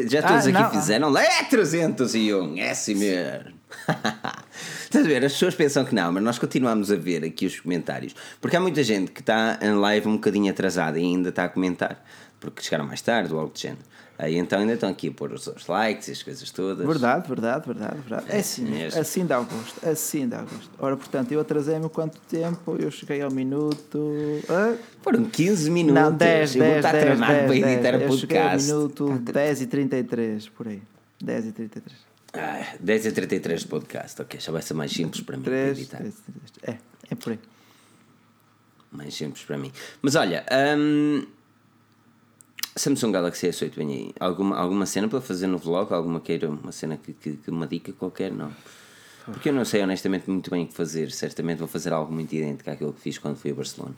já todos ah, aqui não. fizeram. É 301, é assim mesmo. [laughs] Estás a ver? As pessoas pensam que não, mas nós continuamos a ver aqui os comentários. Porque há muita gente que está em live um bocadinho atrasada e ainda está a comentar. Porque chegaram mais tarde ou algo de género. Aí então ainda estão aqui a pôr os, os likes e as coisas todas. Verdade, verdade, verdade, verdade. É assim, mesmo. assim dá gosto, assim dá gosto. Ora, portanto, eu atrasei-me quanto tempo? Eu cheguei ao minuto. Ah? Foram 15 minutos. Não, 10, 10, 10, 10, 10, 10, 10. Eu cheguei ao minuto 10 e 33, por aí. 10 e 33. Ah, 10 a 33 de podcast, ok, já vai ser mais simples para mim 3, editar. 3, 3, é, é por aí. Mais simples para mim. Mas olha, um, Samsung Galaxy S8 vem aí. Alguma, alguma cena para fazer no vlog? Alguma queira, uma cena que, que, que uma dica qualquer? Não. Porque eu não sei honestamente muito bem o que fazer. Certamente vou fazer algo muito idêntico àquilo que fiz quando fui a Barcelona.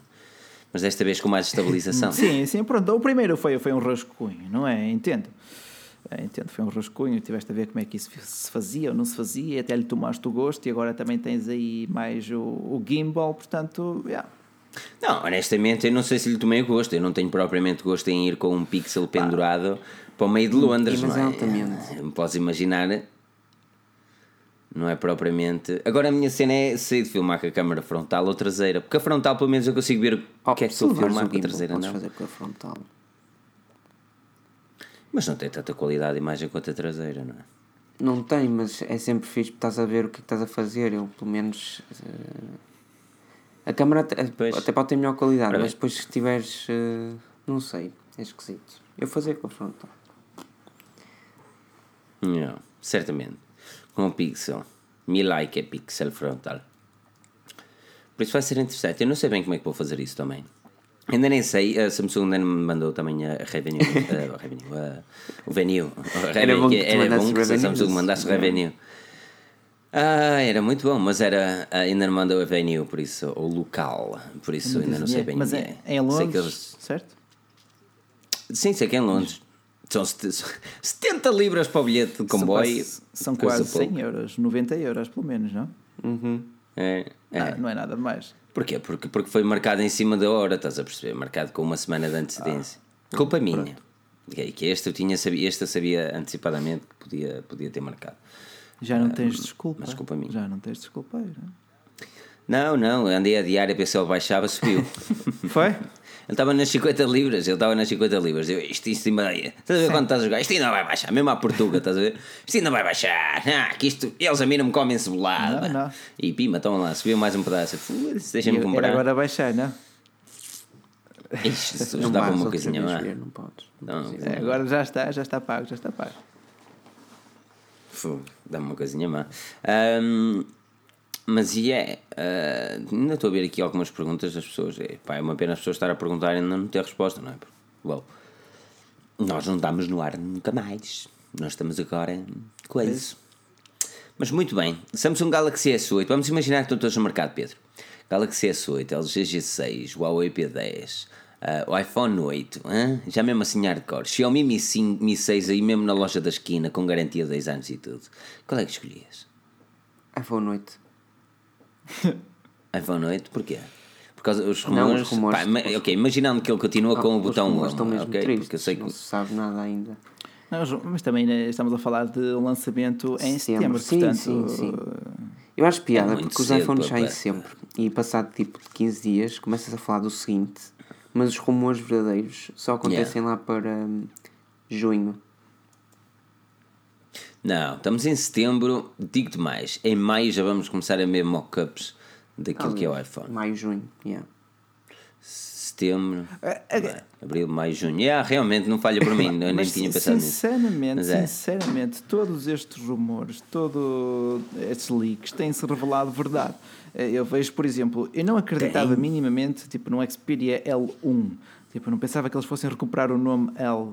Mas desta vez com mais estabilização. [laughs] sim, sim, pronto. O primeiro foi, foi um rascunho, não é? Entendo. É, entendo, foi um rascunho, tiveste a ver como é que isso se fazia ou não se fazia, até lhe tomaste o gosto e agora também tens aí mais o, o gimbal, portanto, yeah. Não, honestamente, eu não sei se lhe tomei gosto. Eu não tenho propriamente gosto em ir com um pixel pendurado ah. para o meio de Londres. Mas não é? Podes imaginar. Não é propriamente. Agora a minha cena é sair de filmar com a câmera frontal ou traseira. Porque a frontal, pelo menos, eu consigo ver o que é que estou a filmar com a traseira. Não fazer com a frontal. Mas não tem tanta qualidade de imagem quanto a traseira, não é? Não tem, mas é sempre fixe porque estás a ver o que, é estás a fazer. Eu, pelo menos. Uh, a câmera até, até pode ter melhor qualidade, Para mas depois se tiveres. Uh, não sei, é esquisito. Eu fazer com a frontal. Não, certamente. Com o pixel. Me like é pixel frontal. Por isso vai ser interessante. Eu não sei bem como é que vou fazer isso também. Ainda nem sei, a Samsung ainda me mandou também a revenue, uh, revenue uh, o venue. Era bom que, era bom que a Samsung mandasse o revenue. Ah, era muito bom, mas era, ainda não mandou a venue, por isso, ou local, por isso ainda não sei bem. Mas é, é em Londres, eles... certo? Sim, sei que é em Londres. São 70 [laughs] libras para o bilhete de comboio. São, são quase 100 euros, 90 euros pelo menos, não? Uhum. É, é. Não, não é nada mais. Porquê? Porque, porque foi marcado em cima da hora, estás a perceber? Marcado com uma semana de antecedência. Ah, Culpa minha. Pronto. Que este eu tinha sabia, este eu sabia antecipadamente que podia, podia ter marcado. Já não tens desculpa. Mas culpa minha. Já não tens desculpa, não? Não, não, andei a diária, pensei, ele baixava, subiu. [laughs] Foi? Ele estava nas 50 libras, ele estava nas 50 libras. Eu, isto, isto ainda. Estás a ver quando estás a jogar? Isto ainda vai baixar, mesmo à Portuga, estás a ver? Isto ainda vai baixar. Ah, que isto, eles a mim não me comem cebolada. Não, não. E pima, estão lá, subiu mais um pedaço. Deixa-me comprar. agora baixar, não? Ixi, Jesus, dava uma coisinha lá. Não. Não, não, é, agora já está, já está pago, já está pago. Dá-me uma coisinha má. Um, mas e yeah, é, uh, ainda estou a ver aqui algumas perguntas das pessoas. É, pá, é uma pena as pessoas estarem a perguntar e ainda não ter resposta, não é? Well, nós não estamos no ar nunca mais. Nós estamos agora com isso. Mas muito bem, Samsung Galaxy S8. Vamos imaginar que estão todos no mercado, Pedro. Galaxy S8, LG G6, Huawei P10, uh, o iPhone 8, hein? já mesmo assim hardcore. Xiaomi Mi, 5, Mi 6 aí mesmo na loja da esquina, com garantia de 10 anos e tudo. Qual é que escolhias? iPhone 8 [laughs] iPhone 8, porquê? Por causa dos rumores. Não, os rumores pá, ok, imaginando que ele continua ah, com o botão 1. Estão mesmo okay, tristes, porque eu sei que... não se sabe nada ainda. Não, mas também né, estamos a falar de um lançamento em setembro, sim, portanto... Sim, sim. Eu acho piada, é porque os iPhones saem sempre. E passado tipo de 15 dias, começas a falar do seguinte, mas os rumores verdadeiros só acontecem yeah. lá para hum, junho. Não, estamos em setembro, digo-te mais, em maio já vamos começar a ver mock-ups daquilo ah, que é o iPhone. Maio, junho, yeah. setembro, é, é, abril, maio, junho. Yeah, realmente não falha por mim, [coughs] eu nem tinha pensado sinceramente, nisso. É. Sinceramente, todos estes rumores, todos estes leaks têm-se revelado verdade. Eh, eu vejo, por exemplo, eu não acreditava Tem. minimamente tipo, no Xperia L1. Tipo, eu não pensava que eles fossem recuperar o nome L.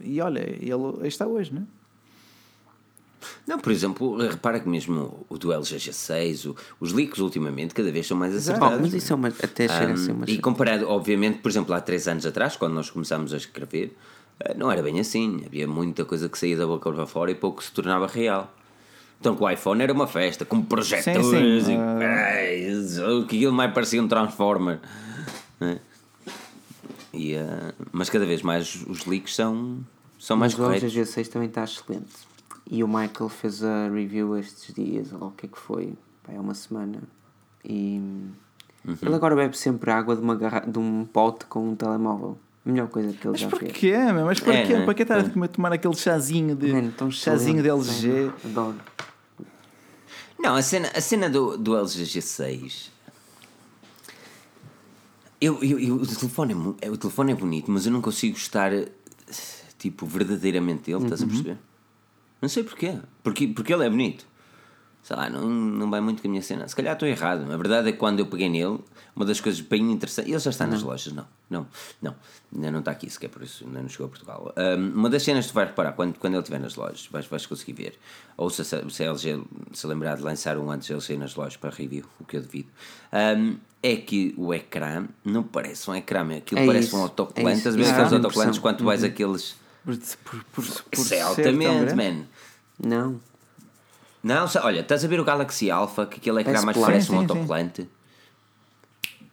E olha, ele está hoje, não é? Não, por exemplo, repara que mesmo o do LG G6, o, os leaks ultimamente cada vez são mais acertados. mas isso é uma, até chega um, a ser uma E comparado, obviamente, por exemplo, há 3 anos atrás, quando nós começámos a escrever, eh, não era bem assim. Havia muita coisa que saía da boca para fora e pouco se tornava real. Então com o iPhone era uma festa, com projetores sim, sim. e uh... que aquilo mais parecia um Transformer. É? E, uh, mas cada vez mais os leaks são, são mais corretos. O LG G6 também está excelente. E o Michael fez a review estes dias, ou o que é que foi? É uma semana. E uhum. ele agora bebe sempre água de, uma garra... de um pote com um telemóvel. A melhor coisa que ele mas já fez. Mas porquê, Mas porquê? É, Para que estar a tomar aquele chazinho de. Man, chazinho de LG? Adoro. Não, a cena, a cena do, do LG G6. Eu, eu, eu, o, telefone é, o telefone é bonito, mas eu não consigo estar tipo verdadeiramente ele, uhum. estás a uhum. perceber? Não sei porquê. Porque, porque ele é bonito. Sei lá, não, não vai muito com a minha cena. Se calhar estou errado. A verdade é que quando eu peguei nele, uma das coisas bem interessantes. Ele já está nas lojas, não. Não, não. Ainda não está aqui sequer, por isso ainda não chegou a Portugal. Um, uma das cenas que tu vais reparar quando, quando ele estiver nas lojas, vais, vais conseguir ver. Ou se, se a LG se lembrar de lançar um antes ele sair nas lojas para review, o que eu devido. Um, é que o ecrã não parece um ecrã, aquilo é parece isso, um autocolante. É Às vezes aqueles autocolantes, quando tu vais uhum. aqueles por, por, por, por Isso é altamente, man. Não. Não, olha, estás a ver o Galaxy Alpha, que aquele ecrã mais parece um autocolante?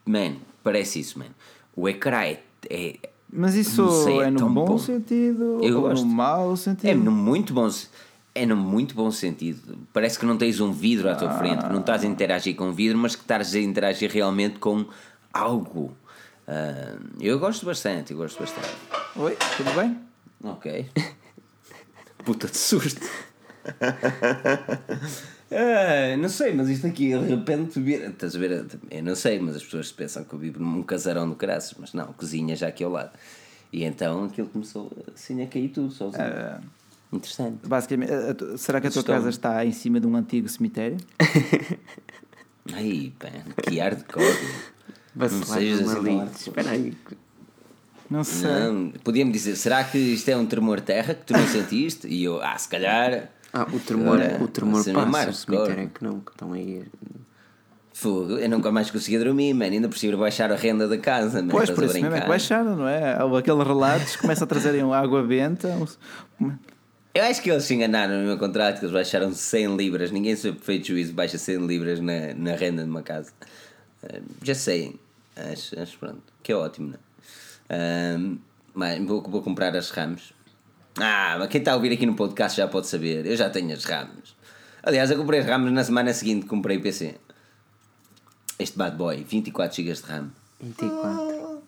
Man, parece isso, man. O ecrã é. é Mas isso sei, é, é no bom, bom, sentido Eu ou gosto. no mau sentido? É no muito bom é no muito bom sentido. Parece que não tens um vidro à tua ah. frente, que não estás a interagir com o vidro, mas que estás a interagir realmente com algo. Uh, eu gosto bastante, eu gosto bastante. Oi, tudo bem? Ok. [laughs] Puta de susto. [laughs] ah, não sei, mas isto aqui de repente vira. Estás a ver? Eu não sei, mas as pessoas pensam que eu vivo num casarão do caraças, mas não, cozinha já aqui ao lado. E então aquilo começou assim a cair tudo sozinho. Ah, Interessante. Basicamente, será que a tua casa está em cima de um antigo cemitério? [laughs] Ai, pá, que hardcore. Não sejas assim. Espera aí. Não sei. Não, podia-me dizer, será que isto é um tremor terra que tu não sentiste? E eu, ah, se calhar. Ah, o tremor, Agora, o tremor passa, o cemitério é que não, que estão aí. Fogo, eu nunca mais conseguia dormir, mano. Ainda por cima baixar a renda da casa, man. Pois, por isso mesmo é que baixaram, não é? Aqueles relatos começam a trazerem água benta. Eu acho que eles se enganaram no meu contrato, que eles baixaram 100 libras. Ninguém sob feito juízo baixa 100 libras na, na renda de uma casa. Uh, já sei, acho, acho pronto, que é ótimo, não é? Um, mas vou, vou comprar as ramos. Ah, mas quem está a ouvir aqui no podcast já pode saber. Eu já tenho as ramos. Aliás, eu comprei as ramos na semana seguinte comprei o PC. Este bad boy, 24 GB de RAM. 24.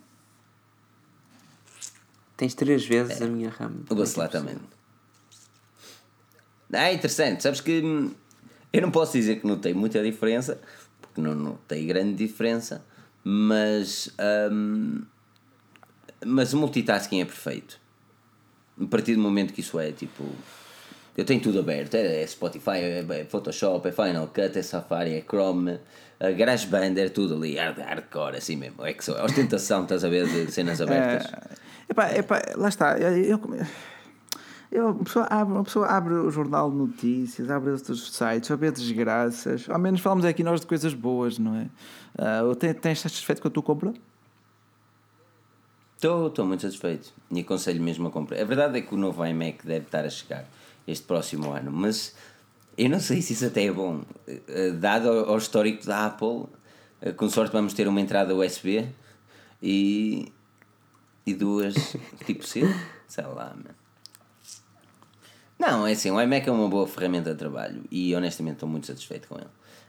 Tens três vezes é. a minha RAM. O bacelar também. Ah, é interessante. Sabes que hum, eu não posso dizer que notei muita diferença, porque não notei grande diferença, mas. Hum, mas o multitasking é perfeito. A partir do momento que isso é, tipo. Eu tenho tudo aberto. É, é Spotify, é, é Photoshop, é Final Cut, é Safari, é Chrome, a GarageBand, é tudo ali, hard, hardcore, assim mesmo. É que só, ostentação, estás a ver, de cenas abertas. É, epá, epá, lá está. Eu, eu, uma, pessoa abre, uma pessoa abre o jornal de notícias, abre outros sites, a ver desgraças. Ao menos falamos aqui nós de coisas boas, não é? Uh, tens satisfeito com a tua compra? Estou, estou muito satisfeito e aconselho mesmo a comprar. A verdade é que o novo iMac deve estar a chegar este próximo ano, mas eu não sei se isso até é bom. Eh, dado ao histórico da Apple, eh, com sorte vamos ter uma entrada USB e, e duas [laughs] tipo C, sei lá, man. Não, é assim, o iMac é uma boa ferramenta de trabalho e honestamente estou muito satisfeito com ele.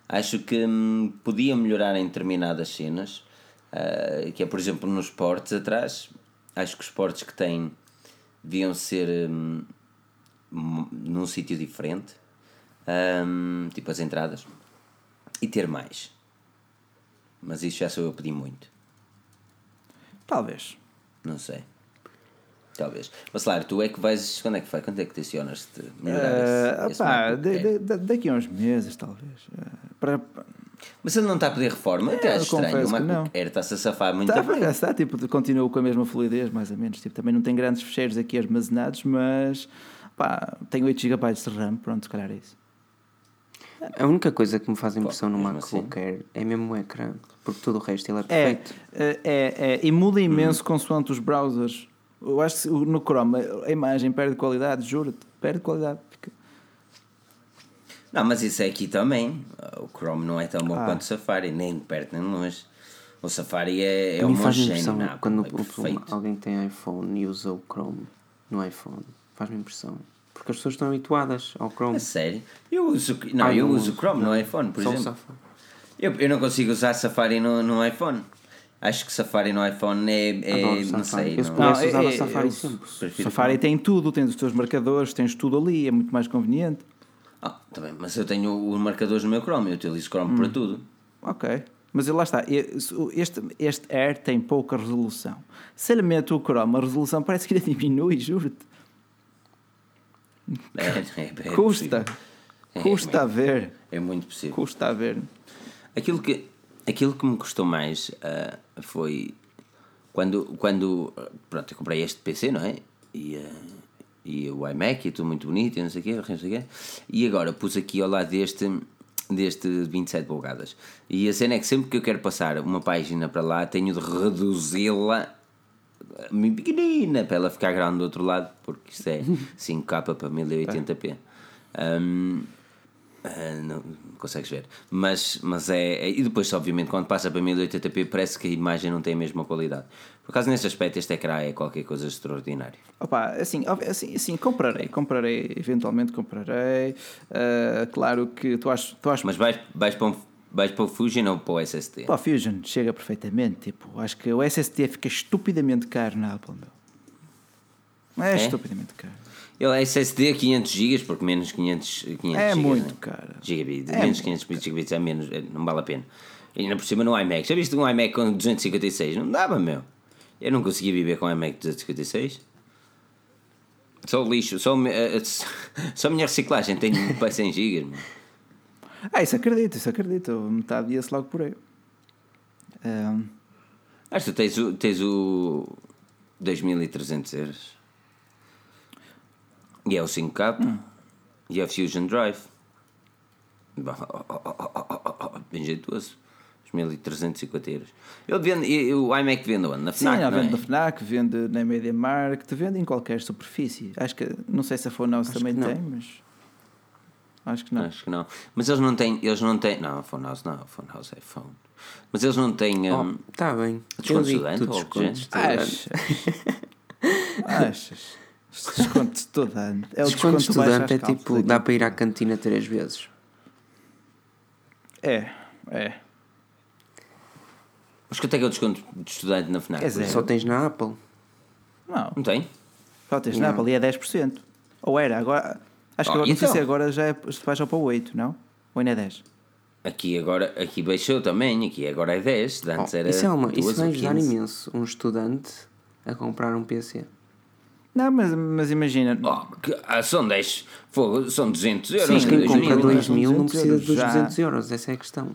Acho que hum, podia melhorar em determinadas cenas, Uh, que é, por exemplo, nos esportes atrás. Acho que os esportes que têm deviam ser um, num sítio diferente, um, tipo as entradas, e ter mais. Mas isso já sou eu a pedir muito. Talvez. Não sei. Talvez. Mas claro, tu é que vais. Quando é que vai? Quando é que tensionas de melhorar uh, esse, pá, de, de, de, daqui a uns meses, talvez. Uh, para, mas ele não está a pedir reforma? É, acho estranho. O MacBook Air está-se a safar muito está, bem. Está, tipo, continua com a mesma fluidez, mais ou menos. Tipo, também não tem grandes fecheiros aqui armazenados, mas pá, tem 8 GB de RAM, pronto, se calhar é isso. A única coisa que me faz impressão Pô, no MacBook assim? Air é mesmo o ecrã, porque todo o resto ele é perfeito. É, é, é e muda imenso hum. consoante os browsers. Eu acho que no Chrome a imagem perde qualidade, juro-te, perde qualidade. Não, mas isso é aqui também. O Chrome não é tão bom ah. quanto o Safari, nem perto nem longe. O Safari é, é homogéneo. Não, quando é alguém tem iPhone e usa o Chrome no iPhone, faz-me impressão. Porque as pessoas estão habituadas ao Chrome. É sério? Eu uso, não, ah, eu uso o Chrome no iPhone, por exemplo. Eu, eu não consigo usar Safari no, no iPhone. Acho que Safari no iPhone é. é não sei. Eu não, não usar é, Safari sempre. Safari tem tudo, tens os teus marcadores, tens tudo ali, é muito mais conveniente. Ah, tá bem, mas eu tenho os marcadores no meu Chrome, eu utilizo Chrome hum. para tudo. Ok. Mas lá está, este, este Air tem pouca resolução. Se ele mete o Chrome, a resolução parece que ele diminui, juro-te. É, é, [laughs] é Custa. É, Custa a ver. É muito possível. Custa a ver. Aquilo que, aquilo que me custou mais uh, foi quando, quando pronto, eu comprei este PC, não é? E, uh, e o iMac e tudo muito bonito e não sei o quê, não sei o quê. E agora pus aqui ao lado deste deste 27 polegadas. E a cena é que sempre que eu quero passar uma página para lá, tenho de reduzi-la pequenina para ela ficar grande do outro lado, porque isto é [laughs] 5K para 1080p. Um, Uh, não consegues ver. Mas, mas é, é, E depois, obviamente, quando passa para 1080p, parece que a imagem não tem a mesma qualidade. Por causa nesse aspecto, este ecrã é qualquer coisa extraordinário. Opa, assim, assim, assim comprarei, comprarei, eventualmente comprarei. Uh, claro que tu achas. Tu achas... Mas vais, vais para um. Vais para o Fusion ou para o SSD? Para o Fusion chega perfeitamente. Tipo, acho que o SSD fica estupidamente caro na Apple, meu. É, é? estupidamente caro. Ele é SSD a 500 GB, porque menos 500, 500 É muito né? caro. Gigabit. É menos 500 GB é menos, é, não vale a pena. E ainda por cima no iMac. Já viste um iMac com 256? Não dava, meu. Eu não conseguia viver com um iMac 256. Só lixo, só, [laughs] só a minha reciclagem tem para 100 GB, meu. Ah, isso acredito, isso acredito. Metade ia-se logo por aí. Um... Acho que tens o, tens o 2300 euros. E é o 5K. Hum. E é o Fusion Drive. [laughs] Bem jeitoso. Os 1350 euros. Ele vende, o iMac vende onde? Na FNAC? Sim, vende é? na FNAC, vende na Media Market, vende em qualquer superfície. Acho que, não sei se a Fonouse também tem, mas. Acho que não. Acho que não. Mas eles não têm. Eles não têm. Não, a Fonouse não. A Fonouse é phone. Mas eles não têm. Está um, oh, bem. Desconto estudante ou desconto Achas? Achas? Desconto de estudante. É o desconto, desconto de estudante é tipo, dá para ir à cantina três vezes. É, é. Mas quanto é que é o desconto de estudante na FNAC? É Só tens na Apple. Não. Não tem? Só tens não. na Apple e é 10%. Ou era, agora. Acho que oh, agora, então? não sei se agora já é, se baixa para o 8, não? Ou ainda é 10? Aqui agora, aqui baixou também, aqui agora é 10, antes oh, era Isso é uma, isso vai ajudar imenso um estudante a comprar um PC. Não, mas, mas imagina. Oh, que, ah, são 10, fogo, são 200 euros. Sim, quem compra 2 mil não precisa dos 200 euros, essa é a questão.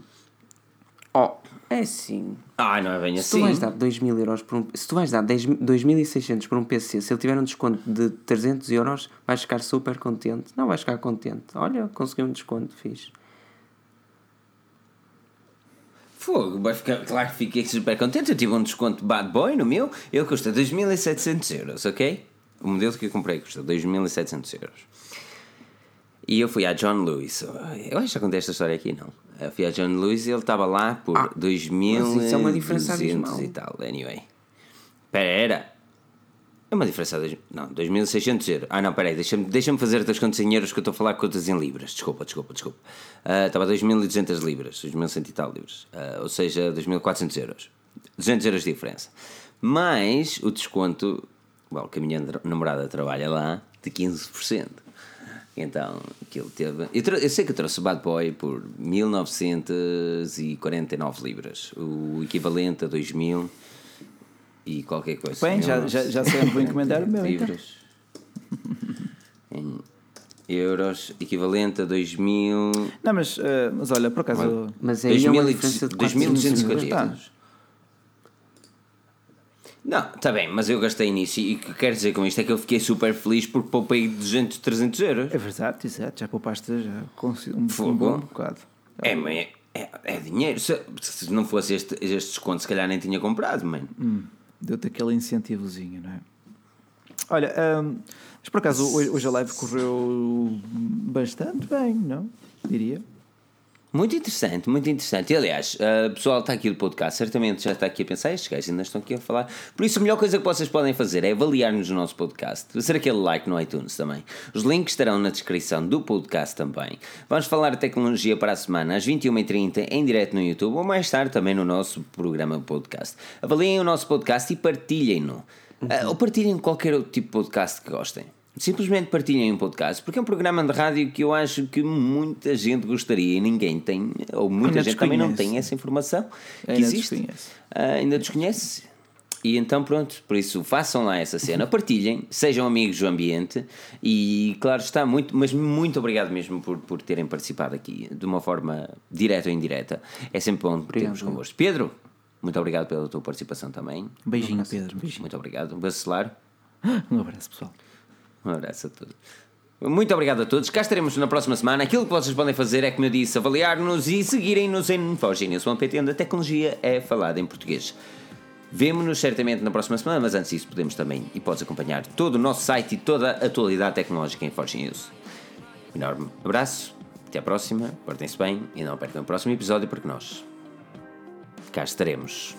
Oh, é sim. Ah, não é bem se assim. Tu vais dar 2 mil euros por um, se tu vais dar 2.600 por um PC, se ele tiver um desconto de 300 euros, vais ficar super contente. Não vais ficar contente. Olha, consegui um desconto, fiz. Fogo, vai ficar, claro que fiquei super contente. Eu tive um desconto bad boy no meu, ele custa 2.700 euros, ok? O modelo que eu comprei custa 2.700 euros. E eu fui a John Lewis. Eu acho que já contei esta história aqui, não. Eu fui a John Lewis e ele estava lá por ah, 2.200 é uma diferença e tal. Anyway. Pera. É uma diferença de. Não, 2.600 euros. Ah, não, peraí. Deixa-me deixa fazer as contas em euros que eu estou a falar contas em libras. Desculpa, desculpa, desculpa. Uh, estava a 2.200 libras. 2.100 e tal libras. Uh, ou seja, 2.400 euros. 200 euros de diferença. Mais o desconto bom, que a minha namorada trabalha lá, de 15%. Então, aquilo teve. Eu, eu, sei que eu trouxe o Bad Boy por 1949 libras, o equivalente a 2000. e qualquer coisa. Bem, já, já, já sei onde vou encomendar o meu. Então. Livros. em euros, equivalente a 2000. Não, mas, uh, mas olha, por acaso. Mas aí 2000, é uma diferença de 2250 Não, está bem, mas eu gastei nisso e o que quero dizer com isto é que eu fiquei super feliz porque poupei 200, 300 euros. É verdade, exato, já poupaste já um, um bom bocado. É, é, é, é dinheiro. Se, se, não fosse este, este desconto, se calhar nem tinha comprado, mano. Hum, Deu-te aquele incentivozinho, não é? Olha, um, mas por acaso hoje a live correu bastante bem, não? Diria. Muito interessante, muito interessante. E, aliás, o pessoal está aqui do podcast, certamente já está aqui a pensar, estes gajos ainda estão aqui a falar. Por isso, a melhor coisa que vocês podem fazer é avaliar-nos no nosso podcast, fazer aquele like no iTunes também. Os links estarão na descrição do podcast também. Vamos falar de tecnologia para a semana, às 21h30, em direto no YouTube, ou mais tarde também no nosso programa podcast. Avaliem o nosso podcast e partilhem-no. Uhum. ou partilhem qualquer outro tipo de podcast que gostem. Simplesmente partilhem um podcast, porque é um programa de rádio que eu acho que muita gente gostaria e ninguém tem, ou muita ainda gente também não tem essa informação que ainda existe. Desconhece. Uh, ainda desconhece. E então, pronto, por isso façam lá essa cena, [laughs] partilhem, sejam amigos do ambiente e, claro está, muito, mas muito obrigado mesmo por, por terem participado aqui de uma forma direta ou indireta. É sempre bom termos convosco. Pedro, muito obrigado pela tua participação também. Beijinho, Pedro. Beijinho. Muito obrigado. Um bacelar. [gasps] Um abraço, pessoal. Um abraço a todos. Muito obrigado a todos. Cá estaremos na próxima semana. Aquilo que vocês podem fazer é, como eu disse, avaliar-nos e seguirem-nos em Infogenius.pt, onde a tecnologia é falada em português. Vemo-nos certamente na próxima semana, mas antes disso podemos também e podes acompanhar todo o nosso site e toda a atualidade tecnológica em Forge. Um enorme abraço, até à próxima, portem-se bem e não percam o próximo episódio porque nós cá estaremos.